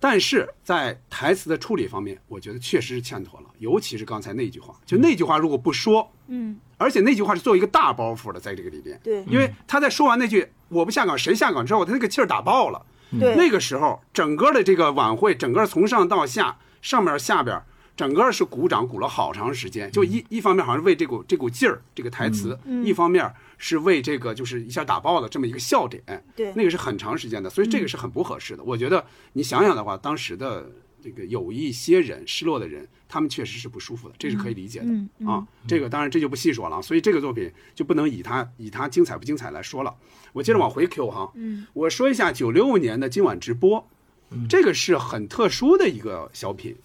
但是在台词的处理方面，我觉得确实是欠妥了，尤其是刚才那句话，就那句话如果不说，嗯，而且那句话是作为一个大包袱的，在这个里边，对因为他在说完那句“我不下岗谁下岗”之后，他那个气儿打爆了。对那个时候整个的这个晚会，整个从上到下，上面下边，整个是鼓掌鼓了好长时间。就一一方面好像是为这股这股劲儿，这个台词，嗯嗯一方面是为这个就是一下打爆了这么一个笑点。对那个是很长时间的，所以这个是很不合适的。我觉得你想想的话，当时的这个有一些人失落的人，他们确实是不舒服的，这是可以理解的、嗯嗯啊。这个当然这就不细说了，所以这个作品就不能以它以它精彩不精彩来说了。我接着往回 Q 哈，嗯，我说一下九六年的今晚直播，这个是很特殊的一个小品，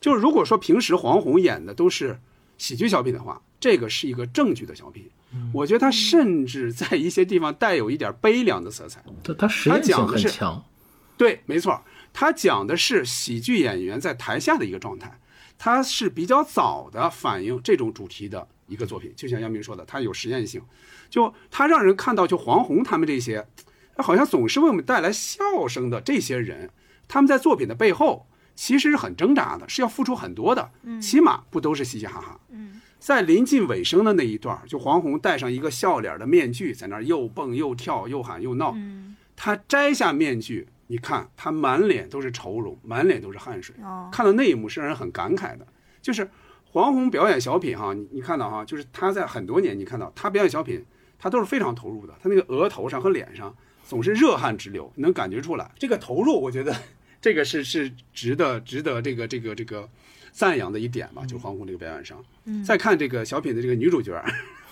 就是如果说平时黄宏演的都是喜剧小品的话，这个是一个正剧的小品。我觉得他甚至在一些地方带有一点悲凉的色彩。他他实验性讲的是很强。对，没错，他讲的是喜剧演员在台下的一个状态，他是比较早的反映这种主题的一个作品。就像杨明说的，它有实验性，就他让人看到，就黄宏他们这些，好像总是为我们带来笑声的这些人，他们在作品的背后其实是很挣扎的，是要付出很多的，起码不都是嘻嘻哈哈。嗯在临近尾声的那一段，就黄宏戴上一个笑脸的面具，在那儿又蹦又跳，又喊又闹。嗯他摘下面具，你看他满脸都是愁容，满脸都是汗水。哦看到那一幕是让人很感慨的。就是黄宏表演小品哈，你你看到哈，就是他在很多年你看到他表演小品，他都是非常投入的，他那个额头上和脸上总是热汗直流，能感觉出来。这个投入，我觉得这个是是值得值得这个这个这个赞扬的一点吧，就黄宏这个表演上。嗯再看这个小品的这个女主角，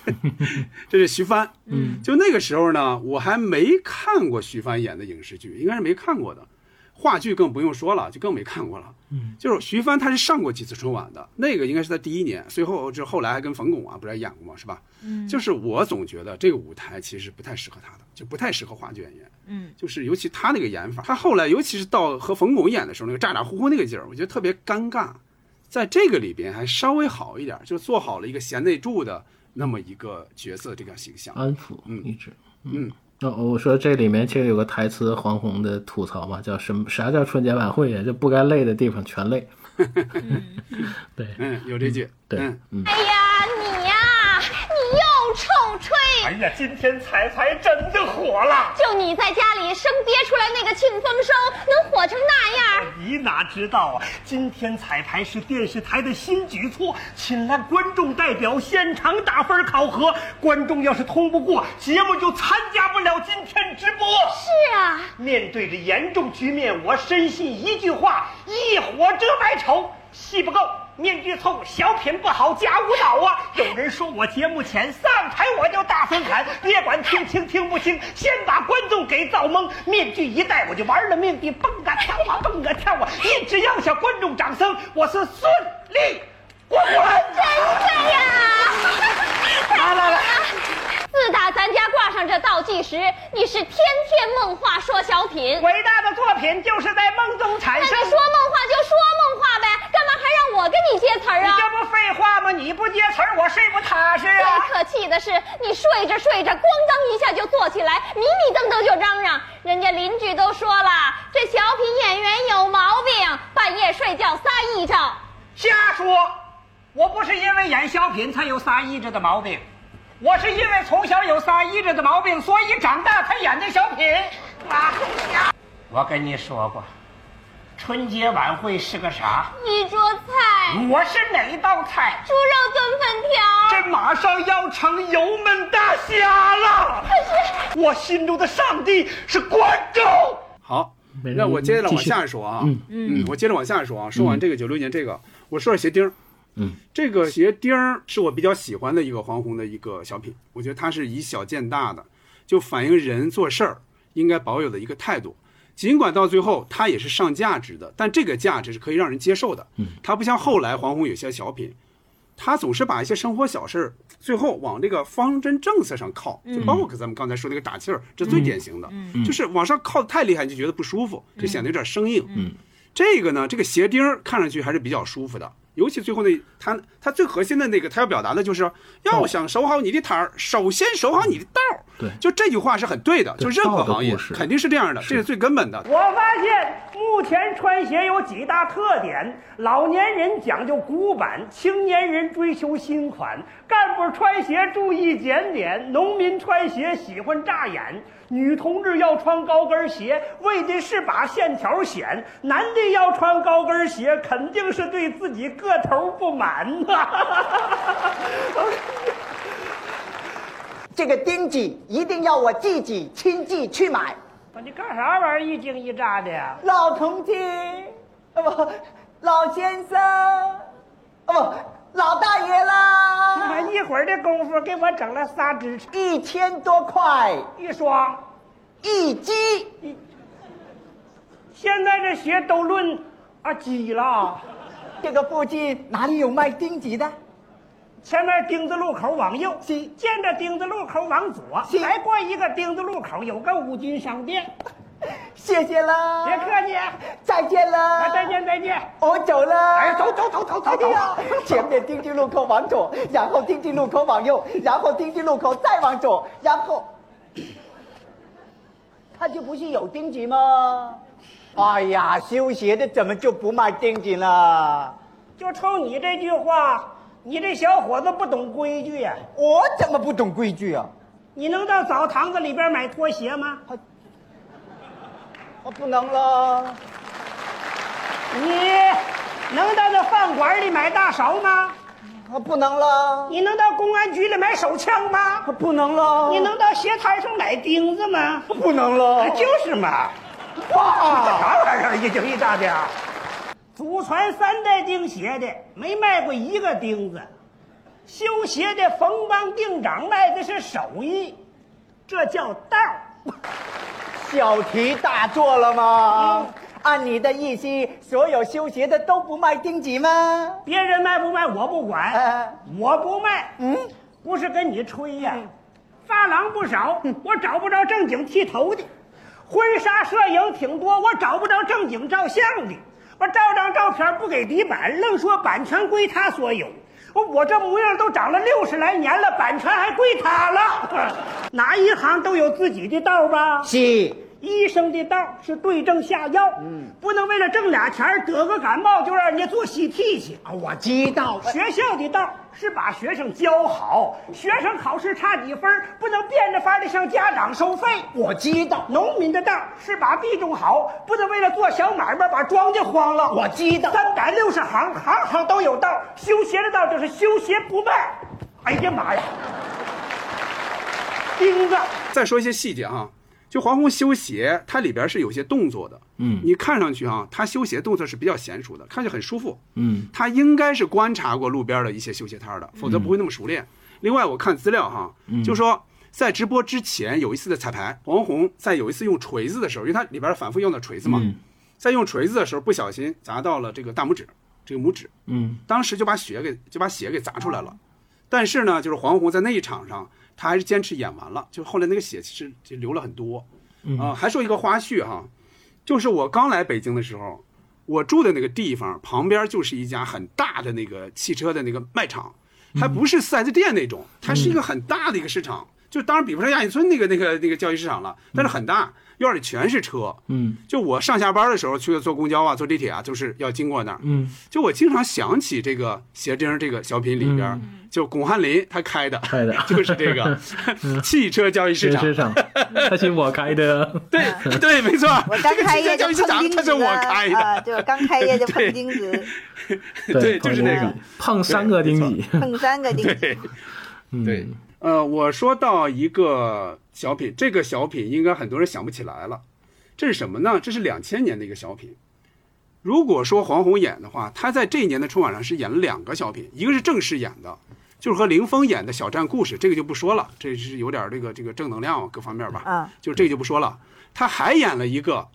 *laughs* 这是徐帆。嗯就那个时候呢，我还没看过徐帆演的影视剧，应该是没看过的。话剧更不用说了，就更没看过了。嗯，就是徐帆，他是上过几次春晚的，那个应该是他第一年，随后就后来还跟冯巩啊，不是还演过吗？是吧？嗯就是我总觉得这个舞台其实不太适合他的，就不太适合话剧演员。嗯就是尤其他那个演法，他后来尤其是到和冯巩演的时候，那个咋咋呼呼那个劲儿，我觉得特别尴尬。在这个里边还稍微好一点，就做好了一个贤内助的那么一个角色这个形象。安抚嗯一直。嗯，那我说这里面其实有个台词，黄宏的吐槽嘛，叫什么？啥叫春节晚会呀？就不该累的地方全累。*laughs* 对，嗯，有这句。对，嗯，哎呀，你呀，你又臭吹！哎呀，今天彩彩真的火了。就你在家里生憋出来那个庆丰收，能火成那样？你哪知道啊？今天彩排是电视台的新举措，请来观众代表现场打分考核。观众要是通不过，节目就参加不了今天直播。是啊，面对着严重局面，我深信一句话：一火遮百丑。戏不够，面具臭，小品不好，加舞蹈啊！有人说我节目浅，上台我就大声喊，别管听清听不清，先把观众给造懵。面具一戴，我就玩了命地蹦啊跳啊蹦啊跳啊，一直要向观众掌声，我是顺利真的呀！来来来。*laughs* 自打咱家挂上这倒计时，你是天天梦话说小品。伟大的作品就是在梦中产生。那你说梦话就说梦话呗，干嘛还让我跟你接词儿啊？你这不废话吗？你不接词儿，我睡不踏实啊。最可气的是，你睡着睡着，咣当一下就坐起来，迷迷瞪瞪就嚷嚷。人家邻居都说了，这小品演员有毛病，半夜睡觉撒癔症。瞎说！我不是因为演小品才有撒癔症的毛病。我是因为从小有撒癔症的毛病，所以长大才演的小品。啊！我跟你说过，春节晚会是个啥？一桌菜。我是哪道菜？猪肉炖粉条。这马上要成油焖大虾了。可是我心中的上帝是观众。好，那我接着往下说啊。嗯嗯，我接着往下说啊。说完这个九六年这个，我说说鞋钉。嗯，这个鞋钉儿是我比较喜欢的一个黄宏的一个小品，我觉得它是以小见大的，就反映人做事儿应该保有的一个态度。尽管到最后它也是上价值的，但这个价值是可以让人接受的。嗯，它不像后来黄宏有些小品，他总是把一些生活小事儿最后往这个方针政策上靠，就包括咱们刚才说那个打气儿，这最典型的，就是往上靠的太厉害，你就觉得不舒服，就显得有点生硬。嗯，这个呢，这个鞋钉儿看上去还是比较舒服的。尤其最后那他他最核心的那个，他要表达的就是，要想守好你的摊儿，首先守好你的道儿。对，就这句话是很对的，就任何行业肯定是这样的，这是最根本的。我发现目前穿鞋有几大特点：老年人讲究古板，青年人追求新款，干部穿鞋注意检点，农民穿鞋喜欢扎眼。女同志要穿高跟鞋，为的是把线条显；男的要穿高跟鞋，肯定是对自己个头不满呐。*laughs* 这个钉子一定要我自己亲自去买。你干啥玩意儿一惊一乍的呀？老同志，啊不，老先生，啊不，老大爷啦！一会儿的功夫给我整了仨只，一千多块一双，一鸡。现在这鞋都论啊几了。这个附近哪里有卖钉子的？前面丁字路口往右，是；见着丁字路口往左，是；再过一个丁字路口有个五金商店。谢谢了，别客气，再见了，再见再见，我走了。哎，走走走走走走。前面丁字路口往左，然后丁字路口往右，然后丁字路口再往左，然后，*coughs* 他就不是有钉子吗？哎呀，修鞋的怎么就不卖钉子了？就冲你这句话。你这小伙子不懂规矩呀！我怎么不懂规矩啊？你能到澡堂子里边买拖鞋吗？我不能了。你能到那饭馆里买大勺吗？我不能了。你能到公安局里买手枪吗？我不能了。你能到鞋摊上买钉子吗？不能了。就是嘛！哇，这啥玩意儿？一惊一乍的。祖传三代钉鞋的没卖过一个钉子，修鞋的冯帮定长卖的是手艺，这叫道小题大做了吗？按你的意思，所有修鞋的都不卖钉子吗？别人卖不卖我不管，我不卖。嗯，不是跟你吹呀，发廊不少，我找不着正经剃头的；婚纱摄影挺多，我找不着正经照相的。我照张照片不给底板，愣说版权归他所有。我我这模样都长了六十来年了，版权还归他了。*laughs* 哪一行都有自己的道吧？是。医生的道是对症下药，嗯，不能为了挣俩钱得个感冒就让人家做 CT 去啊！我知道，学校的道是把学生教好，学生考试差几分不能变着法的向家长收费。我知道，农民的道是把地种好，不能为了做小买卖把庄稼荒了。我知道，三百六十行，行行都有道。修鞋的道就是修鞋不卖。哎呀妈呀！*laughs* 钉子，再说一些细节哈。就黄宏修鞋，它里边是有些动作的，嗯你看上去啊、他修鞋动作是比较娴熟的，看着很舒服。嗯他应该是观察过路边的一些修鞋摊的，否则不会那么熟练。另外，我看资料哈，嗯就说在直播之前有一次的彩排，黄宏在有一次用锤子的时候，因为他里边反复用的锤子嘛，嗯在用锤子的时候不小心砸到了这个大拇指，这个拇指，嗯当时就把血给就把血给砸出来了。但是呢，就是黄宏在那一场上，他还是坚持演完了，就后来那个血其实就流了很多。嗯。啊，还说一个花絮哈，就是我刚来北京的时候，我住的那个地方旁边就是一家很大的那个汽车的那个卖场，还不是四 S 店那种，它是一个很大的一个市场，就当然比不上亚运村那个那个那个交易市场了，但是很大，院里全是车。嗯就我上下班的时候去坐公交啊、坐地铁啊，就是要经过那儿。嗯，就我经常想起这个鞋钉这个小品里边，就巩汉林他开的，开的 *laughs* 就是这个 *laughs* 汽车交易市场。市场，那是我开的。*laughs* 对对，没错。我刚开业就碰钉子我开的。啊，就刚开业就碰钉子，对，就是那个碰三个钉子。碰三个钉子。对，对，呃，我说到一个小品，这个小品应该很多人想不起来了，这是什么呢？这是两千年的一个小品。如果说黄宏演的话，他在这一年的春晚上是演了两个小品，一个是正式演的，就是和林峰演的小站故事，这个就不说了，这是有点这个这个正能量各方面吧，啊，就这个就不说了。他还演了一个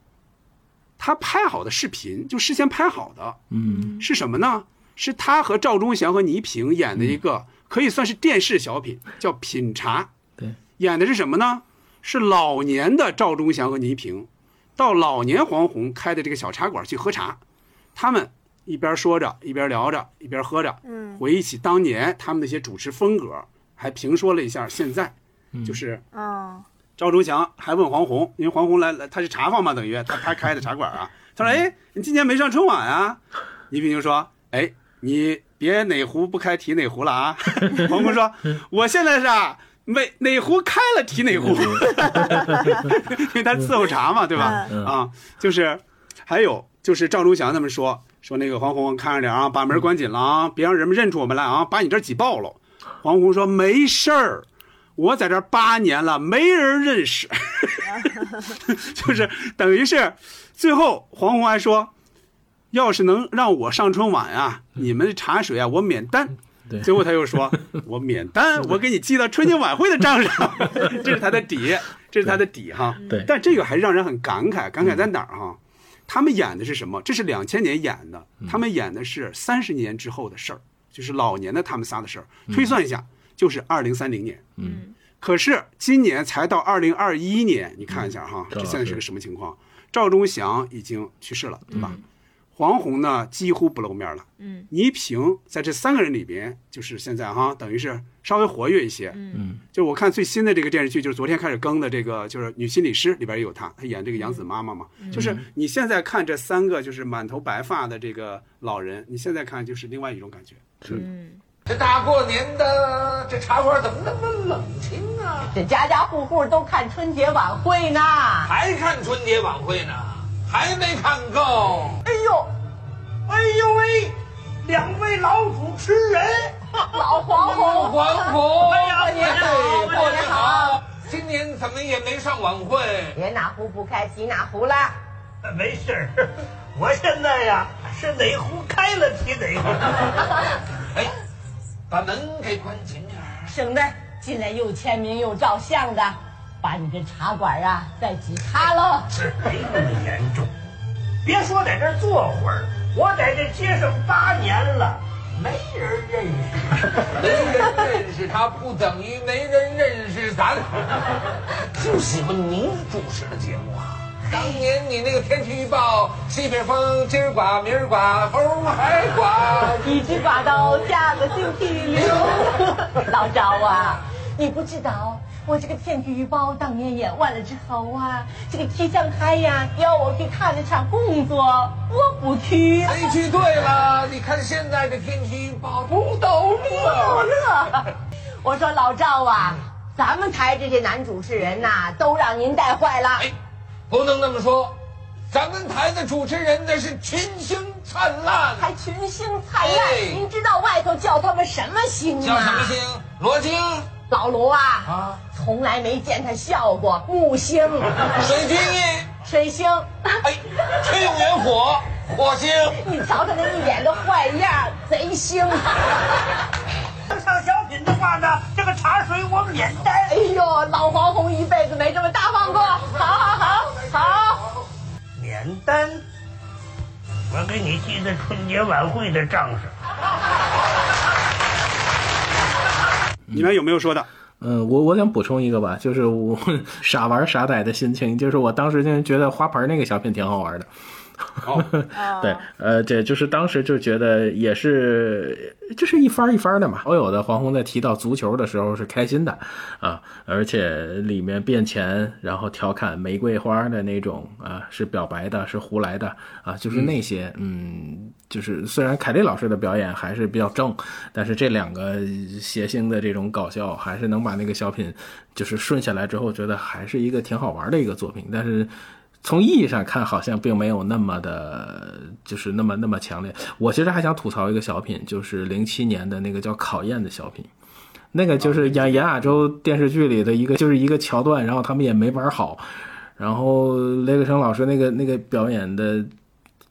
他拍好的视频，就事先拍好的，嗯是什么呢？是他和赵忠祥和倪萍演的一个可以算是电视小品，叫《品茶》。对，演的是什么呢？是老年的赵忠祥和倪萍，到老年黄宏开的这个小茶馆去喝茶，他们一边说着，一边聊着，一边喝着，嗯回忆起当年他们那些主持风格，还评说了一下现在，就是嗯赵忠祥还问黄宏，因为黄宏来来他是茶坊嘛，等于他他开的茶馆啊。他说：“哎，你今年没上春晚啊？”倪萍就说：“哎，你别哪壶不开提哪壶了啊。*laughs* ”黄宏说：“我现在是啊，哪哪壶开了提哪壶，*laughs* 因为他伺候茶嘛，对吧？嗯啊，就是还有就是赵忠祥他们说说那个黄宏看着点啊，把门关紧了啊，别让人们认出我们来啊，把你这挤爆了。”黄宏说：“没事儿。”我在这八年了，没人认识，*laughs* 就是等于是，最后黄宏还说，要是能让我上春晚啊，你们的茶水啊，我免单。对最后他又说，*laughs* 我免单，我给你记到春节晚会的账上，*laughs* 这是他的底，这是他的底哈。对但这个还是让人很感慨，感慨在哪儿哈？他们演的是什么？这是两千年演的，他们演的是三十年之后的事儿，就是老年的他们仨的事儿。推算一下，就是二零三零年。嗯可是今年才到二零二一年，你看一下哈，这现在是个什么情况？赵忠祥已经去世了，对吧？嗯黄宏呢几乎不露面了，嗯倪萍在这三个人里边，就是现在哈，等于是稍微活跃一些。嗯就我看最新的这个电视剧，就是昨天开始更的这个，就是《女心理师》里边也有她，她演这个杨子妈妈嘛。就是你现在看这三个就是满头白发的这个老人，你现在看就是另外一种感觉。是嗯，这大过年的，这茶馆怎么那么冷清啊？这家家户户都看春节晚会呢。还看春节晚会呢？还没看够？哎呦，哎呦喂，两位老主持人，*laughs* 老黄宏，黄宏，哎呀过年好，过年好！今年怎么也没上晚会？别哪壶不开提哪壶啦。没事儿，*laughs* 我现在呀是哪壶开了提哪壶。*laughs* 哎，把门给关紧点儿。省得进来又签名又照相的，把你这茶馆啊再挤塌喽。是没那么严重，别说在这坐会儿，我在这街上八年了，没人认识。*laughs* 没人认识他，不等于没人认识咱。*laughs* 就喜欢您主持的节目啊。当年你那个天气预报，西北风今儿刮明儿刮，后儿还刮。一直刮到下个星期六。*laughs* 老赵啊，你不知道，我这个天气预报当年演完了之后啊，这个气象台呀要我去看那场工作，我不去。哎，去对了，你看现在的天气预报不都不乐？乐。*laughs* 我说老赵啊，咱们台这些男主持人呐、都让您带坏了。哎，不能那么说，咱们台的主持人那是群星灿烂，还群星灿烂，哎您知道外头叫他们什么星吗？叫什么星？罗京、老罗啊，啊，从来没见他笑过。木星，水晶呢？水星，哎，天用元火，火星。你瞧他那一脸的坏样，贼星。上小品的话呢，这个茶水我免单。哎呦，老黄宏一辈子没这么大方过。好好好好，免单，我给你记在春节晚会的账上。你们有没有说的？嗯，我我想补充一个吧，*laughs* 就是我傻玩傻呆的心情，就是我当时就觉得花盆那个小品挺好玩的。哦，对，呃，这就是当时就觉得也是，就是一番一番的嘛。所有的黄宏在提到足球的时候是开心的啊，而且里面变钱，然后调侃玫瑰花的那种啊，是表白的，是胡来的啊，就是那些，嗯，就是虽然凯丽老师的表演还是比较正，但是这两个谐星的这种搞笑，还是能把那个小品就是顺下来之后，觉得还是一个挺好玩的一个作品，但是。从意义上看，好像并没有那么的，就是那么那么强烈。我其实还想吐槽一个小品，就是零七年的那个叫《考验》的小品，那个就是演演亚洲电视剧里的一个，就是一个桥段，然后他们也没玩好，然后雷克生老师那个那个表演的，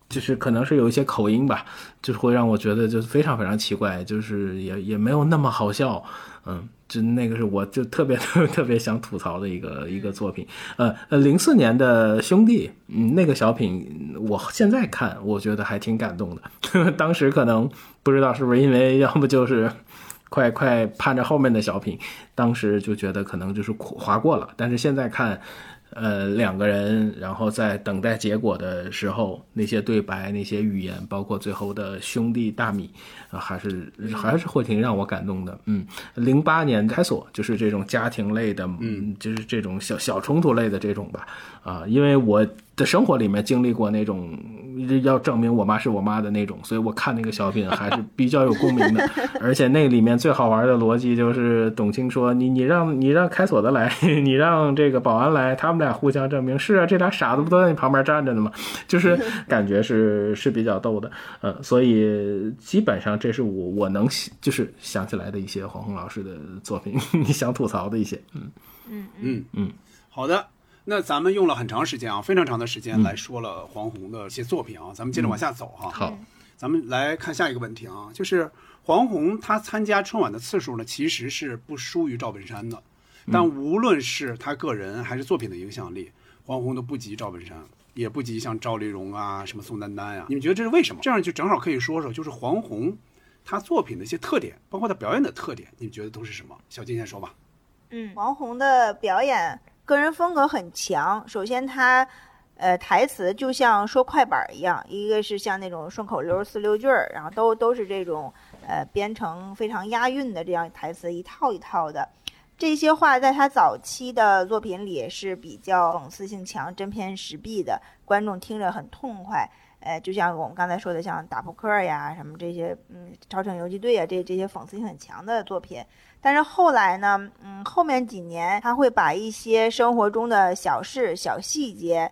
就是可能是有一些口音吧，就是会让我觉得就是非常非常奇怪，就是也也没有那么好笑，嗯。就那个是我就特别特 *laughs* 别特别想吐槽的一个一个作品，呃呃，零四年的兄弟，嗯，那个小品，我现在看我觉得还挺感动的。*laughs* 当时可能不知道是不是因为要么就是快快盼着后面的小品，当时就觉得可能就是划过了。但是现在看。呃，两个人，然后在等待结果的时候，那些对白、那些语言，包括最后的兄弟大米，啊，还是还是会挺让我感动的。嗯，零八年开锁就是这种家庭类的，嗯，就是这种小小冲突类的这种吧。啊，因为我的生活里面经历过那种要证明我妈是我妈的那种，所以我看那个小品还是比较有共鸣的。*laughs* 而且那里面最好玩的逻辑就是董卿说：“你你让你让开锁的来，*laughs* 你让这个保安来，他们俩互相证明。”是啊，这俩傻子不都在你旁边站着呢吗？*laughs* 就是感觉是是比较逗的。呃，所以基本上这是我我能就是想起来的一些黄宏老师的作品，你想吐槽的一些。嗯嗯嗯嗯，好的。那咱们用了很长时间啊，非常长的时间来说了黄宏的一些作品啊，咱们接着往下走哈。好，咱们来看下一个问题啊，就是黄宏他参加春晚的次数呢，其实是不输于赵本山的，但无论是他个人还是作品的影响力，黄宏都不及赵本山，也不及像赵丽蓉啊、什么宋丹丹呀。你们觉得这是为什么？这样就正好可以说说，就是黄宏他作品的一些特点，包括他表演的特点，你们觉得都是什么？小金先说吧。嗯，黄宏的表演。个人风格很强。首先，他，呃，台词就像说快板一样，一个是像那种顺口溜四六句儿，然后都都是这种，呃，编成非常押韵的这样台词，一套一套的。这些话在他早期的作品里是比较讽刺性强、针砭时弊的，观众听着很痛快。呃，就像我们刚才说的，像打扑克呀，什么这些，嗯，超城游击队啊，这这些讽刺性很强的作品。但是后来呢，嗯，后面几年他会把一些生活中的小事、小细节，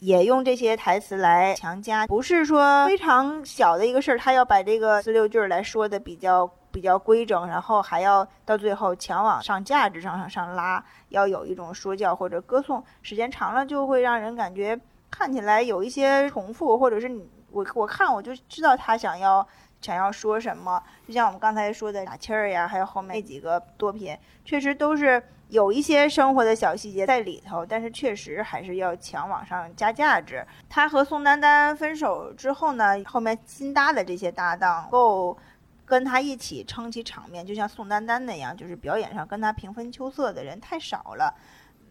也用这些台词来强加，不是说非常小的一个事儿，他要把这个四六句来说的比较比较规整，然后还要到最后强往上价值上上拉，要有一种说教或者歌颂，时间长了就会让人感觉。看起来有一些重复，或者是你我我看我就知道他想要想要说什么，就像我们刚才说的打气儿呀，还有后面那几个作品，确实都是有一些生活的小细节在里头，但是确实还是要强往上加价值。他和宋丹丹分手之后呢，后面新搭的这些搭档够跟他一起撑起场面，就像宋丹丹那样，就是表演上跟他平分秋色的人太少了。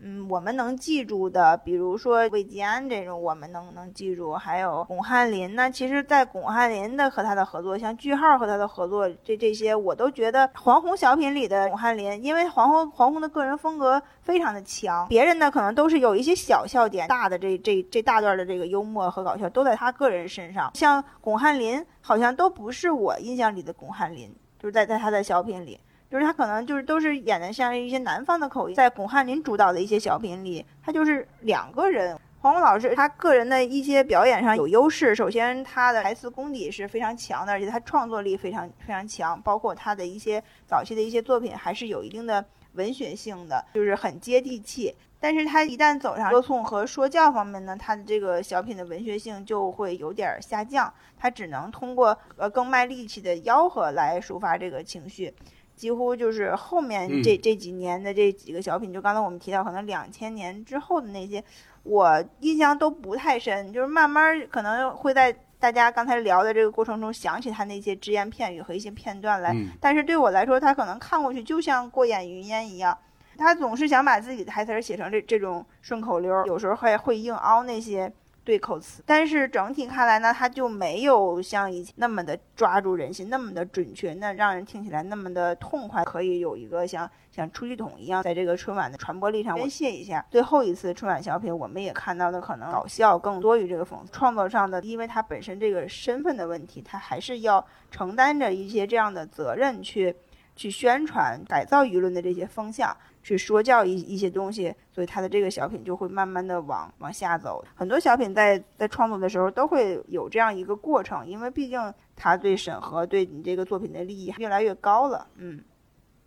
嗯，我们能记住的，比如说魏吉安这种，我们能能记住，还有巩汉林呢。其实，在巩汉林的和他的合作，像句号和他的合作，这这些我都觉得黄宏小品里的巩汉林，因为黄宏黄宏的个人风格非常的强，别人呢可能都是有一些小笑点，大的这这这大段的这个幽默和搞笑都在他个人身上。像巩汉林，好像都不是我印象里的巩汉林，就是在在他的小品里。就是他可能就是都是演的像一些南方的口音，在巩汉林主导的一些小品里，他就是两个人。黄宏老师他个人的一些表演上有优势，首先他的台词功底是非常强的，而且他创作力非常非常强，包括他的一些早期的一些作品还是有一定的文学性的，就是很接地气。但是他一旦走上歌颂和说教方面呢，他的这个小品的文学性就会有点下降，他只能通过呃更卖力气的吆喝来抒发这个情绪。几乎就是后面这、嗯这几年的这几个小品，就刚才我们提到，可能两千年之后的那些，我印象都不太深，就是慢慢可能会在大家刚才聊的这个过程中想起他那些只言片语和一些片段来，嗯但是对我来说，他可能看过去就像过眼云烟一样。他总是想把自己的台词儿写成这这种顺口溜儿，有时候还会硬凹那些对口词。但是整体看来呢，他就没有像以前那么的抓住人心，那么的准确，那让人听起来那么的痛快，可以有一个像像出气筒一样，在这个春晚的传播力上宣泄一下。最后一次春晚小品，我们也看到的可能搞笑更多于这个讽刺。创作上的，因为他本身这个身份的问题，他还是要承担着一些这样的责任去。去宣传、改造舆论的这些风向，去说教一一些东西，所以他的这个小品就会慢慢的往往下走。很多小品在在创作的时候都会有这样一个过程，因为毕竟他对审核、对你这个作品的利益越来越高了。嗯，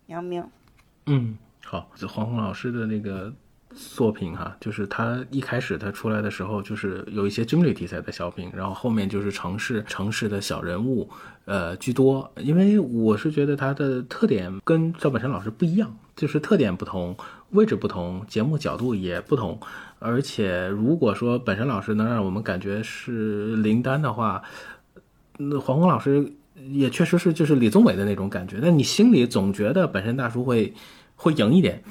杨明，嗯，好，黄宏老师的那个作品哈，就是他一开始他出来的时候，就是有一些军旅题材的小品，然后后面就是城市城市的小人物，呃居多。因为我是觉得他的特点跟赵本山老师不一样，就是特点不同，位置不同，节目角度也不同。而且如果说本身老师能让我们感觉是林丹的话，那黄宏老师也确实是就是李宗伟的那种感觉，但你心里总觉得本身大叔会会赢一点。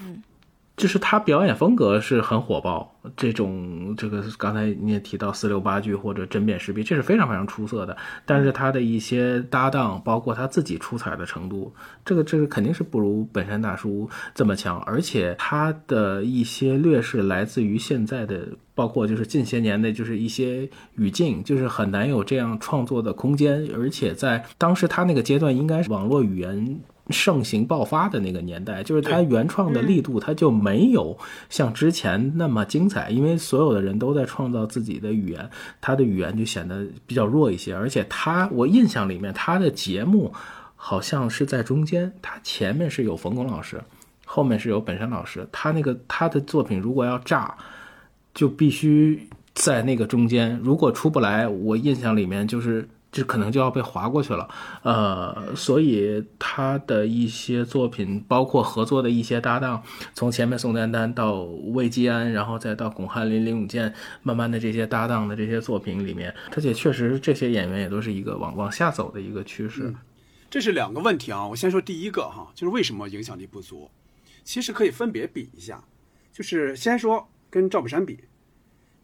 就是他表演风格是很火爆，这种这个刚才你也提到四六八句或者针砭时弊，这是非常非常出色的。但是他的一些搭档，包括他自己出彩的程度，这个这个肯定是不如本山大叔这么强。而且他的一些劣势来自于现在的，包括就是近些年的，就是一些语境，就是很难有这样创作的空间。而且在当时他那个阶段，应该是网络语言。盛行爆发的那个年代，就是他原创的力度，他就没有像之前那么精彩，因为所有的人都在创造自己的语言，他的语言就显得比较弱一些。而且他，我印象里面他的节目好像是在中间，他前面是有冯巩老师，后面是有本山老师。他那个他的作品如果要炸，就必须在那个中间，如果出不来，我印象里面就是。这可能就要被划过去了，呃，所以他的一些作品，包括合作的一些搭档，从前面宋丹丹到魏基安，然后再到巩汉林、林永健，慢慢的这些搭档的这些作品里面，而且确实这些演员也都是一个往往下走的一个趋势。这是两个问题啊，我先说第一个哈，就是为什么影响力不足？其实可以分别比一下，就是先说跟赵本山比，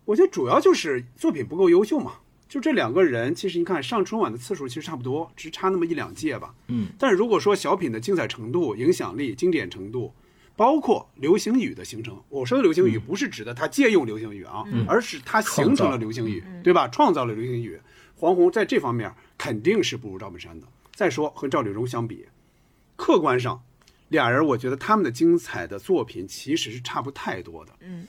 我觉得主要就是作品不够优秀嘛。就这两个人，其实你看上春晚的次数其实差不多，只差那么一两届吧。嗯，但是如果说小品的精彩程度、影响力、经典程度，包括流行语的形成，我说的流行语不是指的他借用流行语啊，嗯、而是他形成了流行语，嗯对吧？创造了流行语。黄宏在这方面肯定是不如赵本山的。再说和赵丽蓉相比，客观上，俩人我觉得他们的精彩的作品其实是差不太多的。嗯，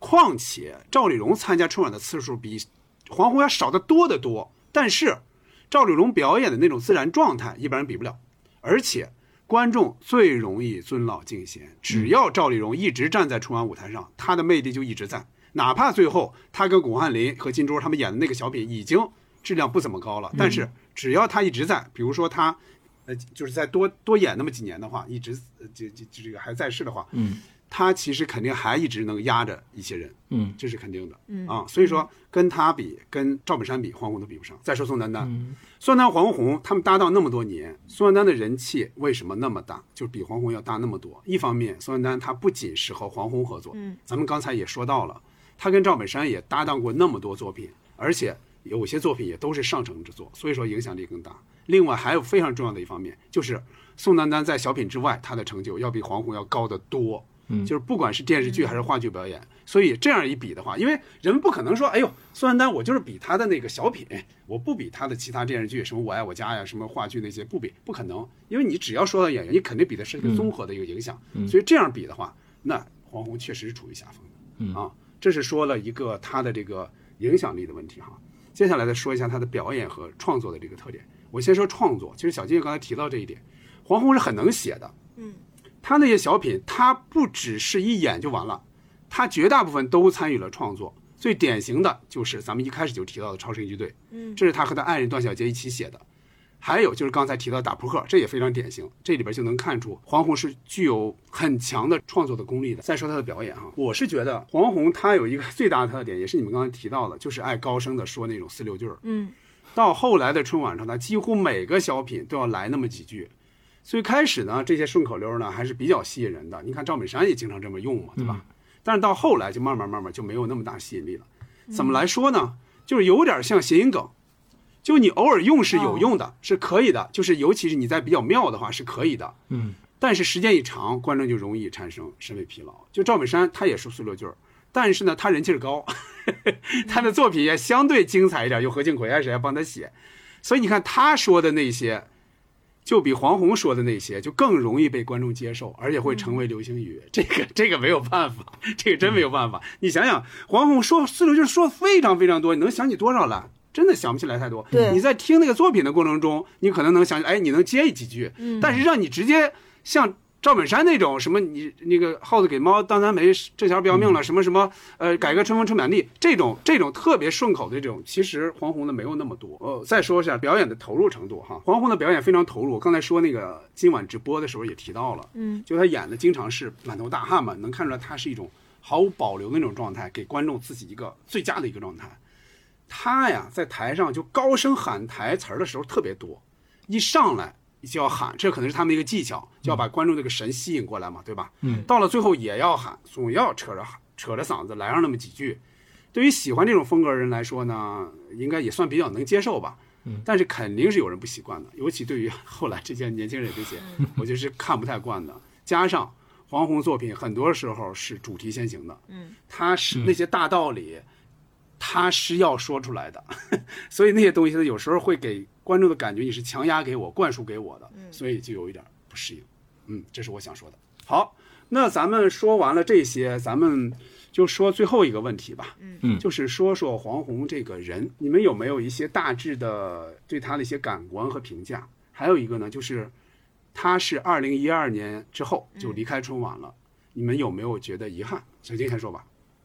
况且赵丽蓉参加春晚的次数比。黄宏要少得多得多，但是赵丽蓉表演的那种自然状态，一般人比不了。而且观众最容易尊老敬贤，只要赵丽蓉一直站在春晚舞台上，她的魅力就一直在。哪怕最后她跟巩汉林和金珠他们演的那个小品已经质量不怎么高了，但是只要她一直在，比如说她，呃，就是再多多演那么几年的话，一直就就就这个还在世的话，嗯。他其实肯定还一直能压着一些人，嗯，这是肯定的，嗯啊，所以说跟他比，跟赵本山比，黄宏都比不上。再说宋丹丹，嗯、宋丹丹、黄宏他们搭档那么多年，宋丹丹的人气为什么那么大？就比黄宏要大那么多。一方面，宋丹丹她不仅是和黄宏合作，嗯，咱们刚才也说到了，她跟赵本山也搭档过那么多作品，而且有些作品也都是上乘之作，所以说影响力更大。另外还有非常重要的一方面，就是宋丹丹在小品之外，她的成就要比黄宏要高得多。嗯，就是不管是电视剧还是话剧表演，所以这样一比的话，因为人们不可能说，哎呦，宋丹丹我就是比他的那个小品，我不比他的其他电视剧，什么我爱我家呀，什么话剧那些不比，不可能，因为你只要说到演员，你肯定比的是一个综合的一个影响，嗯、所以这样比的话，那黄宏确实是处于下风的，嗯。啊，这是说了一个他的这个影响力的问题哈。接下来再说一下他的表演和创作的这个特点。我先说创作，其实小金刚才提到这一点，黄宏是很能写的，嗯。他那些小品，他不只是一演就完了，他绝大部分都参与了创作。最典型的就是咱们一开始就提到的《超神游击队》，嗯这是他和他爱人段小杰一起写的。还有就是刚才提到打扑克，这也非常典型。这里边就能看出黄宏是具有很强的创作的功力的。再说他的表演哈，我是觉得黄宏他有一个最大的特点，也是你们刚才提到的，就是爱高声的说那种四六句儿。嗯，到后来的春晚上，他几乎每个小品都要来那么几句。最开始呢，这些顺口溜呢还是比较吸引人的。你看赵本山也经常这么用嘛，对吧？但是到后来就慢慢慢慢就没有那么大吸引力了。怎么来说呢？就是有点像谐音梗，就你偶尔用是有用的，是可以的。就是尤其是你在比较妙的话是可以的。嗯，但是时间一长，观众就容易产生审美疲劳。就赵本山他也说四六句儿，但是呢，他人气儿高，*laughs* 他的作品也相对精彩一点，有何庆魁啊谁啊帮他写，所以你看他说的那些，就比黄宏说的那些就更容易被观众接受，而且会成为流行语。这个这个没有办法，这个真没有办法。你想想，黄宏说四六句说非常非常多，你能想起多少来？真的想不起来太多。对你在听那个作品的过程中，你可能能想起，哎，你能接几句，嗯但是让你直接像赵本山那种什么你那个耗子给猫当三陪这条不要命了，什么什么呃改革春风吹满地这种这种特别顺口的这种，其实黄宏的没有那么多。呃，再说一下表演的投入程度哈，黄宏的表演非常投入。刚才说那个今晚直播的时候也提到了，嗯就他演的经常是满头大汗嘛，能看出来他是一种毫无保留的那种状态，给观众自己一个最佳的一个状态。他呀，在台上就高声喊台词儿的时候特别多，一上来就要喊，这可能是他们的一个技巧，就要把观众这个神吸引过来嘛，对吧？嗯到了最后也要喊，总要扯着喊，扯着嗓子来上那么几句。对于喜欢这种风格的人来说呢，应该也算比较能接受吧。嗯但是肯定是有人不习惯的，尤其对于 *laughs* 后来这些年轻人这些，我就是看不太惯的。加上黄宏作品很多时候是主题先行的，嗯，他是那些大道理，他是要说出来的，*laughs* 所以那些东西呢，有时候会给观众的感觉你是强压给我、灌输给我的，所以就有一点不适应。嗯，这是我想说的。好，那咱们说完了这些，咱们就说最后一个问题吧。嗯就是说说黄宏这个人，你们有没有一些大致的对他的一些感官和评价？还有一个呢，就是他是二零一二年之后就离开春晚了，你们有没有觉得遗憾？小金先说吧。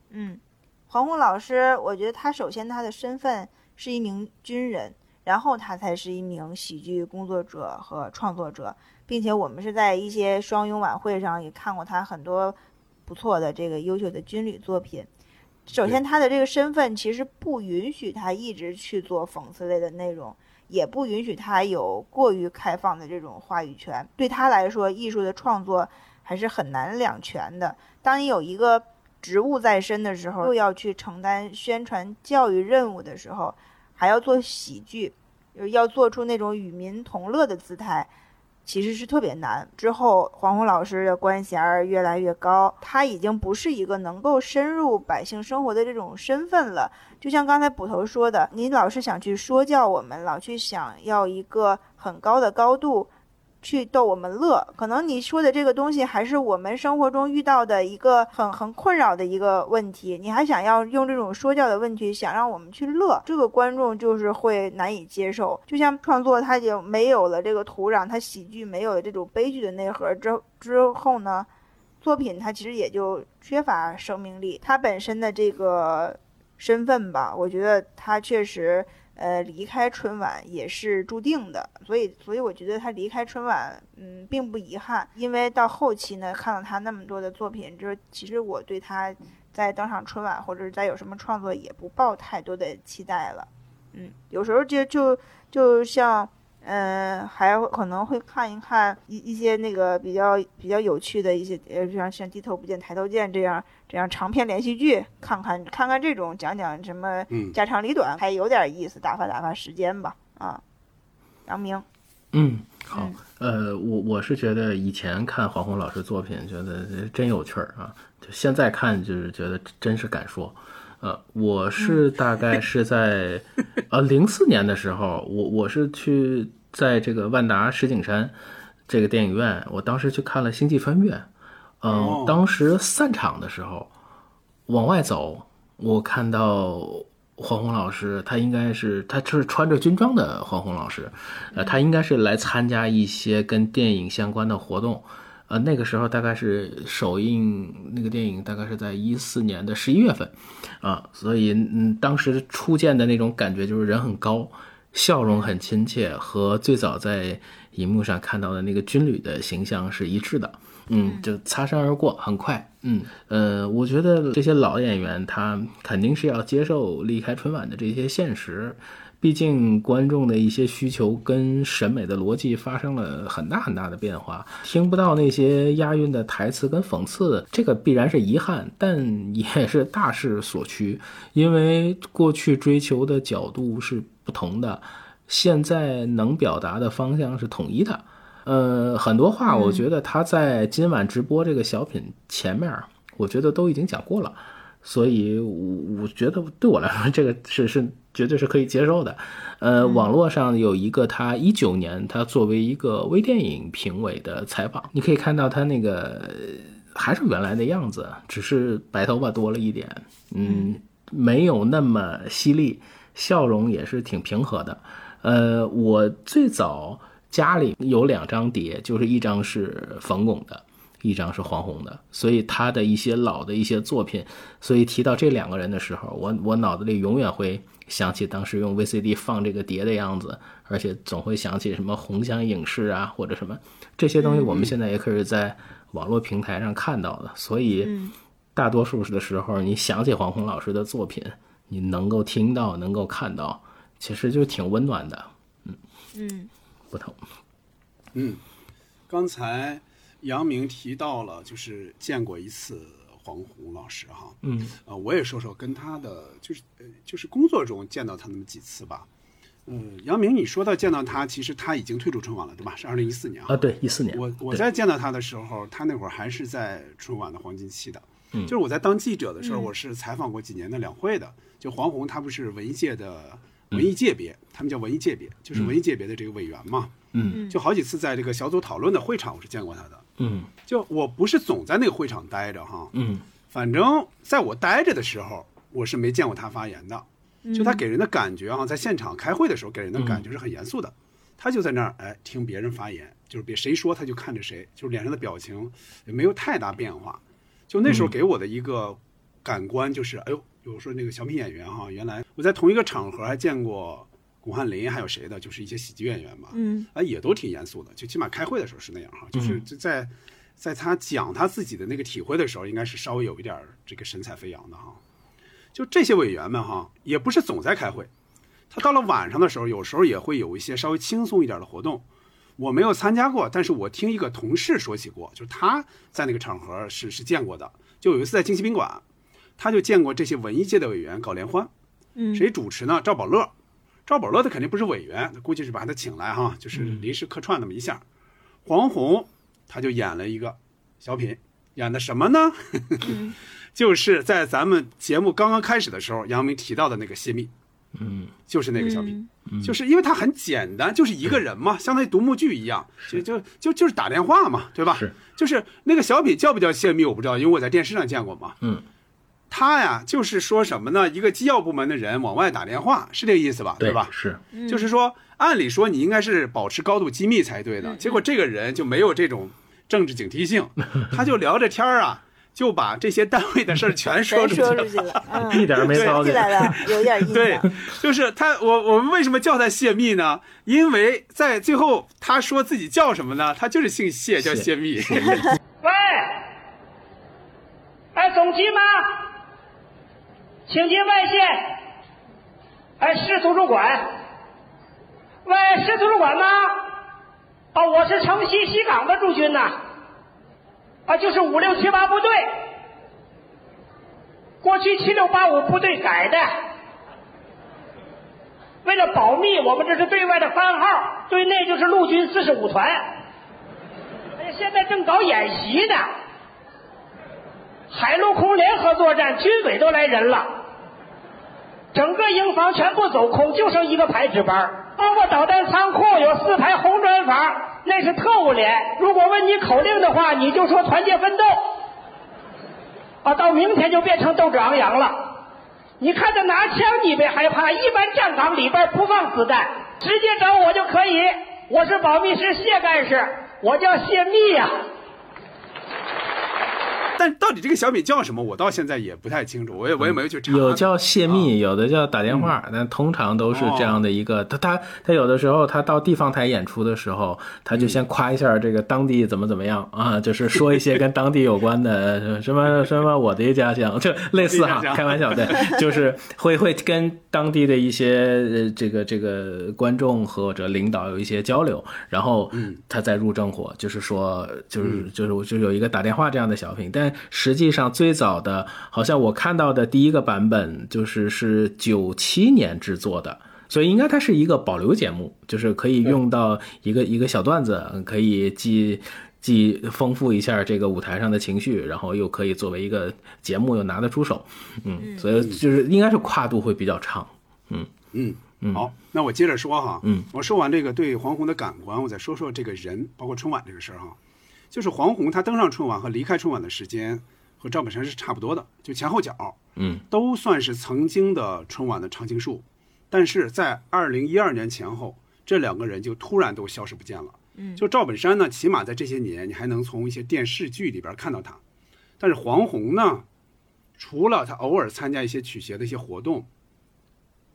嗯，黄宏老师，我觉得他首先他的身份是一名军人，然后他才是一名喜剧工作者和创作者，并且我们是在一些双拥晚会上也看过他很多不错的这个优秀的军旅作品。首先，他的这个身份其实不允许他一直去做讽刺类的内容，也不允许他有过于开放的这种话语权。对他来说，艺术的创作还是很难两全的。当你有一个职务在身的时候，又要去承担宣传教育任务的时候，还要做喜剧，要做出那种与民同乐的姿态，其实是特别难。之后，黄宏老师的官衔儿越来越高，他已经不是一个能够深入百姓生活的这种身份了。就像刚才捕头说的，你老是想去说教我们，老去想要一个很高的高度。去逗我们乐，可能你说的这个东西还是我们生活中遇到的一个很很困扰的一个问题，你还想要用这种说教的问题想让我们去乐，这个观众就是会难以接受。就像创作，它就没有了这个土壤，它喜剧没有了这种悲剧的内核之之后呢，作品它其实也就缺乏生命力。它本身的这个身份吧，我觉得它确实。呃，离开春晚也是注定的，所以，所以我觉得他离开春晚，嗯，并不遗憾，因为到后期呢，看到他那么多的作品，就是其实我对他在登上春晚或者是再有什么创作也不抱太多的期待了，嗯，有时候就就就像，嗯、呃，还可能会看一看一一些那个比较比较有趣的一些，呃，像像低头不见抬头见这样。这样长篇连续剧，看看看看这种讲讲什么家长里短，还有点意思，打发打发时间吧。啊，杨明，嗯，好，呃，我我是觉得以前看黄宏老师作品，觉得真有趣儿啊，就现在看就是觉得真是敢说。呃，我是大概是在 *laughs* 呃零四年的时候，我我是去在这个万达石景山这个电影院，我当时去看了《星际穿越》。嗯、呃，当时散场的时候，往外走，我看到黄宏老师，他应该是他是穿着军装的黄宏老师，呃，他应该是来参加一些跟电影相关的活动，呃，那个时候大概是首映那个电影，大概是在一四年的十一月份，啊，所以嗯，当时初见的那种感觉就是人很高，笑容很亲切，和最早在荧幕上看到的那个军旅的形象是一致的，嗯，就擦身而过，很快，嗯，呃，我觉得这些老演员他肯定是要接受离开春晚的这些现实。毕竟观众的一些需求跟审美的逻辑发生了很大很大的变化，听不到那些押韵的台词跟讽刺，这个必然是遗憾，但也是大势所趋。因为过去追求的角度是不同的，现在能表达的方向是统一的。呃，很多话我觉得他在今晚直播这个小品前面，我觉得都已经讲过了。所以，我我觉得对我来说，这个是是绝对是可以接受的。呃，网络上有一个他一九年他作为一个微电影评委的采访，你可以看到他那个还是原来的样子，只是白头发多了一点，嗯，没有那么犀利，笑容也是挺平和的。呃，我最早家里有两张碟，就是一张是冯巩的。一张是黄宏的，所以他的一些老的一些作品，所以提到这两个人的时候，我我脑子里永远会想起当时用 VCD 放这个碟的样子，而且总会想起什么红墙影视啊或者什么这些东西，我们现在也可以在网络平台上看到的。所以大多数的时候，你想起黄宏老师的作品，你能够听到、能够看到，其实就挺温暖的。嗯嗯，不同。嗯，刚才。杨明提到了，就是见过一次黄宏老师哈，嗯，呃，我也说说跟他的，就是呃，就是工作中见到他那么几次吧。嗯，杨明，你说到见到他，其实他已经退出春晚了，对吧？是二零一四年啊，对，一四年。我我在见到他的时候，他那会儿还是在春晚的黄金期的，嗯，就是我在当记者的时候，我是采访过几年的两会的。就黄宏，他不是文艺界的文艺界别，他们叫文艺界别，就是文艺界别的这个委员嘛，嗯，就好几次在这个小组讨论的会场，我是见过他的。嗯，就我不是总在那个会场待着哈，嗯，反正在我待着的时候，我是没见过他发言的。就他给人的感觉啊，在现场开会的时候给人的感觉是很严肃的。他就在那儿哎听别人发言，就是别谁说他就看着谁，就是脸上的表情也没有太大变化。就那时候给我的一个感官就是，哎呦，有说那个小品演员哈，原来我在同一个场合还见过巩汉林，还有谁的，就是一些喜剧演员嘛，嗯，啊也都挺严肃的，就起码开会的时候是那样哈，就是就在在他讲他自己的那个体会的时候，应该是稍微有一点这个神采飞扬的哈。就这些委员们哈，也不是总在开会，他到了晚上的时候，有时候也会有一些稍微轻松一点的活动。我没有参加过，但是我听一个同事说起过，就是他在那个场合是是见过的。就有一次在京西宾馆，他就见过这些文艺界的委员搞联欢，嗯，谁主持呢？赵宝乐，赵宝乐他肯定不是委员，估计是把他请来哈，就是临时客串那么一下。黄宏他就演了一个小品，演的什么呢？*laughs* 就是在咱们节目刚刚开始的时候，杨明提到的那个泄密，嗯，就是那个小品，就是因为它很简单，就是一个人嘛，相当于独幕剧一样，就就就就是打电话嘛，对吧？是，就是那个小品叫不叫泄密我不知道，因为我在电视上见过嘛。嗯，他呀就是说什么呢？一个机要部门的人往外打电话，是这个意思吧？对吧？是，就是说，按理说你应该是保持高度机密才对的，结果这个人就没有这种政治警惕性，*laughs* 他就聊着天儿啊。就把这些单位的事儿全说出去了，*laughs* 一点没糟践。来了，有点意思。对，就是他，我我们为什么叫他泄密呢？因为在最后他说自己叫什么呢？他就是姓谢，叫泄密。喂，哎，总机吗？请接外线。哎，市图书馆。喂，市图书馆吗？哦，我是城西西港的驻军呐。啊，就是五六七八部队，过去七六八五部队改的，为了保密，我们这是对外的番号，对内就是陆军四十五团。哎呀，现在正搞演习呢，海陆空联合作战，军委都来人了，整个营房全部走空，就剩一个排值班。包括导弹仓库有四排红砖房。那是特务连，如果问你口令的话，你就说团结奋斗。啊，到明天就变成斗志昂扬了。你看他拿枪，你别害怕，一般站岗里边不放子弹，直接找我就可以。我是保密师谢干事，我叫谢密呀。但到底这个小品叫什么，我到现在也不太清楚，我也我也没有去查。有叫泄密，有的叫打电嗯话，但通常都是这样的一个。他他他有的时候他到地方台演出的时候，他就先夸一下这个当地怎么怎么样啊，就是说一些跟当地有关的什么什么我的家乡，就类似哈开玩笑的，就是会会跟当地的一些呃这个这个观众或者领导有一些交流，然后他再入正火，就是说就是就是就有一个打电话这样的小品，但实际上最早的，好像我看到的第一个版本就是是九七年制作的。所以应该它是一个保留节目，就是可以用到一个一个小段子，可以既既丰富一下这个舞台上的情绪，然后又可以作为一个节目又拿得出手，嗯，所以就是应该是跨度会比较长，嗯。嗯嗯，好，那我接着说哈，嗯，我说完这个对黄宏的感官，我再说说这个人，包括春晚这个事儿哈，就是黄宏他登上春晚和离开春晚的时间和赵本山是差不多的，就前后脚，嗯，都算是曾经的春晚的常青树，但是在二零一二年前后，这两个人就突然都消失不见了。嗯就赵本山呢，起码在这些年，你还能从一些电视剧里边看到他，但是黄宏呢，除了他偶尔参加一些曲协的一些活动，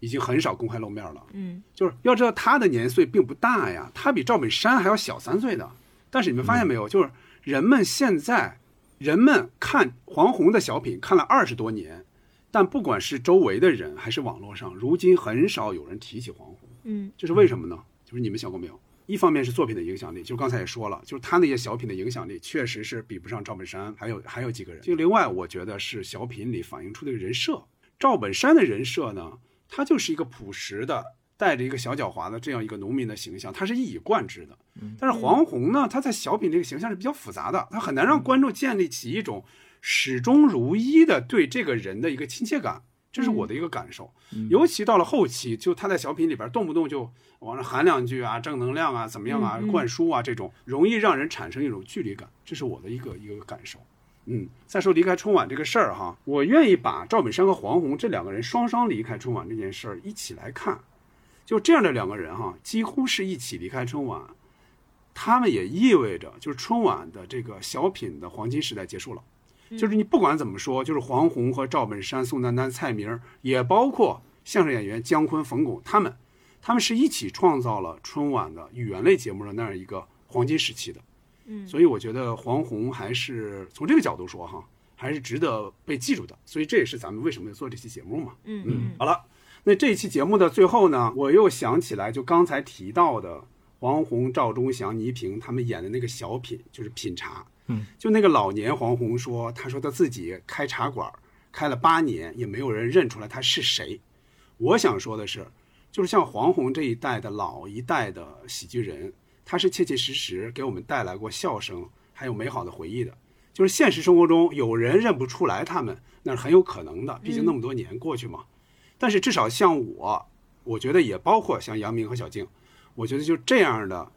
已经很少公开露面了。嗯就是要知道他的年岁并不大呀，他比赵本山还要小三岁的。但是你们发现没有，就是人们现在，人们看黄宏的小品看了二十多年，但不管是周围的人还是网络上，如今很少有人提起黄宏。嗯这是为什么呢？就是你们想过没有？一方面是作品的影响力，就刚才也说了，就是他那些小品的影响力确实是比不上赵本山，还有还有几个人。就另外，我觉得是小品里反映出的人设。赵本山的人设呢，他就是一个朴实的，带着一个小狡猾的这样一个农民的形象，他是一以贯之的。但是黄宏呢，他在小品这个形象是比较复杂的，他很难让观众建立起一种始终如一的对这个人的一个亲切感。这是我的一个感受，尤其到了后期，就他在小品里边动不动就往上喊两句啊，正能量啊，怎么样啊，灌输啊，这种容易让人产生一种距离感，这是我的一个一个感受。嗯，再说离开春晚这个事儿哈，我愿意把赵本山和黄宏这两个人双双离开春晚这件事儿一起来看，就这样的两个人哈，几乎是一起离开春晚，他们也意味着就是春晚的这个小品的黄金时代结束了。就是你不管怎么说，就是黄宏和赵本山、宋丹丹、蔡明，也包括相声演员姜昆、冯巩，他们，他们是一起创造了春晚的语言类节目的那样一个黄金时期的。嗯所以我觉得黄宏还是从这个角度说哈，还是值得被记住的。所以这也是咱们为什么要做这期节目嘛。嗯嗯，好了，那这一期节目的最后呢，我又想起来，就刚才提到的黄宏、赵忠祥、倪萍他们演的那个小品，就是品茶。嗯，就那个老年黄宏说，他说他自己开茶馆开了八年，也没有人认出来他是谁。我想说的是，就是像黄宏这一代的老一代的喜剧人，他是切切实实给我们带来过笑声，还有美好的回忆的。就是现实生活中有人认不出来他们，那是很有可能的，毕竟那么多年过去嘛。但是至少像我，我觉得也包括像杨明和小静，我觉得就这样的，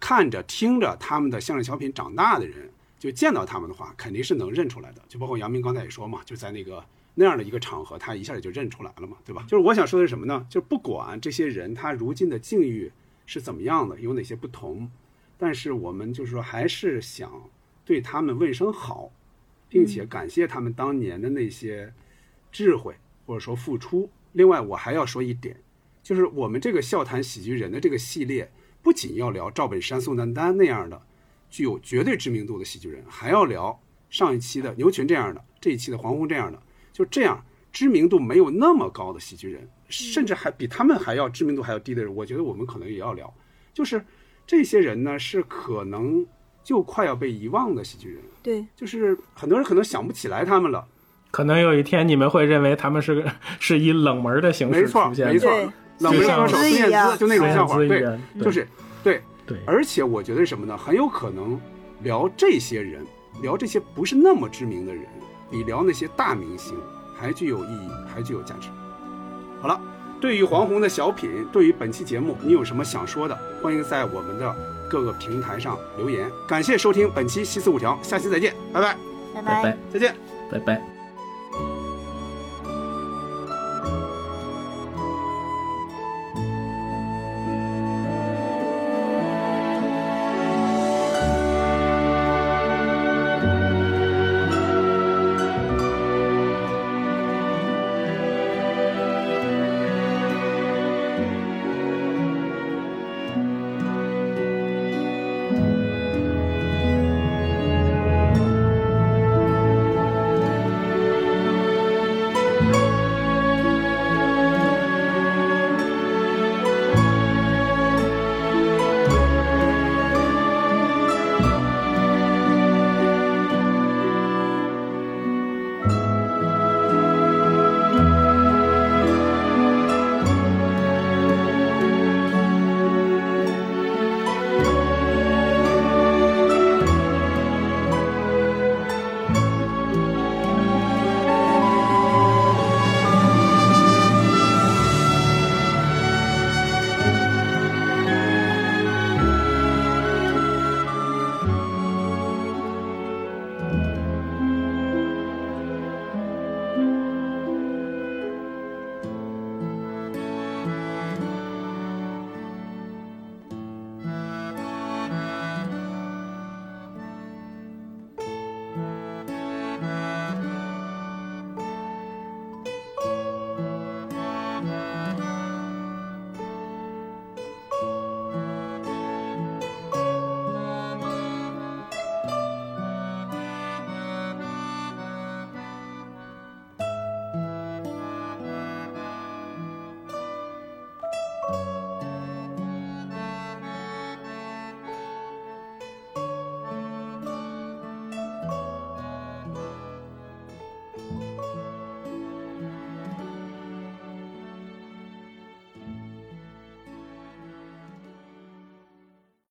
看着听着他们的相声小品长大的人，就见到他们的话，肯定是能认出来的。就包括杨明刚才也说嘛，就在那个那样的一个场合，他一下也就认出来了嘛，对吧？就是我想说的是什么呢？就不管这些人他如今的境遇是怎么样的，有哪些不同，但是我们就是说还是想对他们问声好，并且感谢他们当年的那些智慧或者说付出。另外，我还要说一点，就是我们这个笑谈喜剧人的这个系列，不仅要聊赵本山、宋丹丹那样的具有绝对知名度的喜剧人，还要聊上一期的牛群这样的，这一期的黄宏这样的，就这样知名度没有那么高的喜剧人，甚至还比他们还要知名度还要低的人，我觉得我们可能也要聊。就是这些人呢，是可能就快要被遗忘的喜剧人，对，就是很多人可能想不起来他们了。可能有一天你们会认为他们是个是以冷门的形式没错出现的，没错冷门歌手孙燕姿就那种笑话，对就是对对。而且我觉得什么呢？很有可能聊这些人，聊这些不是那么知名的人，比聊那些大明星还具有意义，还具有价值。好了，对于黄宏的小品，对于本期节目，你有什么想说的？欢迎在我们的各个平台上留言。感谢收听本期《西四五条》，下期再见，拜拜，拜拜拜，再见，拜拜。